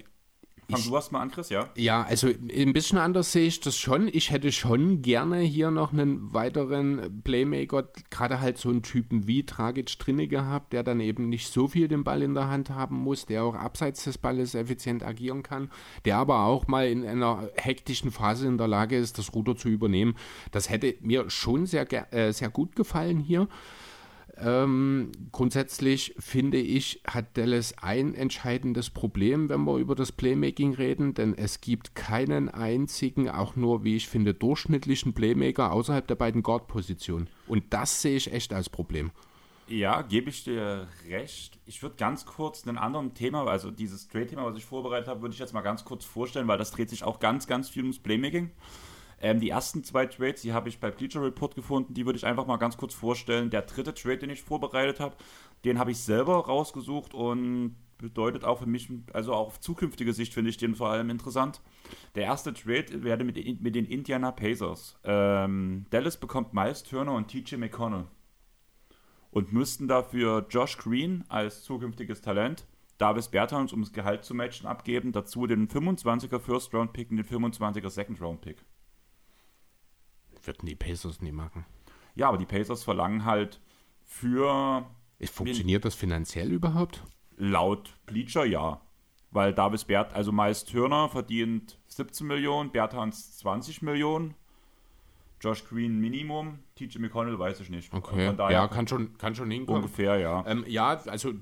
Fang du erst mal an, Chris, ja? Ja, also ein bisschen anders sehe ich das schon. Ich hätte schon gerne hier noch einen weiteren Playmaker, gerade halt so einen Typen wie Dragic drinne gehabt, der dann eben nicht so viel den Ball in der Hand haben muss, der auch abseits des Balles effizient agieren kann, der aber auch mal in einer hektischen Phase in der Lage ist, das Ruder zu übernehmen. Das hätte mir schon sehr, äh, sehr gut gefallen hier. Ähm, grundsätzlich finde ich, hat Dallas ein entscheidendes Problem, wenn wir über das Playmaking reden, denn es gibt keinen einzigen, auch nur, wie ich finde, durchschnittlichen Playmaker außerhalb der beiden Guard-Positionen. Und das sehe ich echt als Problem. Ja, gebe ich dir recht. Ich würde ganz kurz ein anderes Thema, also dieses Trade-Thema, was ich vorbereitet habe, würde ich jetzt mal ganz kurz vorstellen, weil das dreht sich auch ganz, ganz viel ums Playmaking. Ähm, die ersten zwei Trades, die habe ich bei Bleacher Report gefunden, die würde ich einfach mal ganz kurz vorstellen. Der dritte Trade, den ich vorbereitet habe, den habe ich selber rausgesucht und bedeutet auch für mich, also auch auf zukünftige Sicht finde ich den vor allem interessant. Der erste Trade werde mit, mit den Indiana Pacers. Ähm, Dallas bekommt Miles Turner und TJ McConnell und müssten dafür Josh Green als zukünftiges Talent, Davis Bertans, um das Gehalt zu matchen, abgeben, dazu den 25er First Round Pick und den 25er Second Round Pick würden die Pacers nie machen. Ja, aber die Pacers verlangen halt für. Funktioniert das finanziell überhaupt? Laut Bleacher ja. Weil Davis Bert, also Miles Turner verdient 17 Millionen, Bertans 20 Millionen, Josh Green Minimum, TJ McConnell weiß ich nicht. Okay, ja, kann schon, kann schon hinkommen. Ungefähr, ja. Ähm, ja, also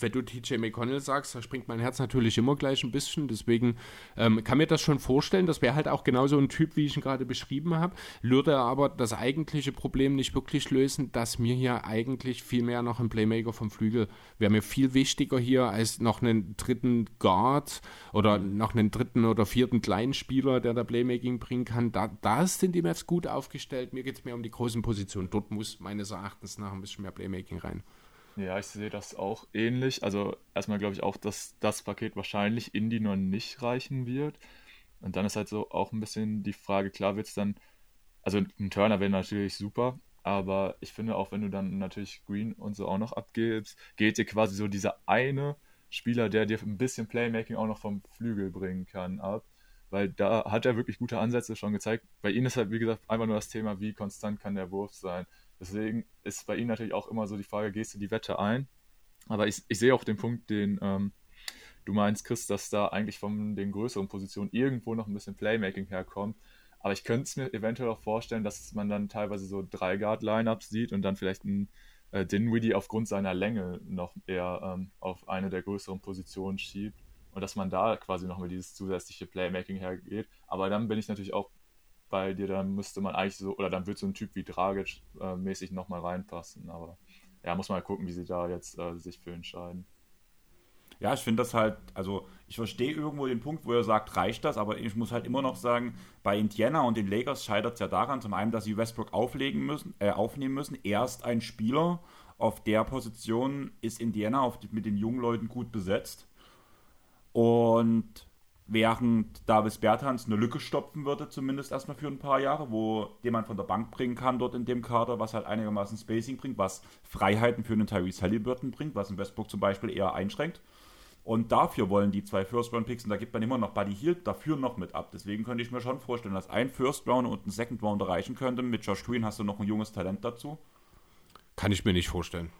wenn du TJ McConnell sagst, da springt mein Herz natürlich immer gleich ein bisschen. Deswegen ähm, kann mir das schon vorstellen. Das wäre halt auch genauso ein Typ, wie ich ihn gerade beschrieben habe. Würde aber das eigentliche Problem nicht wirklich lösen, dass mir hier eigentlich viel mehr noch ein Playmaker vom Flügel wäre mir viel wichtiger hier als noch einen dritten Guard oder noch einen dritten oder vierten kleinen Spieler, der da Playmaking bringen kann. Da, da sind die Mavs gut aufgestellt. Mir geht es mehr um die großen Positionen. Dort muss meines Erachtens nach ein bisschen mehr Playmaking rein. Ja, ich sehe das auch ähnlich. Also erstmal glaube ich auch, dass das Paket wahrscheinlich Indie noch nicht reichen wird. Und dann ist halt so auch ein bisschen die Frage, klar wird es dann, also ein Turner wäre natürlich super, aber ich finde auch, wenn du dann natürlich Green und so auch noch abgibst, geht dir quasi so dieser eine Spieler, der dir ein bisschen Playmaking auch noch vom Flügel bringen kann, ab. Weil da hat er wirklich gute Ansätze schon gezeigt. Bei ihm ist halt, wie gesagt, einfach nur das Thema, wie konstant kann der Wurf sein. Deswegen ist bei ihm natürlich auch immer so die Frage, gehst du die Wette ein? Aber ich, ich sehe auch den Punkt, den ähm, du meinst, Chris, dass da eigentlich von den größeren Positionen irgendwo noch ein bisschen Playmaking herkommt. Aber ich könnte es mir eventuell auch vorstellen, dass man dann teilweise so drei Guard-Lineups sieht und dann vielleicht ein äh, Dinwiddie aufgrund seiner Länge noch eher ähm, auf eine der größeren Positionen schiebt und dass man da quasi noch mal dieses zusätzliche Playmaking hergeht. Aber dann bin ich natürlich auch bei dir, dann müsste man eigentlich so, oder dann wird so ein Typ wie Dragic äh, mäßig nochmal reinpassen. Aber ja, muss man halt gucken, wie sie da jetzt äh, sich für entscheiden. Ja, ich finde das halt, also ich verstehe irgendwo den Punkt, wo er sagt, reicht das, aber ich muss halt immer noch sagen, bei Indiana und den Lakers scheitert es ja daran, zum einen, dass sie Westbrook auflegen müssen, äh, aufnehmen müssen. Erst ein Spieler auf der Position ist Indiana auf, mit den jungen Leuten gut besetzt. Und während Davis Bertans eine Lücke stopfen würde, zumindest erstmal für ein paar Jahre, wo jemand von der Bank bringen kann dort in dem Kader, was halt einigermaßen Spacing bringt, was Freiheiten für einen Tyrese Halliburton bringt, was in Westbrook zum Beispiel eher einschränkt. Und dafür wollen die zwei First-Round-Picks, und da gibt man immer noch Buddy Hield dafür noch mit ab. Deswegen könnte ich mir schon vorstellen, dass ein First-Round und ein Second-Round erreichen könnte. Mit Josh Green hast du noch ein junges Talent dazu. Kann ich mir nicht vorstellen.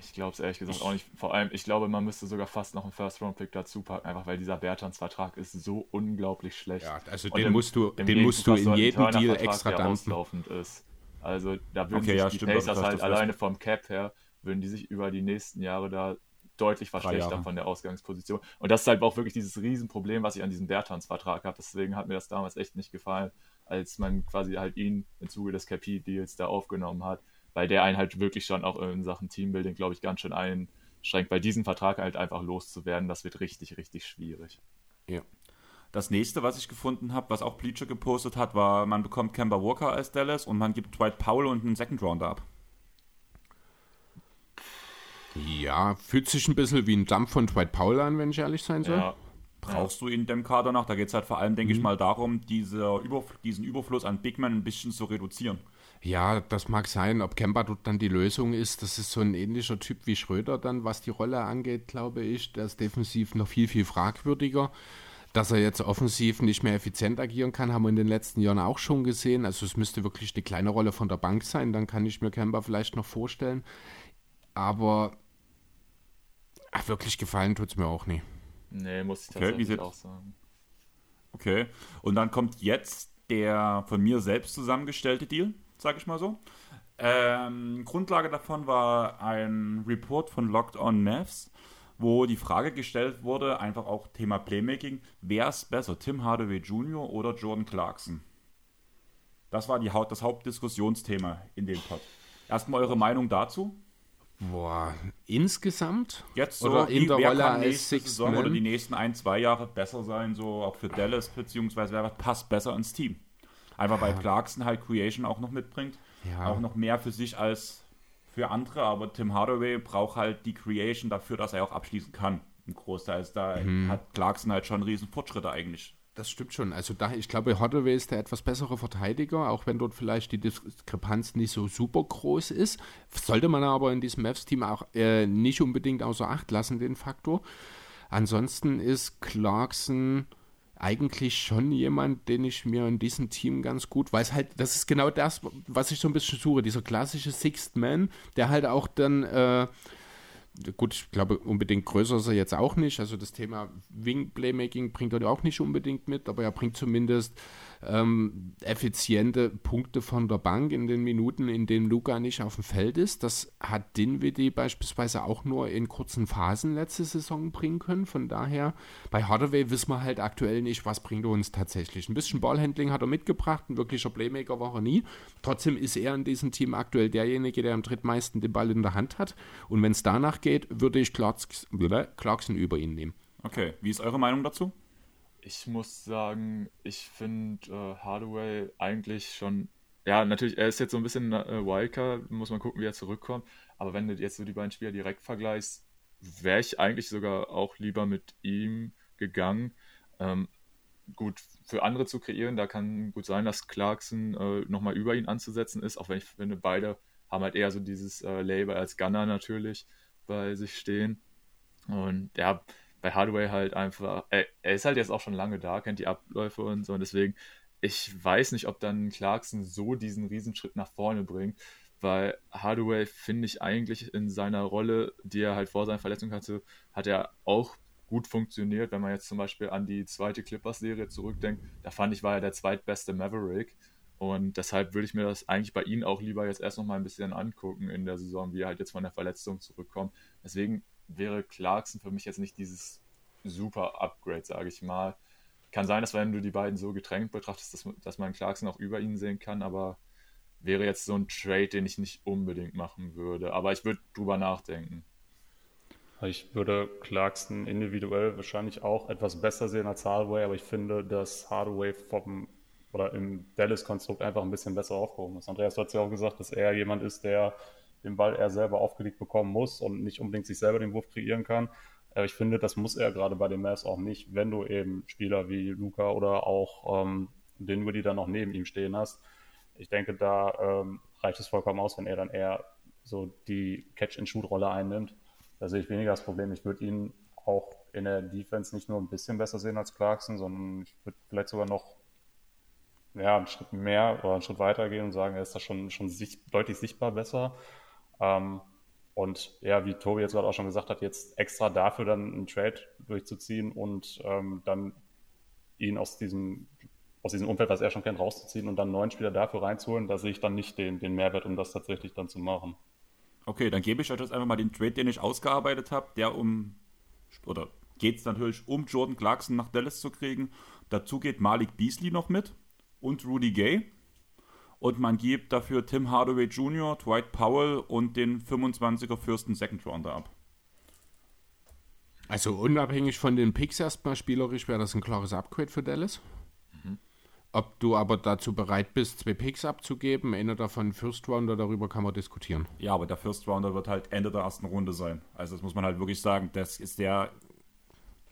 Ich glaube es ehrlich gesagt auch nicht. Vor allem, ich glaube, man müsste sogar fast noch einen First-Round-Pick dazu packen, einfach weil dieser Bertans-Vertrag ist so unglaublich schlecht. Ja, also den, im, musst du, den musst du in jedem Deal extra dampfen. Ist. Also da würden okay, sich ja, die stimmt, Pacers halt alleine vom Cap her, würden die sich über die nächsten Jahre da deutlich verschlechtern von der Ausgangsposition. Und das ist halt auch wirklich dieses Riesenproblem, was ich an diesem Bertans-Vertrag habe. Deswegen hat mir das damals echt nicht gefallen. als man quasi halt ihn im Zuge des KP-Deals da aufgenommen hat, weil der einen halt wirklich schon auch in Sachen Teambuilding, glaube ich, ganz schön einschränkt. Bei diesem Vertrag halt einfach loszuwerden, das wird richtig, richtig schwierig. Ja. Das nächste, was ich gefunden habe, was auch Bleacher gepostet hat, war, man bekommt Kemba Walker als Dallas und man gibt Dwight Powell und einen Second Rounder ab. Ja, fühlt sich ein bisschen wie ein Dump von Dwight Powell an, wenn ich ehrlich sein soll. Ja. Brauchst du in dem Kader noch? Da geht es halt vor allem, denke mhm. ich mal, darum, diese Überf diesen Überfluss an Big Men ein bisschen zu reduzieren. Ja, das mag sein. Ob Kemba dort dann die Lösung ist, das ist so ein ähnlicher Typ wie Schröder dann, was die Rolle angeht, glaube ich. Der ist defensiv noch viel, viel fragwürdiger. Dass er jetzt offensiv nicht mehr effizient agieren kann, haben wir in den letzten Jahren auch schon gesehen. Also es müsste wirklich eine kleine Rolle von der Bank sein. Dann kann ich mir Kemba vielleicht noch vorstellen. Aber ach, wirklich gefallen tut es mir auch nie. Nee, muss ich tatsächlich okay, auch sagen. Okay, und dann kommt jetzt der von mir selbst zusammengestellte Deal, sage ich mal so. Ähm, Grundlage davon war ein Report von Locked On Mavs wo die Frage gestellt wurde, einfach auch Thema Playmaking, wer ist besser, Tim Hardaway Jr. oder Jordan Clarkson? Das war die, das Hauptdiskussionsthema in dem Pod. Erstmal eure Meinung dazu? Boah, insgesamt? Jetzt so, oder in der Rolle als Saison oder die nächsten ein, zwei Jahre besser sein, so auch für Dallas, beziehungsweise wer passt besser ins Team? Einfach weil Clarkson halt Creation auch noch mitbringt, ja. auch noch mehr für sich als für andere, aber Tim Hardaway braucht halt die Creation dafür, dass er auch abschließen kann. Im Großteil ist da mhm. hat Clarkson halt schon riesen Fortschritte eigentlich. Das stimmt schon. Also da, ich glaube, Hardaway ist der etwas bessere Verteidiger, auch wenn dort vielleicht die Diskrepanz nicht so super groß ist. Sollte man aber in diesem Mavs-Team auch äh, nicht unbedingt außer Acht lassen, den Faktor. Ansonsten ist Clarkson eigentlich schon jemand, den ich mir in diesem Team ganz gut weiß. Halt, das ist genau das, was ich so ein bisschen suche. Dieser klassische Sixth Man, der halt auch dann, äh, gut, ich glaube, unbedingt größer ist er jetzt auch nicht. Also das Thema Wing Playmaking bringt er auch nicht unbedingt mit, aber er bringt zumindest ähm, effiziente Punkte von der Bank in den Minuten, in denen Luca nicht auf dem Feld ist. Das hat Dinwiddie beispielsweise auch nur in kurzen Phasen letzte Saison bringen können. Von daher, bei Hardaway wissen wir halt aktuell nicht, was bringt er uns tatsächlich. Ein bisschen Ballhandling hat er mitgebracht, ein wirklicher Playmaker war er nie. Trotzdem ist er in diesem Team aktuell derjenige, der am drittmeisten den Ball in der Hand hat. Und wenn es danach geht, würde ich Clarkson über ihn nehmen. Okay, wie ist eure Meinung dazu? Ich muss sagen, ich finde äh, Hardaway eigentlich schon, ja, natürlich, er ist jetzt so ein bisschen äh, Wildcard, muss man gucken, wie er zurückkommt. Aber wenn du jetzt so die beiden Spieler direkt vergleichst, wäre ich eigentlich sogar auch lieber mit ihm gegangen. Ähm, gut, für andere zu kreieren, da kann gut sein, dass Clarkson äh, nochmal über ihn anzusetzen ist, auch wenn ich finde, beide haben halt eher so dieses äh, Label als Gunner natürlich bei sich stehen. Und ja, bei Hardway halt einfach, er, er, ist halt jetzt auch schon lange da, kennt die Abläufe und so und deswegen, ich weiß nicht, ob dann Clarkson so diesen Riesenschritt nach vorne bringt, weil Hardaway finde ich eigentlich in seiner Rolle, die er halt vor seiner Verletzung hatte, hat er auch gut funktioniert, wenn man jetzt zum Beispiel an die zweite Clippers-Serie zurückdenkt, da fand ich, war er der zweitbeste Maverick und deshalb würde ich mir das eigentlich bei ihm auch lieber jetzt erst noch mal ein bisschen angucken in der Saison, wie er halt jetzt von der Verletzung zurückkommt. Deswegen wäre Clarkson für mich jetzt nicht dieses super Upgrade, sage ich mal. Kann sein, dass wenn du die beiden so getrennt betrachtest, dass, dass man Clarkson auch über ihn sehen kann, aber wäre jetzt so ein Trade, den ich nicht unbedingt machen würde. Aber ich würde drüber nachdenken. Ich würde Clarkson individuell wahrscheinlich auch etwas besser sehen als Hardaway, aber ich finde, dass Hardaway vom oder im Dallas-Konstrukt einfach ein bisschen besser aufgehoben ist. Andreas hat ja auch gesagt, dass er jemand ist, der den Ball er selber aufgelegt bekommen muss und nicht unbedingt sich selber den Wurf kreieren kann. Aber ich finde, das muss er gerade bei den Mavs auch nicht, wenn du eben Spieler wie Luca oder auch ähm, den Woody dann noch neben ihm stehen hast. Ich denke, da ähm, reicht es vollkommen aus, wenn er dann eher so die Catch-and-Shoot-Rolle einnimmt. Da sehe ich weniger das Problem. Ich würde ihn auch in der Defense nicht nur ein bisschen besser sehen als Clarkson, sondern ich würde vielleicht sogar noch ja, einen Schritt mehr oder einen Schritt weiter gehen und sagen, er ist da schon, schon sicht, deutlich sichtbar besser. Ähm, und ja, wie Tobi jetzt gerade auch schon gesagt hat, jetzt extra dafür dann einen Trade durchzuziehen und ähm, dann ihn aus diesem, aus diesem Umfeld, was er schon kennt, rauszuziehen und dann einen neuen Spieler dafür reinzuholen, da sehe ich dann nicht den, den Mehrwert, um das tatsächlich dann zu machen. Okay, dann gebe ich euch jetzt einfach mal den Trade, den ich ausgearbeitet habe, der um, oder geht es natürlich um Jordan Clarkson nach Dallas zu kriegen. Dazu geht Malik Beasley noch mit und Rudy Gay. Und man gibt dafür Tim Hardaway Jr., Dwight Powell und den 25er Fürsten Second Rounder ab. Also unabhängig von den Picks erstmal spielerisch wäre das ein klares Upgrade für Dallas. Mhm. Ob du aber dazu bereit bist, zwei Picks abzugeben, einer davon First Rounder, darüber kann man diskutieren. Ja, aber der First Rounder wird halt Ende der ersten Runde sein. Also das muss man halt wirklich sagen, das ist der...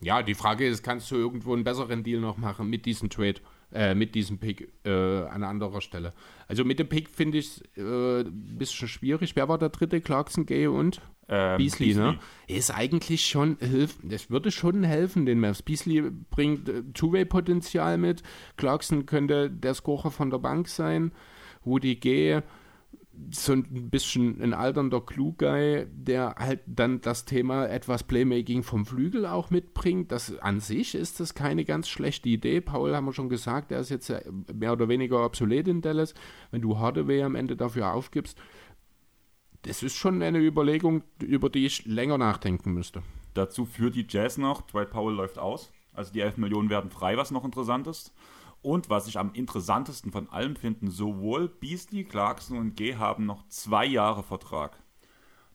Ja, die Frage ist, kannst du irgendwo einen besseren Deal noch machen mit diesem Trade? Äh, mit diesem Pick äh, an anderer Stelle. Also mit dem Pick finde ich es äh, ein bisschen schwierig. Wer war der dritte? Clarkson, Gay und ähm, Beasley, Beasley, ne? Ist eigentlich schon helfen. Das würde schon helfen, den Mavs. Beasley bringt äh, Two-Way-Potenzial mit. Clarkson könnte der Scorer von der Bank sein. Woody Gay so ein bisschen ein alternder Klugei, der halt dann das Thema etwas Playmaking vom Flügel auch mitbringt. Das an sich ist das keine ganz schlechte Idee. Paul haben wir schon gesagt, der ist jetzt mehr oder weniger obsolet in Dallas. Wenn du Hardaway am Ende dafür aufgibst, das ist schon eine Überlegung, über die ich länger nachdenken müsste. Dazu führt die Jazz noch, Dwight Powell läuft aus. Also die 11 Millionen werden frei, was noch interessant ist. Und was ich am interessantesten von allem finde, sowohl Beasley, Clarkson und G haben noch zwei Jahre Vertrag.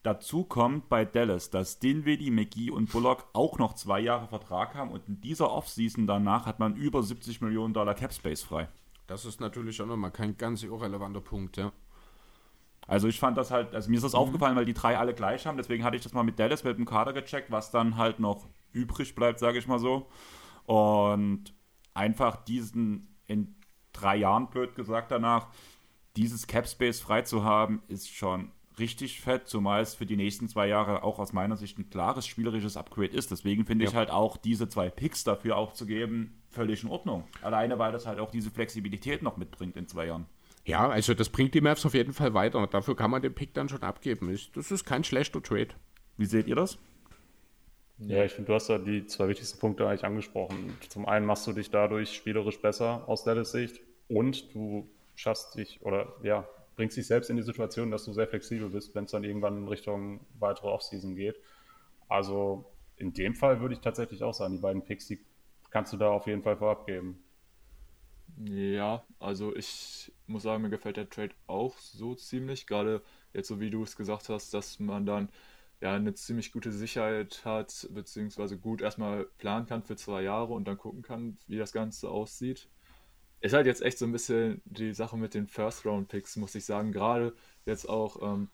Dazu kommt bei Dallas, dass Dinwiddie, McGee und Bullock auch noch zwei Jahre Vertrag haben und in dieser Offseason danach hat man über 70 Millionen Dollar Cap Space frei. Das ist natürlich auch nochmal kein ganz irrelevanter Punkt, ja. Also ich fand das halt, also mir ist das mhm. aufgefallen, weil die drei alle gleich haben, deswegen hatte ich das mal mit Dallas mit dem Kader gecheckt, was dann halt noch übrig bleibt, sage ich mal so. Und einfach diesen in drei Jahren, blöd gesagt danach, dieses Cap Space frei zu haben, ist schon richtig fett, zumal es für die nächsten zwei Jahre auch aus meiner Sicht ein klares spielerisches Upgrade ist. Deswegen finde ja. ich halt auch diese zwei Picks dafür aufzugeben völlig in Ordnung. Alleine, weil das halt auch diese Flexibilität noch mitbringt in zwei Jahren. Ja, also das bringt die Mavs auf jeden Fall weiter und dafür kann man den Pick dann schon abgeben. Das ist kein schlechter Trade. Wie seht ihr das? Ja, ich finde, du hast da die zwei wichtigsten Punkte eigentlich angesprochen. Zum einen machst du dich dadurch spielerisch besser aus Dallas Sicht und du schaffst dich oder ja, bringst dich selbst in die Situation, dass du sehr flexibel bist, wenn es dann irgendwann in Richtung weitere Offseason geht. Also in dem Fall würde ich tatsächlich auch sagen, die beiden Picks, die kannst du da auf jeden Fall vorab geben. Ja, also ich muss sagen, mir gefällt der Trade auch so ziemlich, gerade jetzt so wie du es gesagt hast, dass man dann ja, eine ziemlich gute Sicherheit hat, beziehungsweise gut erstmal planen kann für zwei Jahre und dann gucken kann, wie das Ganze aussieht. Ist halt jetzt echt so ein bisschen die Sache mit den First-Round-Picks, muss ich sagen. Gerade jetzt auch, ähm,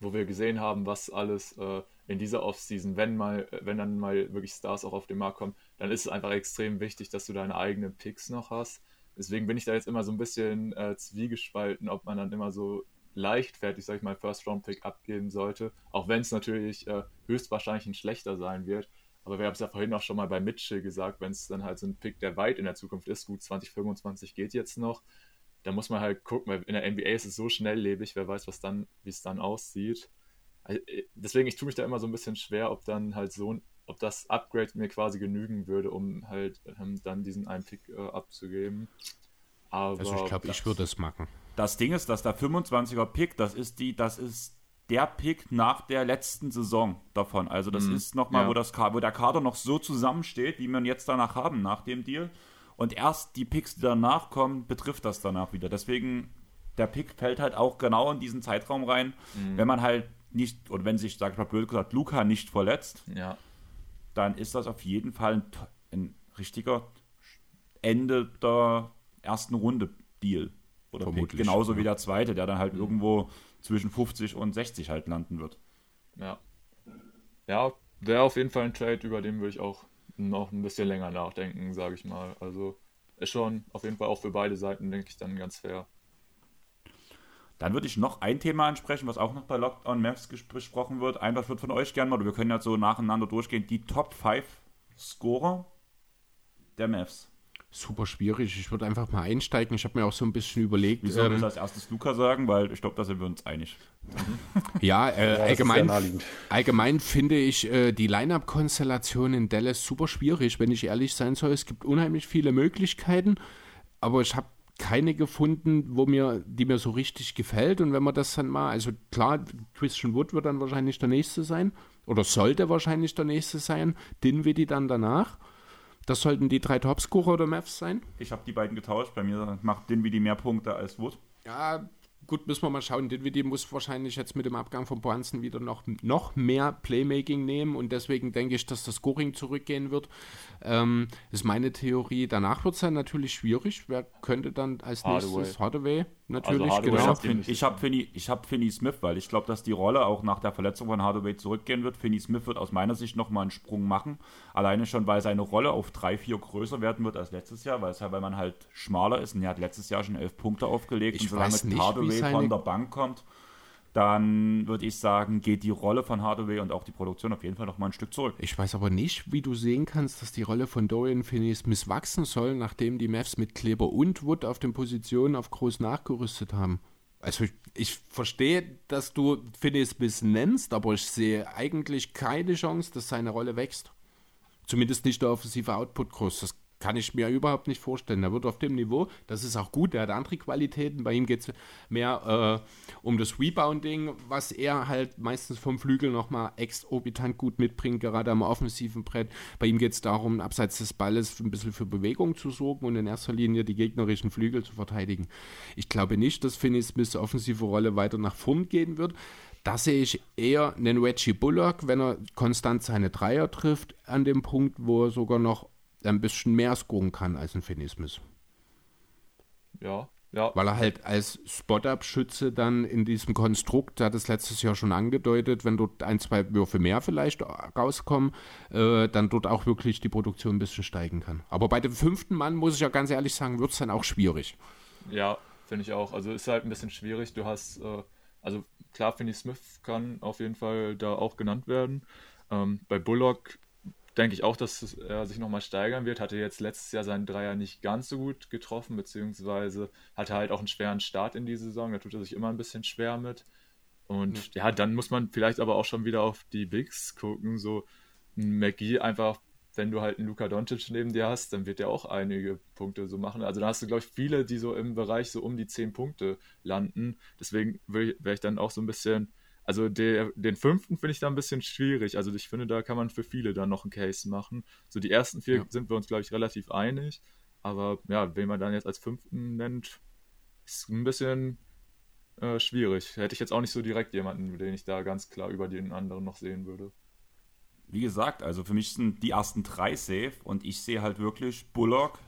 wo wir gesehen haben, was alles äh, in dieser Offseason, wenn mal, wenn dann mal wirklich Stars auch auf den Markt kommen, dann ist es einfach extrem wichtig, dass du deine eigenen Picks noch hast. Deswegen bin ich da jetzt immer so ein bisschen äh, zwiegespalten, ob man dann immer so leichtfertig, sag ich mal, First-Round-Pick abgeben sollte. Auch wenn es natürlich äh, höchstwahrscheinlich ein schlechter sein wird. Aber wir haben es ja vorhin auch schon mal bei Mitchell gesagt, wenn es dann halt so ein Pick, der weit in der Zukunft ist, gut 2025 geht jetzt noch, da muss man halt gucken, weil in der NBA ist es so schnelllebig, wer weiß, was dann, wie es dann aussieht. Also, deswegen, ich tue mich da immer so ein bisschen schwer, ob dann halt so ein, ob das Upgrade mir quasi genügen würde, um halt ähm, dann diesen einen Pick äh, abzugeben. Aber also ich glaube, ich würde es machen. Das Ding ist, dass der 25er Pick, das ist die, das ist der Pick nach der letzten Saison davon. Also das mhm. ist nochmal, ja. wo, das, wo der Kader noch so zusammensteht, wie wir ihn jetzt danach haben, nach dem Deal. Und erst die Picks, die danach kommen, betrifft das danach wieder. Deswegen, der Pick fällt halt auch genau in diesen Zeitraum rein, mhm. wenn man halt nicht, oder wenn sich, sag ich mal blöd gesagt, Luca nicht verletzt, ja. dann ist das auf jeden Fall ein, ein richtiger Ende der ersten Runde Deal. Oder Vermutlich, genauso ja. wie der zweite, der dann halt mhm. irgendwo zwischen 50 und 60 halt landen wird. Ja. Ja, wäre auf jeden Fall ein Trade, über den würde ich auch noch ein bisschen länger nachdenken, sage ich mal. Also ist schon auf jeden Fall auch für beide Seiten, denke ich, dann ganz fair. Dann würde ich noch ein Thema ansprechen, was auch noch bei Lockdown Maps besprochen wird. Einfach wird von euch gerne mal, oder wir können ja so nacheinander durchgehen, die Top 5 Scorer der Mavs super schwierig. Ich würde einfach mal einsteigen. Ich habe mir auch so ein bisschen überlegt. Wie soll ähm, als erstes Luca sagen? Weil ich glaube, da sind wir uns einig. [laughs] ja, äh, ja allgemein, allgemein finde ich äh, die Line-Up-Konstellation in Dallas super schwierig, wenn ich ehrlich sein soll. Es gibt unheimlich viele Möglichkeiten, aber ich habe keine gefunden, wo mir, die mir so richtig gefällt. Und wenn man das dann mal, also klar, Christian Wood wird dann wahrscheinlich der nächste sein oder sollte wahrscheinlich der nächste sein. Dinwiddie dann danach. Das sollten die drei Topscorer der Mavs sein? Ich habe die beiden getauscht. Bei mir macht Dinwiddie mehr Punkte als Wood. Ja, gut, müssen wir mal schauen. Dinwiddie muss wahrscheinlich jetzt mit dem Abgang von Brunson wieder noch, noch mehr Playmaking nehmen und deswegen denke ich, dass das Scoring zurückgehen wird. Ähm, ist meine Theorie. Danach wird es dann natürlich schwierig. Wer könnte dann als Hardaway. nächstes Hardaway? Natürlich, Also Hardaway Ich genau. auf habe Finn, ich hab Finney, ich hab Finney Smith, weil ich glaube, dass die Rolle auch nach der Verletzung von Hardaway zurückgehen wird. Finney Smith wird aus meiner Sicht nochmal einen Sprung machen. Alleine schon, weil seine Rolle auf 3-4 größer werden wird als letztes Jahr, weil, es halt, weil man halt schmaler ist. Und er hat letztes Jahr schon 11 Punkte aufgelegt. Ich und solange weiß nicht, Hardaway seine- von der Bank kommt, dann würde ich sagen, geht die Rolle von Hardaway und auch die Produktion auf jeden Fall nochmal ein Stück zurück. Ich weiß aber nicht, wie du sehen kannst, dass die Rolle von Dorian Finney-Smith wachsen soll, nachdem die Mavs mit Kleber und Wood auf den Positionen auf groß nachgerüstet haben. Also ich, ich verstehe, dass du Finney-Smith nennst, aber ich sehe eigentlich keine Chance, dass seine Rolle wächst. Zumindest nicht der offensive Output groß. Das kann ich mir überhaupt nicht vorstellen. Er wird auf dem Niveau, das ist auch gut, er hat andere Qualitäten. Bei ihm geht es mehr äh, um das Rebounding, was er halt meistens vom Flügel nochmal exorbitant gut mitbringt, gerade am offensiven Brett. Bei ihm geht es darum, abseits des Balles ein bisschen für Bewegung zu sorgen und in erster Linie die gegnerischen Flügel zu verteidigen. Ich glaube nicht, dass Finney Smiths offensive Rolle weiter nach vorn gehen wird. Da sehe ich eher einen Reggie Bullock, wenn er konstant seine Dreier trifft, an dem Punkt, wo er sogar noch ein bisschen mehr scoren kann als ein Finney Smith. Ja, ja. Weil er halt als Spot-Up-Schütze dann in diesem Konstrukt, der hat es letztes Jahr schon angedeutet, wenn dort ein, zwei Würfe mehr vielleicht rauskommen, äh, dann dort auch wirklich die Produktion ein bisschen steigen kann. Aber bei dem fünften Mann, muss ich ja ganz ehrlich sagen, wird es dann auch schwierig. Ja, finde ich auch. Also ist halt ein bisschen schwierig. Du hast, äh, also klar, Finney Smith kann auf jeden Fall da auch genannt werden. Ähm, bei Bullock denke ich auch, dass er sich nochmal steigern wird. Hatte jetzt letztes Jahr seinen Dreier nicht ganz so gut getroffen, beziehungsweise hatte halt auch einen schweren Start in die Saison. Da tut er sich immer ein bisschen schwer mit. Und ja, dann muss man vielleicht aber auch schon wieder auf die Bigs gucken. So ein McGee einfach, wenn du halt einen Luka Doncic neben dir hast, dann wird der auch einige Punkte so machen. Also da hast du, glaube ich, viele, die so im Bereich so um die 10 Punkte landen. Deswegen wäre ich dann auch so ein bisschen, also der, den fünften finde ich da ein bisschen schwierig. Also ich finde, da kann man für viele dann noch einen Case machen. So die ersten vier Ja. sind wir uns, glaube ich, relativ einig. Aber ja, wen man dann jetzt als fünften nennt, ist ein bisschen äh, schwierig. Hätte ich jetzt auch nicht so direkt jemanden, den ich da ganz klar über den anderen noch sehen würde. Wie gesagt, also für mich sind die ersten drei safe und ich sehe halt wirklich Bullock,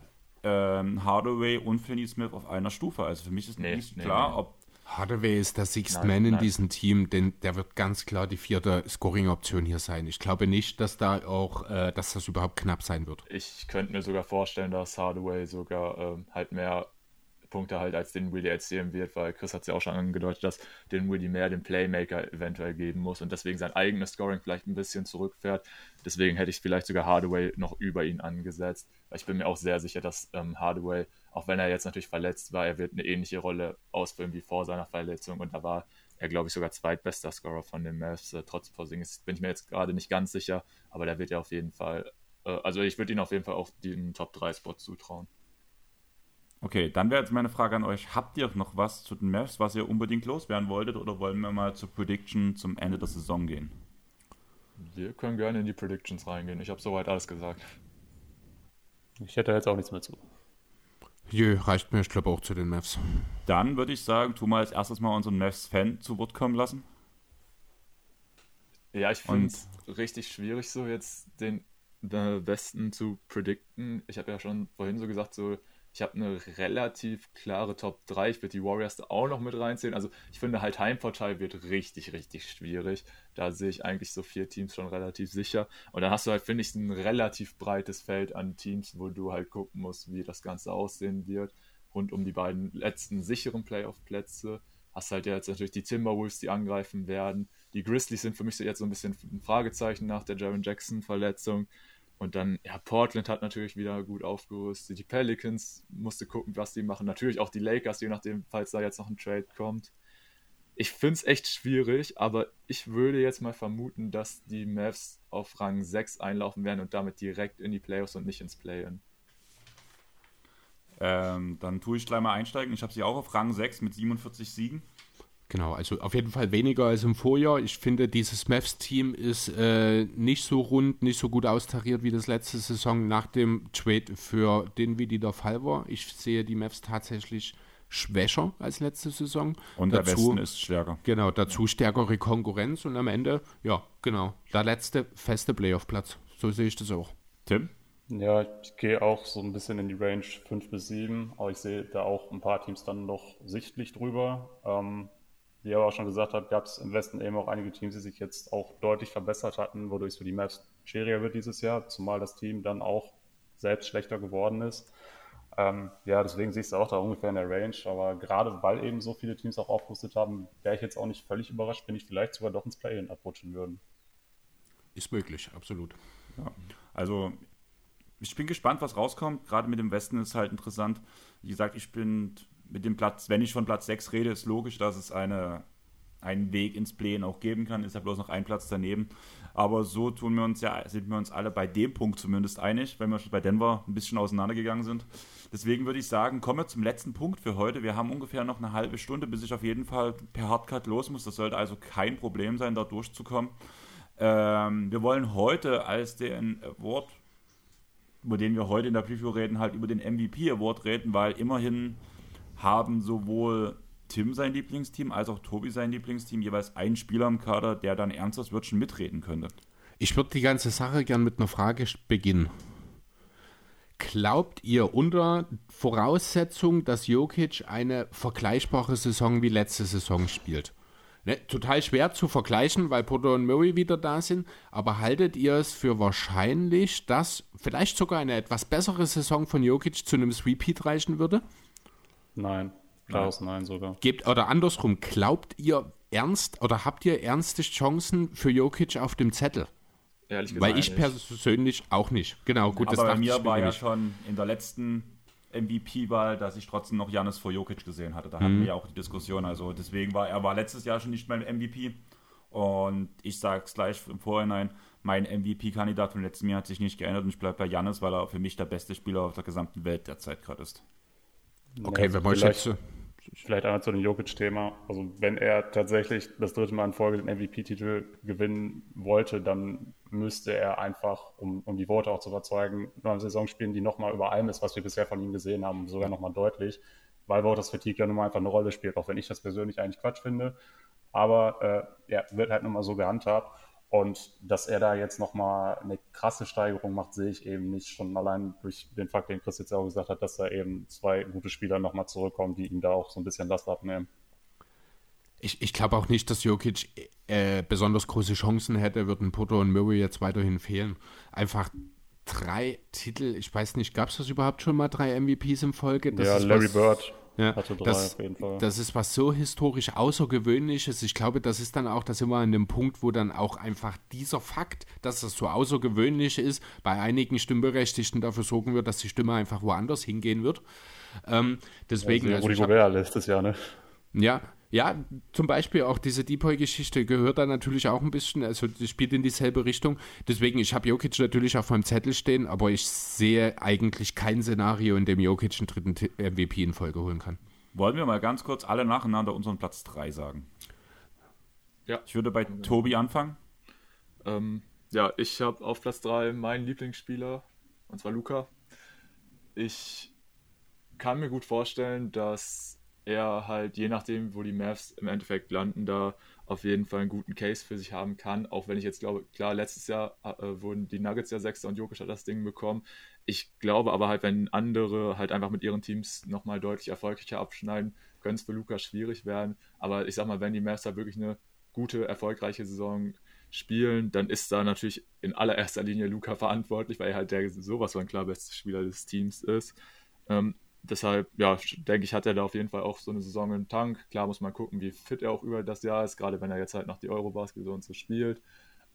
ähm, Hardaway und Finney Smith auf einer Stufe. Also für mich ist Nee, nicht nee, klar, nee. ob Hardaway ist der Sixth Nein, Man in nein. diesem Team, denn der wird ganz klar die vierte Scoring-Option hier sein. Ich glaube nicht, dass da auch, äh, dass das überhaupt knapp sein wird. Ich könnte mir sogar vorstellen, dass Hardaway sogar ähm, halt mehr Punkte halt als den Willy erzielen wird, weil Chris hat es ja auch schon angedeutet, dass den Willy mehr den Playmaker eventuell geben muss und deswegen sein eigenes Scoring vielleicht ein bisschen zurückfährt. Deswegen hätte ich vielleicht sogar Hardaway noch über ihn angesetzt. Ich bin mir auch sehr sicher, dass ähm, Hardaway, auch wenn er jetzt natürlich verletzt war, er wird eine ähnliche Rolle ausfüllen wie vor seiner Verletzung und da war er, glaube ich, sogar zweitbester Scorer von den Mavs, äh, trotz Porzingis. Bin ich mir jetzt gerade nicht ganz sicher, aber da wird er auf jeden Fall, äh, also ich würde ihn auf jeden Fall auch den Top-3-Spot zutrauen. Okay, dann wäre jetzt meine Frage an euch. Habt ihr noch was zu den Mavs, was ihr unbedingt loswerden wolltet oder wollen wir mal zur Prediction zum Ende der Saison gehen? Wir können gerne in die Predictions reingehen. Ich habe soweit alles gesagt. Ich hätte jetzt auch nichts mehr zu. Jö, reicht mir, ich glaube auch zu den Mavs. Dann würde ich sagen, tu mal als erstes mal unseren Mavs-Fan zu Wort kommen lassen. Ja, ich finde es richtig schwierig, so jetzt den Westen zu predikten. Ich habe ja schon vorhin so gesagt, so ich habe eine relativ klare Top 3. Ich würde die Warriors da auch noch mit reinzählen. Also ich finde halt Heimvorteil wird richtig, richtig schwierig. Da sehe ich eigentlich so vier Teams schon relativ sicher. Und dann hast du halt, finde ich, ein relativ breites Feld an Teams, wo du halt gucken musst, wie das Ganze aussehen wird. Rund um die beiden letzten sicheren Playoff-Plätze. Hast halt jetzt natürlich die Timberwolves, die angreifen werden. Die Grizzlies sind für mich so jetzt so ein bisschen ein Fragezeichen nach der Jaron Jackson-Verletzung. Und dann, ja, Portland hat natürlich wieder gut aufgerüstet. Die Pelicans musste gucken, was die machen. Natürlich auch die Lakers, je nachdem, falls da jetzt noch ein Trade kommt. Ich finde es echt schwierig, aber ich würde jetzt mal vermuten, dass die Mavs auf Rang 6 einlaufen werden und damit direkt in die Playoffs und nicht ins Play-In. Ähm, dann tue ich gleich mal einsteigen. Ich habe sie auch auf Rang 6 mit 47 Siegen. Genau, also auf jeden Fall weniger als im Vorjahr. Ich finde, dieses Mavs-Team ist äh, nicht so rund, nicht so gut austariert wie das letzte Saison nach dem Trade für den, wie die der Fall war. Ich sehe die Mavs tatsächlich schwächer als letzte Saison. Und dazu, der Westen ist stärker. Genau, dazu stärkere Konkurrenz und am Ende, ja, genau, der letzte feste Playoff-Platz. So sehe ich das auch. Tim? Ja, ich gehe auch so ein bisschen in die Range 5 bis 7, aber ich sehe da auch ein paar Teams dann noch sichtlich drüber. Ähm, wie ihr aber auch schon gesagt habt, gab es im Westen eben auch einige Teams, die sich jetzt auch deutlich verbessert hatten, wodurch es für die Maps schwieriger wird dieses Jahr, zumal das Team dann auch selbst schlechter geworden ist. Ähm, ja, deswegen siehst du auch da ungefähr in der Range, aber gerade weil eben so viele Teams auch aufgerüstet haben, wäre ich jetzt auch nicht völlig überrascht, wenn ich vielleicht sogar doch ins Play-In abrutschen würden. Ist möglich, absolut. Ja. Also ich bin gespannt, was rauskommt. Gerade mit dem Westen ist halt interessant. Wie gesagt, ich bin mit dem Platz, wenn ich von Platz 6 rede, ist logisch, dass es eine, einen Weg ins Play auch geben kann. Ist ja bloß noch ein Platz daneben. Aber so tun wir uns ja, sind wir uns alle bei dem Punkt zumindest einig, wenn wir schon bei Denver ein bisschen auseinandergegangen sind. Deswegen würde ich sagen, kommen wir zum letzten Punkt für heute. Wir haben ungefähr noch eine halbe Stunde, bis ich auf jeden Fall per Hardcut los muss. Das sollte also kein Problem sein, da durchzukommen. Ähm, wir wollen heute als den Award über den wir heute in der Preview reden, halt über den MVP Award reden, weil immerhin haben sowohl Tim sein Lieblingsteam als auch Tobi sein Lieblingsteam jeweils einen Spieler im Kader, der dann ernsthaft wird schon mitreden könnte. Ich würde die ganze Sache gern mit einer Frage beginnen. Glaubt ihr unter Voraussetzung, dass Jokic eine vergleichbare Saison wie letzte Saison spielt? Ne, total schwer zu vergleichen, weil Porto und Murray wieder da sind. Aber haltet ihr es für wahrscheinlich, dass vielleicht sogar eine etwas bessere Saison von Jokic zu einem Sweep-Heat reichen würde? Nein, klares Nein. Nein sogar. Gebt, oder andersrum, glaubt ihr ernst oder habt ihr ernste Chancen für Jokic auf dem Zettel? Ehrlich gesagt. Weil ich persönlich auch nicht. Genau, gut, Aber das bei mir war ja schon in der letzten MVP-Wahl, dass ich trotzdem noch Janis vor Jokic gesehen hatte. Da mhm. hatten wir ja auch die Diskussion. Also deswegen war er war letztes Jahr schon nicht mein MVP. Und ich sage es gleich im Vorhinein, mein MVP-Kandidat von letztem Jahr hat sich nicht geändert und ich bleibe bei Janis, weil er für mich der beste Spieler auf der gesamten Welt derzeit gerade ist. Okay, ja, wenn man jetzt Vielleicht einmal zu dem Jokic-Thema. Also wenn er tatsächlich das dritte Mal in Folge den MVP-Titel gewinnen wollte, dann müsste er einfach, um, um die Worte auch zu überzeugen, noch eine Saison spielen, die nochmal über allem ist, was wir bisher von ihm gesehen haben, sogar nochmal deutlich, weil Voters Fatigue ja nun mal einfach eine Rolle spielt, auch wenn ich das persönlich eigentlich Quatsch finde. Aber äh, ja, wird halt nun mal so gehandhabt. Und dass er da jetzt nochmal eine krasse Steigerung macht, sehe ich eben nicht. Schon allein durch den Fakt, den Chris jetzt auch gesagt hat, dass da eben zwei gute Spieler nochmal zurückkommen, die ihm da auch so ein bisschen Last abnehmen. Ich, ich glaube auch nicht, dass Jokic äh, besonders große Chancen hätte, würden Porto und Murray jetzt weiterhin fehlen. Einfach drei Titel, ich weiß nicht, gab es das überhaupt schon mal drei MVPs in Folge? Das ja, Larry was, Bird ja, Hatte drei das, auf jeden Fall. Das ist was so historisch Außergewöhnliches. Ich glaube, das ist dann auch, da sind wir an dem Punkt, wo dann auch einfach dieser Fakt, dass das so außergewöhnlich ist, bei einigen Stimmberechtigten dafür sorgen wird, dass die Stimme einfach woanders hingehen wird. Ähm, deswegen. Ja, also Rudi Gobert letztes Jahr, ne? Ja, ja, zum Beispiel auch diese Depoy-Geschichte gehört da natürlich auch ein bisschen, also die spielt in dieselbe Richtung. Deswegen, ich habe Jokic natürlich auf meinem Zettel stehen, aber ich sehe eigentlich kein Szenario, in dem Jokic einen dritten MVP in Folge holen kann. Wollen wir mal ganz kurz alle nacheinander unseren Platz 3 sagen? Ja. Ich würde bei Tobi anfangen. Ähm, ja, ich habe auf Platz 3 meinen Lieblingsspieler, und zwar Luca. Ich kann mir gut vorstellen, dass er halt, je nachdem, wo die Mavs im Endeffekt landen, da auf jeden Fall einen guten Case für sich haben kann. Auch wenn ich jetzt glaube, klar, letztes Jahr äh, wurden die Nuggets ja Sechster und Jokic hat das Ding bekommen. Ich glaube aber halt, wenn andere halt einfach mit ihren Teams nochmal deutlich erfolgreicher abschneiden, könnte es für Lukas schwierig werden. Aber ich sag mal, wenn die Mavs da wirklich eine gute, erfolgreiche Saison spielen, dann ist da natürlich in allererster Linie Luca verantwortlich, weil er halt der sowas von klar beste Spieler des Teams ist. Ähm, deshalb, ja, denke ich, hat er da auf jeden Fall auch so eine Saison im Tank. Klar muss man gucken, wie fit er auch über das Jahr ist, gerade wenn er jetzt halt noch die Eurobasket und so spielt.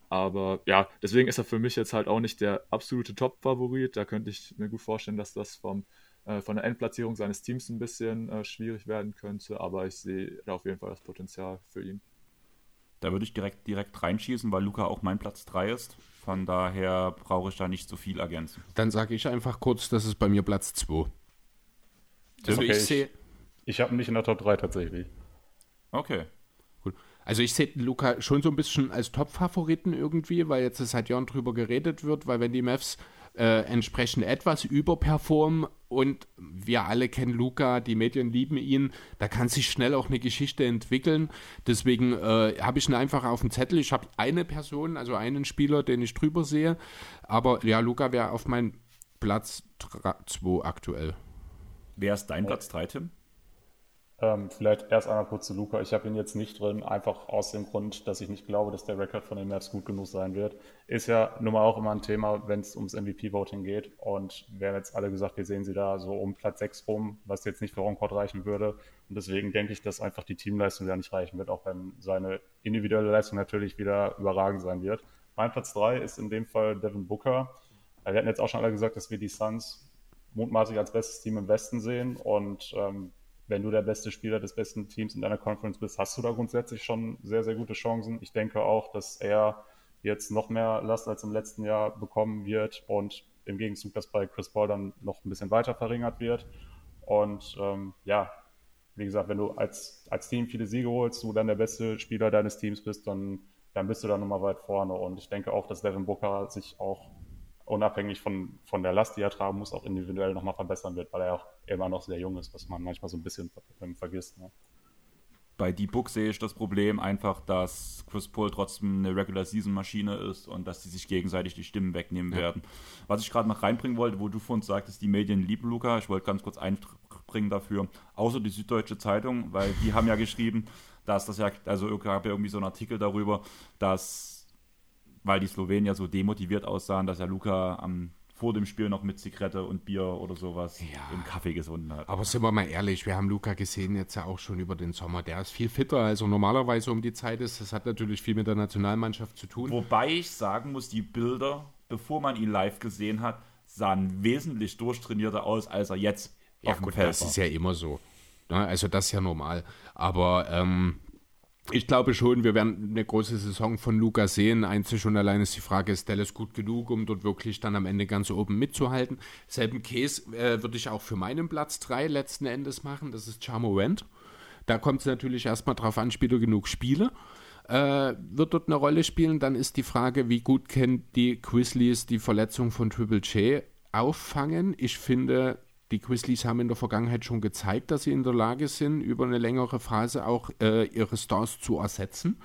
Aber ja, deswegen ist er für mich jetzt halt auch nicht der absolute Top-Favorit. Da könnte ich mir gut vorstellen, dass das vom, äh, von der Endplatzierung seines Teams ein bisschen äh, schwierig werden könnte. Aber ich sehe da auf jeden Fall das Potenzial für ihn. Da würde ich direkt, direkt reinschießen, weil Luca auch mein Platz 3 ist. Von daher brauche ich da nicht so viel ergänzen. Dann sage ich einfach kurz, das ist bei mir Platz 2. Also okay, ich sehe. Ich, ich habe ihn nicht in der Top 3 tatsächlich. Okay. Also ich sehe Luca schon so ein bisschen als Top-Favoriten irgendwie, weil jetzt seit Jahren drüber geredet wird, weil wenn die Mavs äh, entsprechend etwas überperformen und wir alle kennen Luca, die Medien lieben ihn, da kann sich schnell auch eine Geschichte entwickeln. Deswegen äh, habe ich ihn einfach auf dem Zettel. Ich habe eine Person, also einen Spieler, den ich drüber sehe, aber ja, Luca wäre auf meinem Platz 2 aktuell. Wer ist dein Platz 3, Tim? Ähm, vielleicht erst einmal kurz zu Luca. Ich habe ihn jetzt nicht drin, einfach aus dem Grund, dass ich nicht glaube, dass der Rekord von den Mavs gut genug sein wird. Ist ja nun mal auch immer ein Thema, wenn es ums MVP-Voting geht. Und wir haben jetzt alle gesagt, wir sehen sie da so um Platz 6 rum, was jetzt nicht für Roncourt reichen würde. Und deswegen denke ich, dass einfach die Teamleistung da nicht reichen wird, auch wenn seine individuelle Leistung natürlich wieder überragend sein wird. Mein Platz 3 ist in dem Fall Devin Booker. Wir hatten jetzt auch schon alle gesagt, dass wir die Suns mutmaßlich als bestes Team im Westen sehen. Und ähm, wenn du der beste Spieler des besten Teams in deiner Conference bist, hast du da grundsätzlich schon sehr, sehr gute Chancen. Ich denke auch, dass er jetzt noch mehr Last als im letzten Jahr bekommen wird und im Gegenzug, dass bei Chris Paul dann noch ein bisschen weiter verringert wird. Und ähm, ja, wie gesagt, wenn du als, als Team viele Siege holst, du dann der beste Spieler deines Teams bist, dann, dann bist du da nochmal weit vorne. Und ich denke auch, dass Devin Booker sich auch unabhängig von, von der Last, die er tragen muss, auch individuell nochmal verbessern wird, weil er auch immer noch sehr jung ist, was man manchmal so ein bisschen vergisst. Ne? Bei Deep Book sehe ich das Problem einfach, dass Chris Paul trotzdem eine Regular Season Maschine ist und dass sie sich gegenseitig die Stimmen wegnehmen ja. werden. Was ich gerade noch reinbringen wollte, wo du vorhin sagtest, die Medien lieben Luca, ich wollte ganz kurz einbringen dafür, außer die Süddeutsche Zeitung, weil die haben ja geschrieben, dass das ja, also gab ja irgendwie so einen Artikel darüber, dass weil die Slowenier so demotiviert aussahen, dass er Luca am vor dem Spiel noch mit Zigarette und Bier oder sowas ja. im Kaffee gesunden hat. Aber sind wir mal ehrlich, wir haben Luca gesehen jetzt ja auch schon über den Sommer. Der ist viel fitter, als er normalerweise um die Zeit ist. Das hat natürlich viel mit der Nationalmannschaft zu tun. Wobei ich sagen muss, die Bilder, bevor man ihn live gesehen hat, sahen wesentlich durchtrainierter aus, als er jetzt ja, auf dem gut, Feld das war. ist ja immer so. Ne? Also das ist ja normal. Aber ähm, ich glaube schon, wir werden eine große Saison von Luca sehen. Einzig schon allein ist die Frage, ist Dallas gut genug, um dort wirklich dann am Ende ganz oben mitzuhalten? Selben Case äh, würde ich auch für meinen Platz 3 letzten Endes machen. Das ist Charmorant. Da kommt es natürlich erstmal drauf an, spielt er genug Spiele? Äh, wird dort eine Rolle spielen? Dann ist die Frage, wie gut kennt die Grizzlies die Verletzung von Triple J auffangen? Ich finde, die Grizzlies haben in der Vergangenheit schon gezeigt, dass sie in der Lage sind, über eine längere Phase auch äh, ihre Stars zu ersetzen.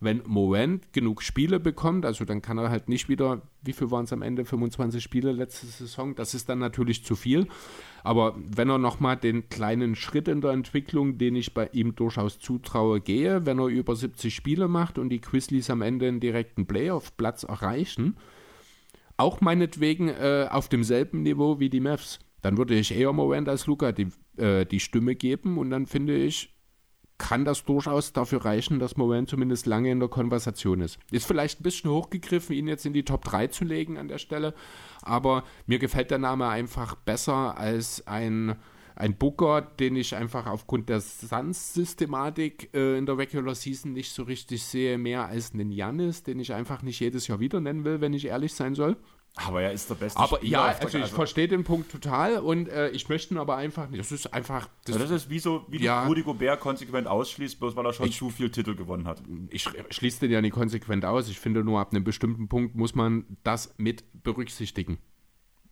Wenn Morant genug Spiele bekommt, also dann kann er halt nicht wieder, wie viel waren es am Ende, 25 Spiele letzte Saison, das ist dann natürlich zu viel. Aber wenn er nochmal den kleinen Schritt in der Entwicklung, den ich bei ihm durchaus zutraue, gehe, wenn er über 70 Spiele macht und die Grizzlies am Ende einen direkten Playoff-Platz erreichen, auch meinetwegen äh, auf demselben Niveau wie die Mavs, dann würde ich eher Morant als Luca die, äh, die Stimme geben und dann finde ich, kann das durchaus dafür reichen, dass Morant zumindest lange in der Konversation ist. Ist vielleicht ein bisschen hochgegriffen, ihn jetzt in die Top 3 zu legen an der Stelle, aber mir gefällt der Name einfach besser als ein, ein Booker, den ich einfach aufgrund der Suns-Systematik äh, in der Regular Season nicht so richtig sehe, mehr als einen Janis, den ich einfach nicht jedes Jahr wieder nennen will, wenn ich ehrlich sein soll. Aber er ist der beste aber Spieler. Ja, also ich also verstehe den Punkt total und äh, ich möchte ihn aber einfach nicht. Das ist einfach. Das, ja, das ist wie so, wie ja, Rudi Gobert konsequent ausschließt, bloß weil er schon ich, zu viel Titel gewonnen hat. Ich schließe den ja nicht konsequent aus. Ich finde nur, ab einem bestimmten Punkt muss man das mit berücksichtigen.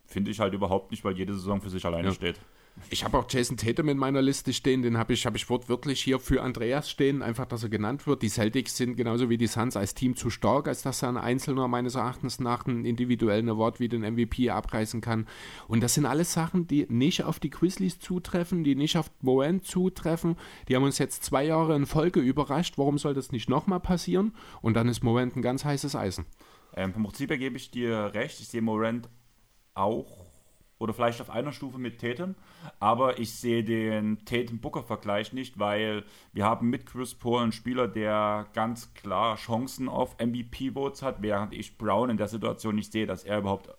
Finde ich halt überhaupt nicht, weil jede Saison für sich alleine ja. steht. Ich habe auch Jason Tatum in meiner Liste stehen, den habe ich, hab ich wortwörtlich hier für Andreas stehen, einfach, dass er genannt wird. Die Celtics sind genauso wie die Suns als Team zu stark, als dass er ein Einzelner meines Erachtens nach einen individuellen Award wie den MVP abreißen kann. Und das sind alles Sachen, die nicht auf die Grizzlies zutreffen, die nicht auf Moen zutreffen. Die haben uns jetzt zwei Jahre in Folge überrascht. Warum soll das nicht nochmal passieren? Und dann ist Morant ein ganz heißes Eisen. Ähm, vom Prinzip her gebe ich dir recht. Ich sehe Morant auch oder vielleicht auf einer Stufe mit Tatum, aber ich sehe den Tatum-Booker-Vergleich nicht, weil wir haben mit Chris Paul einen Spieler, der ganz klar Chancen auf MVP-Votes hat, während ich Brown in der Situation nicht sehe, dass er überhaupt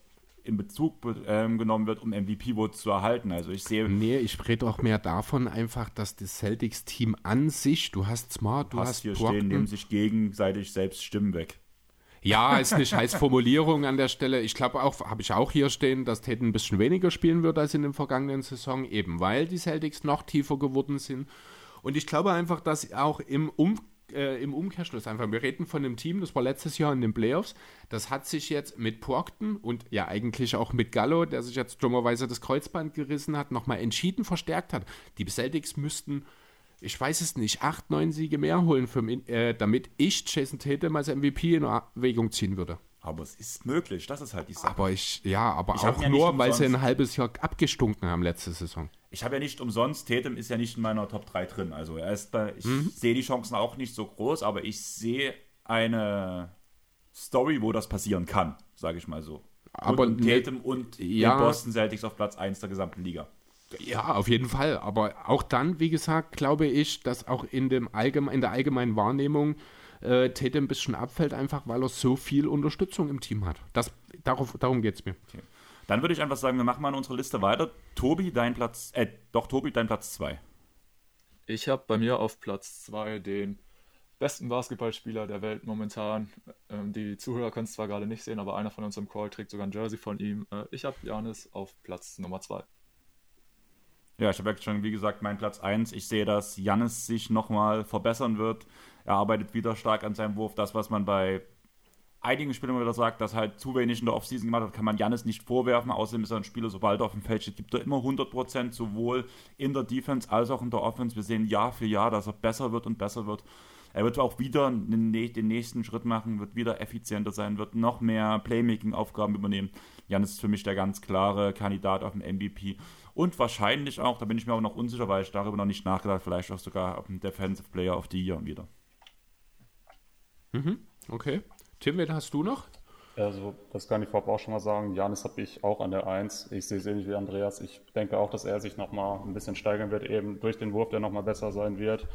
in Bezug ähm, genommen wird, um MVP-Votes zu erhalten. Also ich sehe. Nee, ich rede auch mehr davon einfach, dass das Celtics-Team an sich, du hast Smart, du hast, hast hier Brockton. stehen, nehmen sich gegenseitig selbst Stimmen weg. Ja, ist eine scheiß Formulierung an der Stelle. Ich glaube auch, habe ich auch hier stehen, dass Tate ein bisschen weniger spielen wird als in der vergangenen Saison, eben weil die Celtics noch tiefer geworden sind. Und ich glaube einfach, dass auch im um äh, im Umkehrschluss einfach. Wir reden von einem Team, das war letztes Jahr in den Playoffs. Das hat sich jetzt mit Brockton und ja eigentlich auch mit Gallo, der sich jetzt dummerweise das Kreuzband gerissen hat, nochmal entschieden verstärkt hat. Die Celtics müssten, ich weiß es nicht, acht, neun Siege mehr holen, für, äh, damit ich Jason Tatum als MVP in Erwägung ziehen würde. Aber es ist möglich, das ist halt die Sache. Aber ich, ja, aber ich auch ja nur, weil sie ein halbes Jahr abgestunken haben letzte Saison. Ich habe ja nicht umsonst, Tatum ist ja nicht in meiner Top 3 drin. Also er ist bei, ich mhm. sehe die Chancen auch nicht so groß, aber ich sehe eine Story, wo das passieren kann, sage ich mal so. Aber und, und Tatum und ja, Boston Celtics auf Platz 1 der gesamten Liga. Ja, auf jeden Fall. Aber auch dann, wie gesagt, glaube ich, dass auch in, dem allgemein, in der allgemeinen Wahrnehmung äh, Tate ein bisschen abfällt, einfach weil er so viel Unterstützung im Team hat. Das, darauf, darum geht es mir. Okay. Dann würde ich einfach sagen, wir machen mal unsere Liste weiter. Tobi, dein Platz, äh, doch, Tobi, dein Platz 2. Ich habe bei mir auf Platz 2 den besten Basketballspieler der Welt momentan. Ähm, die Zuhörer können es zwar gerade nicht sehen, aber einer von uns im Call trägt sogar ein Jersey von ihm. Äh, ich habe Janis auf Platz Nummer 2. Ja, ich habe ja schon, wie gesagt, meinen Platz 1. Ich sehe, dass Janis sich nochmal verbessern wird. Er arbeitet wieder stark an seinem Wurf. Das, was man bei einigen Spielern wieder sagt, dass halt zu wenig in der Offseason gemacht hat, kann man Janis nicht vorwerfen. Außerdem ist er ein Spieler, sobald er auf dem Feld steht, gibt er immer 100%, sowohl in der Defense als auch in der Offense. Wir sehen Jahr für Jahr, dass er besser wird und besser wird. Er wird auch wieder den, nächsten Schritt machen, wird wieder effizienter sein, wird noch mehr Playmaking-Aufgaben übernehmen. Janis ist für mich der ganz klare Kandidat auf dem MVP. Und wahrscheinlich auch, da bin ich mir aber noch unsicher, weil ich darüber noch nicht nachgedacht, vielleicht auch sogar Defensive Player of the Year wieder. Mhm, okay. Tim, wen hast du noch? Also, das kann ich vorab auch schon mal sagen. Janis habe ich auch an der 1. Ich sehe es ähnlich wie Andreas. Ich denke auch, dass er sich nochmal ein bisschen steigern wird, eben durch den Wurf, der nochmal besser sein wird.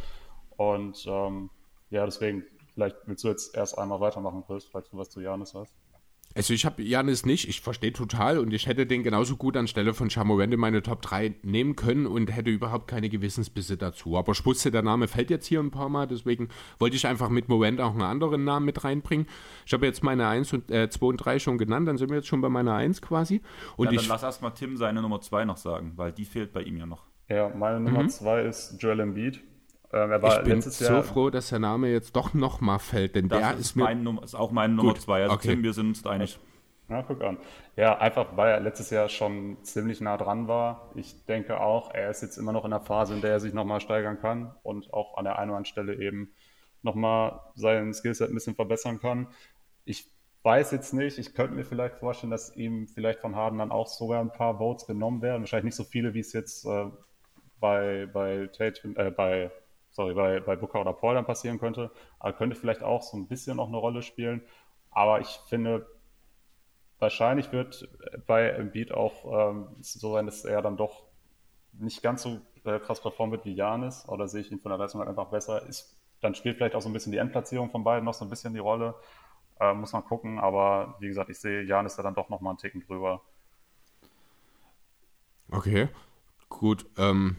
Und ähm, ja, deswegen, vielleicht willst du jetzt erst einmal weitermachen, Chris, falls du was zu Janis hast. Also ich habe Janis nicht, ich verstehe total und ich hätte den genauso gut anstelle von Chamorant in meine Top 3 nehmen können und hätte überhaupt keine Gewissensbisse dazu. Aber ich wusste, der Name fällt jetzt hier ein paar Mal, deswegen wollte ich einfach mit Morant auch einen anderen Namen mit reinbringen. Ich habe jetzt meine 1 und äh, 2 und 3 schon genannt, dann sind wir jetzt schon bei meiner 1 quasi. Und ja, dann ich, lass erstmal Tim seine Nummer 2 noch sagen, weil die fehlt bei ihm ja noch. Ja, meine Nummer 2 mhm. ist Joel Embiid. Ähm, ich bin so Jahr, froh, dass der Name jetzt doch nochmal fällt, denn der ist, ist, mir mein, ist auch meine Nummer 2. Also okay. Tim, wir sind uns einig. Na, guck an. Ja, einfach weil er letztes Jahr schon ziemlich nah dran war. Ich denke auch, er ist jetzt immer noch in der Phase, in der er sich nochmal steigern kann und auch an der einen oder anderen Stelle eben nochmal sein Skillset ein bisschen verbessern kann. Ich weiß jetzt nicht, ich könnte mir vielleicht vorstellen, dass ihm vielleicht von Harden dann auch sogar ein paar Votes genommen werden. Wahrscheinlich nicht so viele, wie es jetzt äh, bei, bei Tate, äh, bei, sorry, bei, bei Booker oder Paul dann passieren könnte. Aber könnte vielleicht auch so ein bisschen noch eine Rolle spielen. Aber ich finde, wahrscheinlich wird bei Embiid auch ähm, so sein, dass er dann doch nicht ganz so äh, krass performen wird wie Janis, oder sehe ich ihn von der Leistung halt einfach besser. Ist, dann spielt vielleicht auch so ein bisschen die Endplatzierung von beiden noch so ein bisschen die Rolle. Äh, muss man gucken, aber wie gesagt, ich sehe Janis da dann doch nochmal einen Ticken drüber. Okay, gut. Ähm,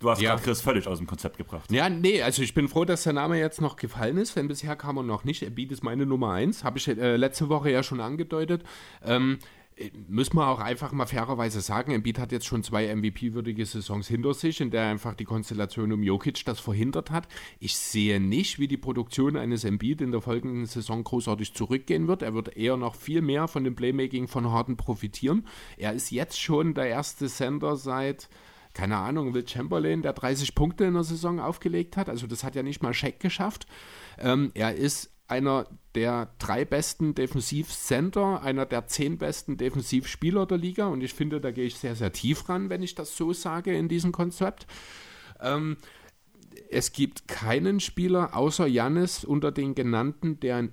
Du hast ja. gerade Chris völlig aus dem Konzept gebracht. Ja, nee, also ich bin froh, dass der Name jetzt noch gefallen ist, denn bisher kam er noch nicht. Er bietet meine Nummer 1, habe ich äh, letzte Woche ja schon angedeutet. Ähm, äh, müssen wir auch einfach mal fairerweise sagen, Embiid hat jetzt schon zwei MVP-würdige Saisons hinter sich, in der einfach die Konstellation um Jokic das verhindert hat. Ich sehe nicht, wie die Produktion eines Embiid in der folgenden Saison großartig zurückgehen wird. Er wird eher noch viel mehr von dem Playmaking von Harden profitieren. Er ist jetzt schon der erste Sender seit keine Ahnung, Will Chamberlain, der 30 Punkte in der Saison aufgelegt hat. Also das hat ja nicht mal Scheck geschafft. Ähm, er ist einer der drei besten Defensivcenter, einer der zehn besten Defensivspieler der Liga. Und ich finde, da gehe ich sehr, sehr tief ran, wenn ich das so sage in diesem Konzept. Ähm, es gibt keinen Spieler außer Jannis unter den genannten, der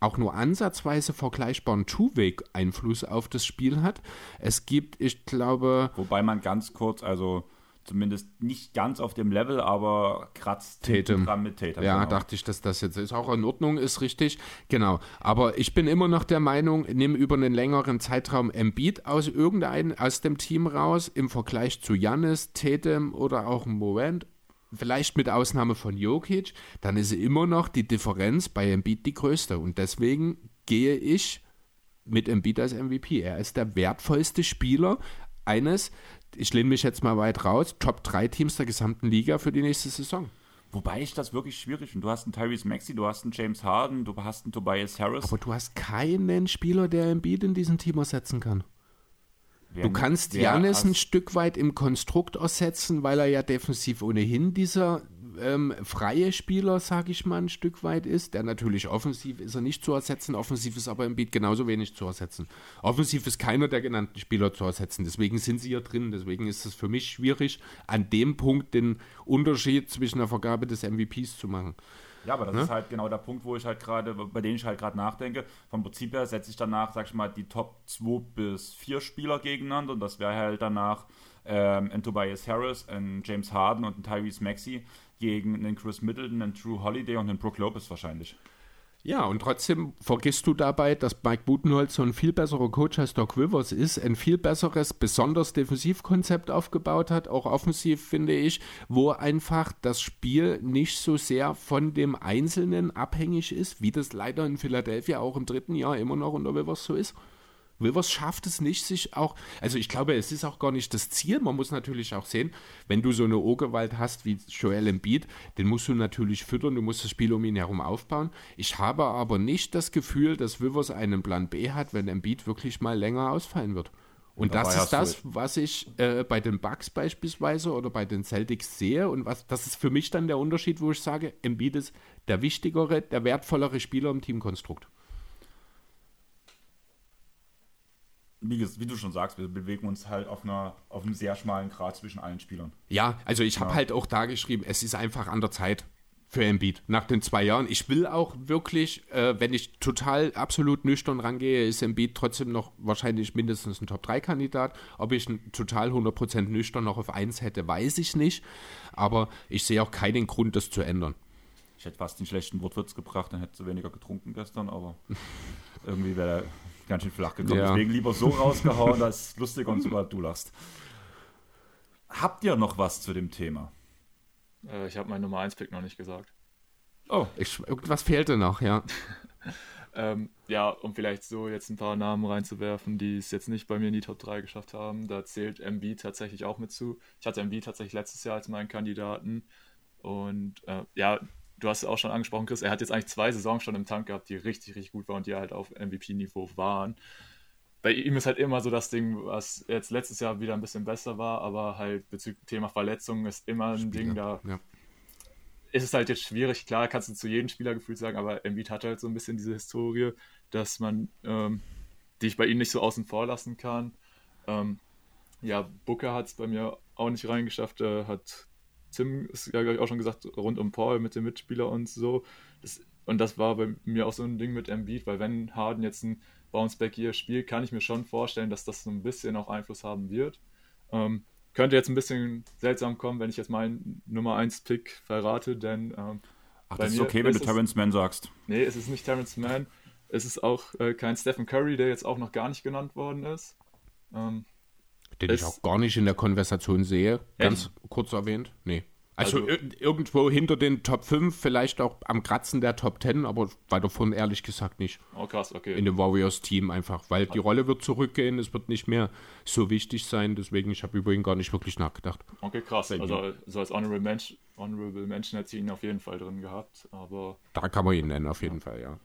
auch nur ansatzweise vergleichbaren Two-Way-Einfluss auf das Spiel hat. Es gibt, ich glaube. Wobei man ganz kurz, also zumindest nicht ganz auf dem Level, aber kratzt Tatum. dran mit Tatum. Ja, genau. dachte ich, dass das jetzt ist. Auch in Ordnung, ist richtig. Genau. Aber ich bin immer noch der Meinung, nimm über einen längeren Zeitraum Embiid aus irgendeinem, aus dem Team raus, im Vergleich zu Jannis, Tatum oder auch Morant vielleicht mit Ausnahme von Jokic, dann ist immer noch die Differenz bei Embiid die größte. Und deswegen gehe ich mit Embiid als MVP. Er ist der wertvollste Spieler eines, ich lehne mich jetzt mal weit raus, Top 3 Teams der gesamten Liga für die nächste Saison. Wobei ich das wirklich schwierig finde. Du hast einen Tyrese Maxi, du hast einen James Harden, du hast einen Tobias Harris. Aber du hast keinen Spieler, der Embiid in diesem Team ersetzen kann. Du kannst Janis ein Stück weit im Konstrukt ersetzen, weil er ja defensiv ohnehin dieser ähm, freie Spieler, sage ich mal, ein Stück weit ist. Der natürlich offensiv ist er nicht zu ersetzen, offensiv ist aber im Beat genauso wenig zu ersetzen. Offensiv ist keiner der genannten Spieler zu ersetzen, deswegen sind sie hier drin. Deswegen ist es für mich schwierig, an dem Punkt den Unterschied zwischen der Vergabe des MVPs zu machen. Ja, aber das ne? ist halt genau der Punkt, wo ich halt gerade, bei dem ich halt gerade nachdenke. Vom Prinzip her setze ich danach, sag ich mal, die Top 2 bis 4 Spieler gegeneinander und das wäre halt danach ähm, ein Tobias Harris, ein James Harden und ein Tyrese Maxey gegen einen Chris Middleton, einen Drew Holiday und einen Brook Lopez wahrscheinlich. Ja, und trotzdem vergisst du dabei, dass Mike Budenholzer ein viel besserer Coach als Doc Rivers ist, ein viel besseres, besonders Defensivkonzept aufgebaut hat, auch offensiv finde ich, wo einfach das Spiel nicht so sehr von dem Einzelnen abhängig ist, wie das leider in Philadelphia auch im dritten Jahr immer noch unter Rivers so ist. Wilvers schafft es nicht, sich auch, also ich glaube, es ist auch gar nicht das Ziel. Man muss natürlich auch sehen, wenn du so eine Ohrgewalt hast wie Joel Embiid, den musst du natürlich füttern, du musst das Spiel um ihn herum aufbauen. Ich habe aber nicht das Gefühl, dass Wilvers einen Plan B hat, wenn Embiid wirklich mal länger ausfallen wird. Und Dabei das ist das, was ich äh, bei den Bucks beispielsweise oder bei den Celtics sehe. Und was, das ist für mich dann der Unterschied, wo ich sage, Embiid ist der wichtigere, der wertvollere Spieler im Teamkonstrukt. Wie, wie, du schon sagst, wir bewegen uns halt auf, einer, auf einem sehr schmalen Grad zwischen allen Spielern. Ja, also ich habe ja. halt auch da geschrieben, es ist einfach an der Zeit für Embiid nach den zwei Jahren. Ich will auch wirklich, äh, wenn ich total absolut nüchtern rangehe, ist Embiid trotzdem noch wahrscheinlich mindestens ein Top-3-Kandidat. Ob ich ein total 100% nüchtern noch auf 1 hätte, weiß ich nicht. Aber ich sehe auch keinen Grund, das zu ändern. Ich hätte fast den schlechten Wortwitz gebracht, dann hätte du weniger getrunken gestern, aber [laughs] irgendwie wäre ganz schön flach gekommen. Ja. Deswegen lieber so [laughs] rausgehauen, das ist lustiger und sogar du lachst. Habt ihr noch was zu dem Thema? Äh, ich habe meinen Nummer 1 Pick noch nicht gesagt. Oh, ich, irgendwas fehlte noch, ja. [laughs] ähm, ja, um vielleicht so jetzt ein paar Namen reinzuwerfen, die es jetzt nicht bei mir in die Top 3 geschafft haben. Da zählt MB tatsächlich auch mit zu. Ich hatte MB tatsächlich letztes Jahr als meinen Kandidaten. Und äh, ja, du hast es auch schon angesprochen, Chris, er hat jetzt eigentlich zwei Saisons schon im Tank gehabt, die richtig, richtig gut waren und die halt auf MVP-Niveau waren. Bei ihm ist halt immer so das Ding, was jetzt letztes Jahr wieder ein bisschen besser war, aber halt bezüglich Thema Verletzungen ist immer ein Spieler, Ding, da ja. ist es halt jetzt schwierig. Klar, kannst du zu jedem Spieler gefühlt sagen, aber Embiid hat halt so ein bisschen diese Historie, dass man, ähm, die ich bei ihm nicht so außen vor lassen kann. Ähm, ja, Booker hat es bei mir auch nicht reingeschafft, äh, hat Tim ist ja, glaube ich, auch schon gesagt, rund um Paul mit dem Mitspieler und so. Das, und das war bei mir auch so ein Ding mit Embiid, weil wenn Harden jetzt ein Bounceback hier spielt, kann ich mir schon vorstellen, dass das so ein bisschen auch Einfluss haben wird. Ähm, könnte jetzt ein bisschen seltsam kommen, wenn ich jetzt meinen Nummer 1 Pick verrate, denn ähm, Ach, das ist okay, wenn du Terrence Mann sagst. Nee, es ist nicht Terrence Mann. Es ist auch äh, kein Stephen Curry, der jetzt auch noch gar nicht genannt worden ist. Ähm, den ich auch gar nicht in der Konversation sehe, ganz Echt? kurz erwähnt. Nee. Also, also irgendwo hinter den Top 5, vielleicht auch am Kratzen der Top 10, aber weiter davon ehrlich gesagt nicht. Oh krass, okay. In dem Warriors-Team einfach, weil die Rolle wird zurückgehen, es wird nicht mehr so wichtig sein, deswegen, ich habe über ihn gar nicht wirklich nachgedacht. Okay, krass. Also, so als Honorable Mention, Honorable Mention hätte ich ihn auf jeden Fall drin gehabt, aber... Da kann man ihn nennen, auf jeden ja. Fall, ja.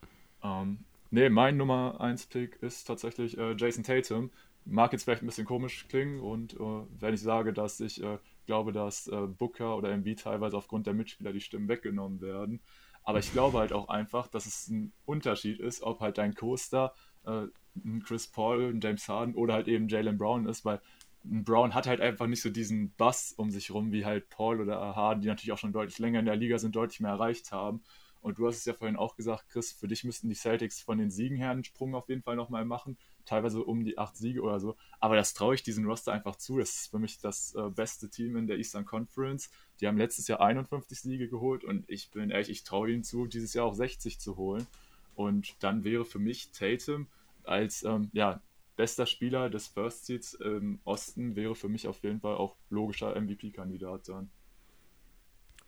Ähm, nee, mein Nummer 1 Pick ist tatsächlich äh, Jason Tatum mag jetzt vielleicht ein bisschen komisch klingen und äh, wenn ich sage, dass ich äh, glaube, dass äh, Booker oder MB teilweise aufgrund der Mitspieler die Stimmen weggenommen werden, aber ich glaube halt auch einfach, dass es ein Unterschied ist, ob halt dein Coaster äh, ein Chris Paul, ein James Harden oder halt eben Jalen Brown ist, weil Brown hat halt einfach nicht so diesen Bass um sich rum wie halt Paul oder Harden, die natürlich auch schon deutlich länger in der Liga sind, deutlich mehr erreicht haben. Und du hast es ja vorhin auch gesagt, Chris, für dich müssten die Celtics von den Siegen her einen Sprung auf jeden Fall nochmal machen teilweise um die acht Siege oder so. Aber das traue ich diesem Roster einfach zu. Das ist für mich das äh, beste Team in der Eastern Conference. Die haben letztes Jahr 51 Siege geholt und ich bin ehrlich, ich traue ihnen zu, dieses Jahr auch 60 zu holen. Und dann wäre für mich Tatum als ähm, ja, bester Spieler des First Seeds im Osten wäre für mich auf jeden Fall auch logischer MVP-Kandidat dann.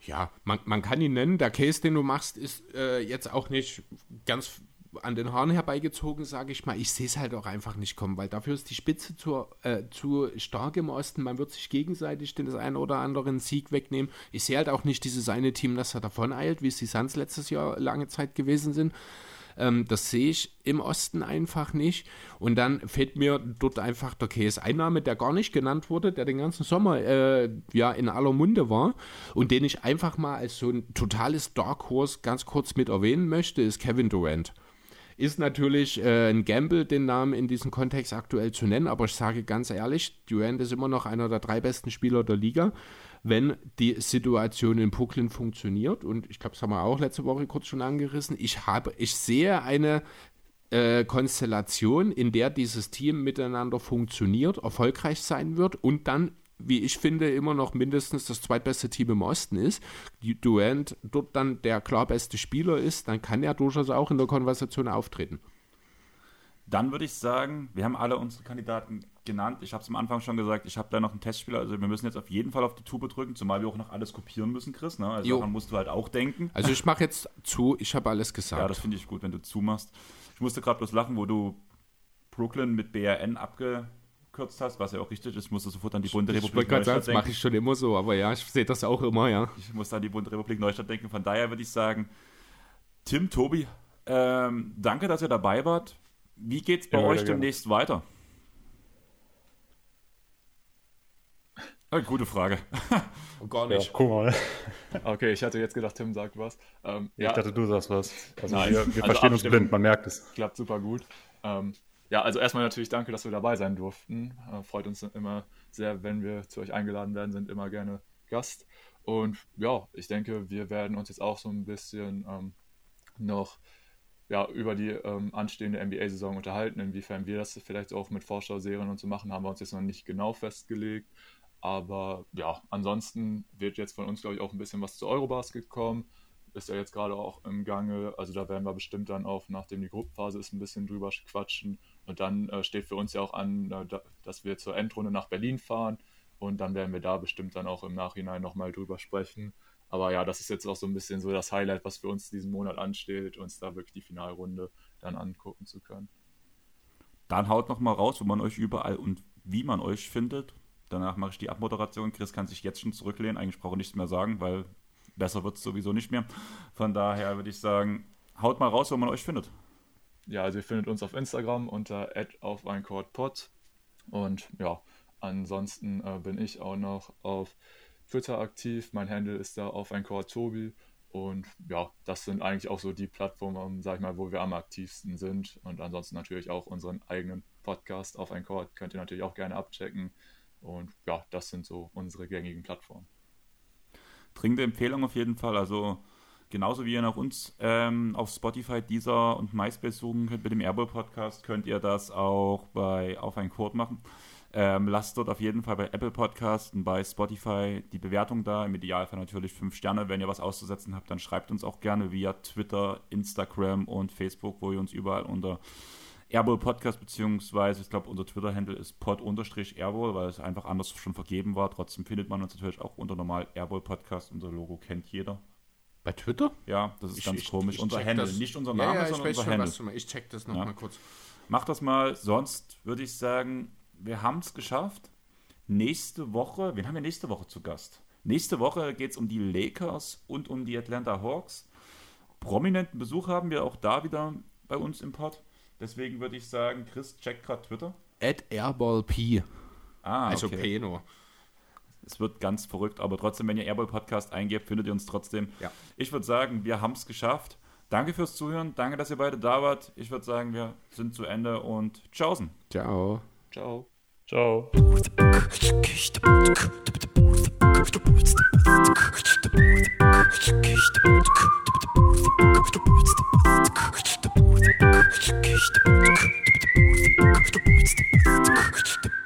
Ja, man, man kann ihn nennen. Der Case, den du machst, ist äh, jetzt auch nicht ganz an den Haaren herbeigezogen, sage ich mal. Ich sehe es halt auch einfach nicht kommen, weil dafür ist die Spitze zu, äh, zu stark im Osten. Man wird sich gegenseitig den einen oder anderen Sieg wegnehmen. Ich sehe halt auch nicht dieses eine Team, das da davon eilt, wie es die Suns letztes Jahr lange Zeit gewesen sind. Ähm, das sehe ich im Osten einfach nicht. Und dann fehlt mir dort einfach der KS-Einnahme, der gar nicht genannt wurde, der den ganzen Sommer äh, ja in aller Munde war und den ich einfach mal als so ein totales Dark Horse ganz kurz mit erwähnen möchte, ist Kevin Durant. Ist natürlich äh, ein Gamble, den Namen in diesem Kontext aktuell zu nennen, aber ich sage ganz ehrlich, Durant ist immer noch einer der drei besten Spieler der Liga wenn die Situation in Brooklyn funktioniert. Und ich glaube, das haben wir auch letzte Woche kurz schon angerissen. Ich habe, ich sehe eine äh, Konstellation, in der dieses Team miteinander funktioniert, erfolgreich sein wird und dann wie ich finde, immer noch mindestens das zweitbeste Team im Osten ist, Durant dort dann der klar beste Spieler ist, dann kann er durchaus auch in der Konversation auftreten. Dann würde ich sagen, wir haben alle unsere Kandidaten genannt. Ich habe es am Anfang schon gesagt, ich habe da noch einen Testspieler. Also wir müssen jetzt auf jeden Fall auf die Tube drücken, zumal wir auch noch alles kopieren müssen, Chris. Ne? Also jo. daran musst du halt auch denken. Also ich mache jetzt zu, ich habe alles gesagt. Ja, das finde ich gut, wenn du zumachst. Ich musste gerade bloß lachen, wo du Brooklyn mit BRN abgekürzt hast, was ja auch richtig ist. Ich musste sofort an die Bunte Republik Neustadt sagen, denken. Das mache ich schon immer so, aber ja, ich sehe das auch immer, ja. Ich musste an die Bunte Republik Neustadt denken. Von daher würde ich sagen, Tim, Tobi, ähm, danke, dass ihr dabei wart. Wie geht's bei ja, euch demnächst gerne. weiter? Eine gute Frage. Oh, gar nicht. Ja, guck mal. Okay, ich hatte jetzt gedacht, Tim sagt was. Ähm, ja. Ich dachte, du sagst was. Also Nein, wir, wir also verstehen uns blind, man merkt es. Klappt super gut. Ähm, ja, also erstmal natürlich danke, dass wir dabei sein durften. Äh, freut uns immer sehr, wenn wir zu euch eingeladen werden, sind immer gerne Gast. Und ja, ich denke, wir werden uns jetzt auch so ein bisschen ähm, noch ja, über die ähm, anstehende NBA-Saison unterhalten. Inwiefern wir das vielleicht auch mit Vorschau-Serien und so machen, haben wir uns jetzt noch nicht genau festgelegt. Aber ja, ansonsten wird jetzt von uns, glaube ich, auch ein bisschen was zu Eurobasket kommen. Ist ja jetzt gerade auch im Gange. Also da werden wir bestimmt dann auch, nachdem die Gruppenphase ist, ein bisschen drüber quatschen. Und dann äh, steht für uns ja auch an, äh, dass wir zur Endrunde nach Berlin fahren. Und dann werden wir da bestimmt dann auch im Nachhinein nochmal drüber sprechen. Aber ja, das ist jetzt auch so ein bisschen so das Highlight, was für uns diesen Monat ansteht, uns da wirklich die Finalrunde dann angucken zu können. Dann haut noch mal raus, wo man euch überall und wie man euch findet. Danach mache ich die Abmoderation. Chris kann sich jetzt schon zurücklehnen. Eigentlich brauche ich nichts mehr sagen, weil besser wird es sowieso nicht mehr. Von daher würde ich sagen, haut mal raus, wo man euch findet. Ja, also ihr findet uns auf Instagram unter auf. Und ja, ansonsten äh, bin ich auch noch auf Twitter aktiv. Mein Handle ist da auf ein Tobi. Und ja, das sind eigentlich auch so die Plattformen, sag ich mal, wo wir am aktivsten sind. Und ansonsten natürlich auch unseren eigenen Podcast auf ein Core. Könnt ihr natürlich auch gerne abchecken. Und ja, das sind so unsere gängigen Plattformen. Dringende Empfehlung auf jeden Fall. Also genauso wie ihr nach uns ähm, auf Spotify, Deezer und MySpace suchen könnt mit dem Airball Podcast, könnt ihr das auch bei Auf ein Code machen. Ähm, lasst dort auf jeden Fall bei Apple Podcast und bei Spotify die Bewertung da. Im Idealfall natürlich fünf Sterne. Wenn ihr was auszusetzen habt, dann schreibt uns auch gerne via Twitter, Instagram und Facebook, wo ihr uns überall unter Airball Podcast, beziehungsweise ich glaube, unser Twitter-Handle ist pod-airball, weil es einfach anders schon vergeben war. Trotzdem findet man uns natürlich auch unter normal Airball Podcast. Unser Logo kennt jeder. Bei Twitter? Ja, das ist ich, ganz ich, komisch. Ich unser Handle, das. nicht unser Name, ja, ja, sondern unser Handle. Ich check das nochmal ja. kurz. Mach das mal. Sonst würde ich sagen, wir haben es geschafft. Nächste Woche, wen haben wir nächste Woche zu Gast? Nächste Woche geht es um die Lakers und um die Atlanta Hawks. Prominenten Besuch haben wir auch da wieder bei uns im Pod. Deswegen würde ich sagen, Chris, check gerade Twitter. At AirballP. Ah, also okay. P nur. Es wird ganz verrückt, aber trotzdem, wenn ihr Airball Podcast eingebt, findet ihr uns trotzdem. Ja. Ich würde sagen, wir haben es geschafft. Danke fürs Zuhören. Danke, dass ihr beide da wart. Ich würde sagen, wir sind zu Ende und tschaußen. Ciao. Ciao. Ciao. Ciao. [laughs]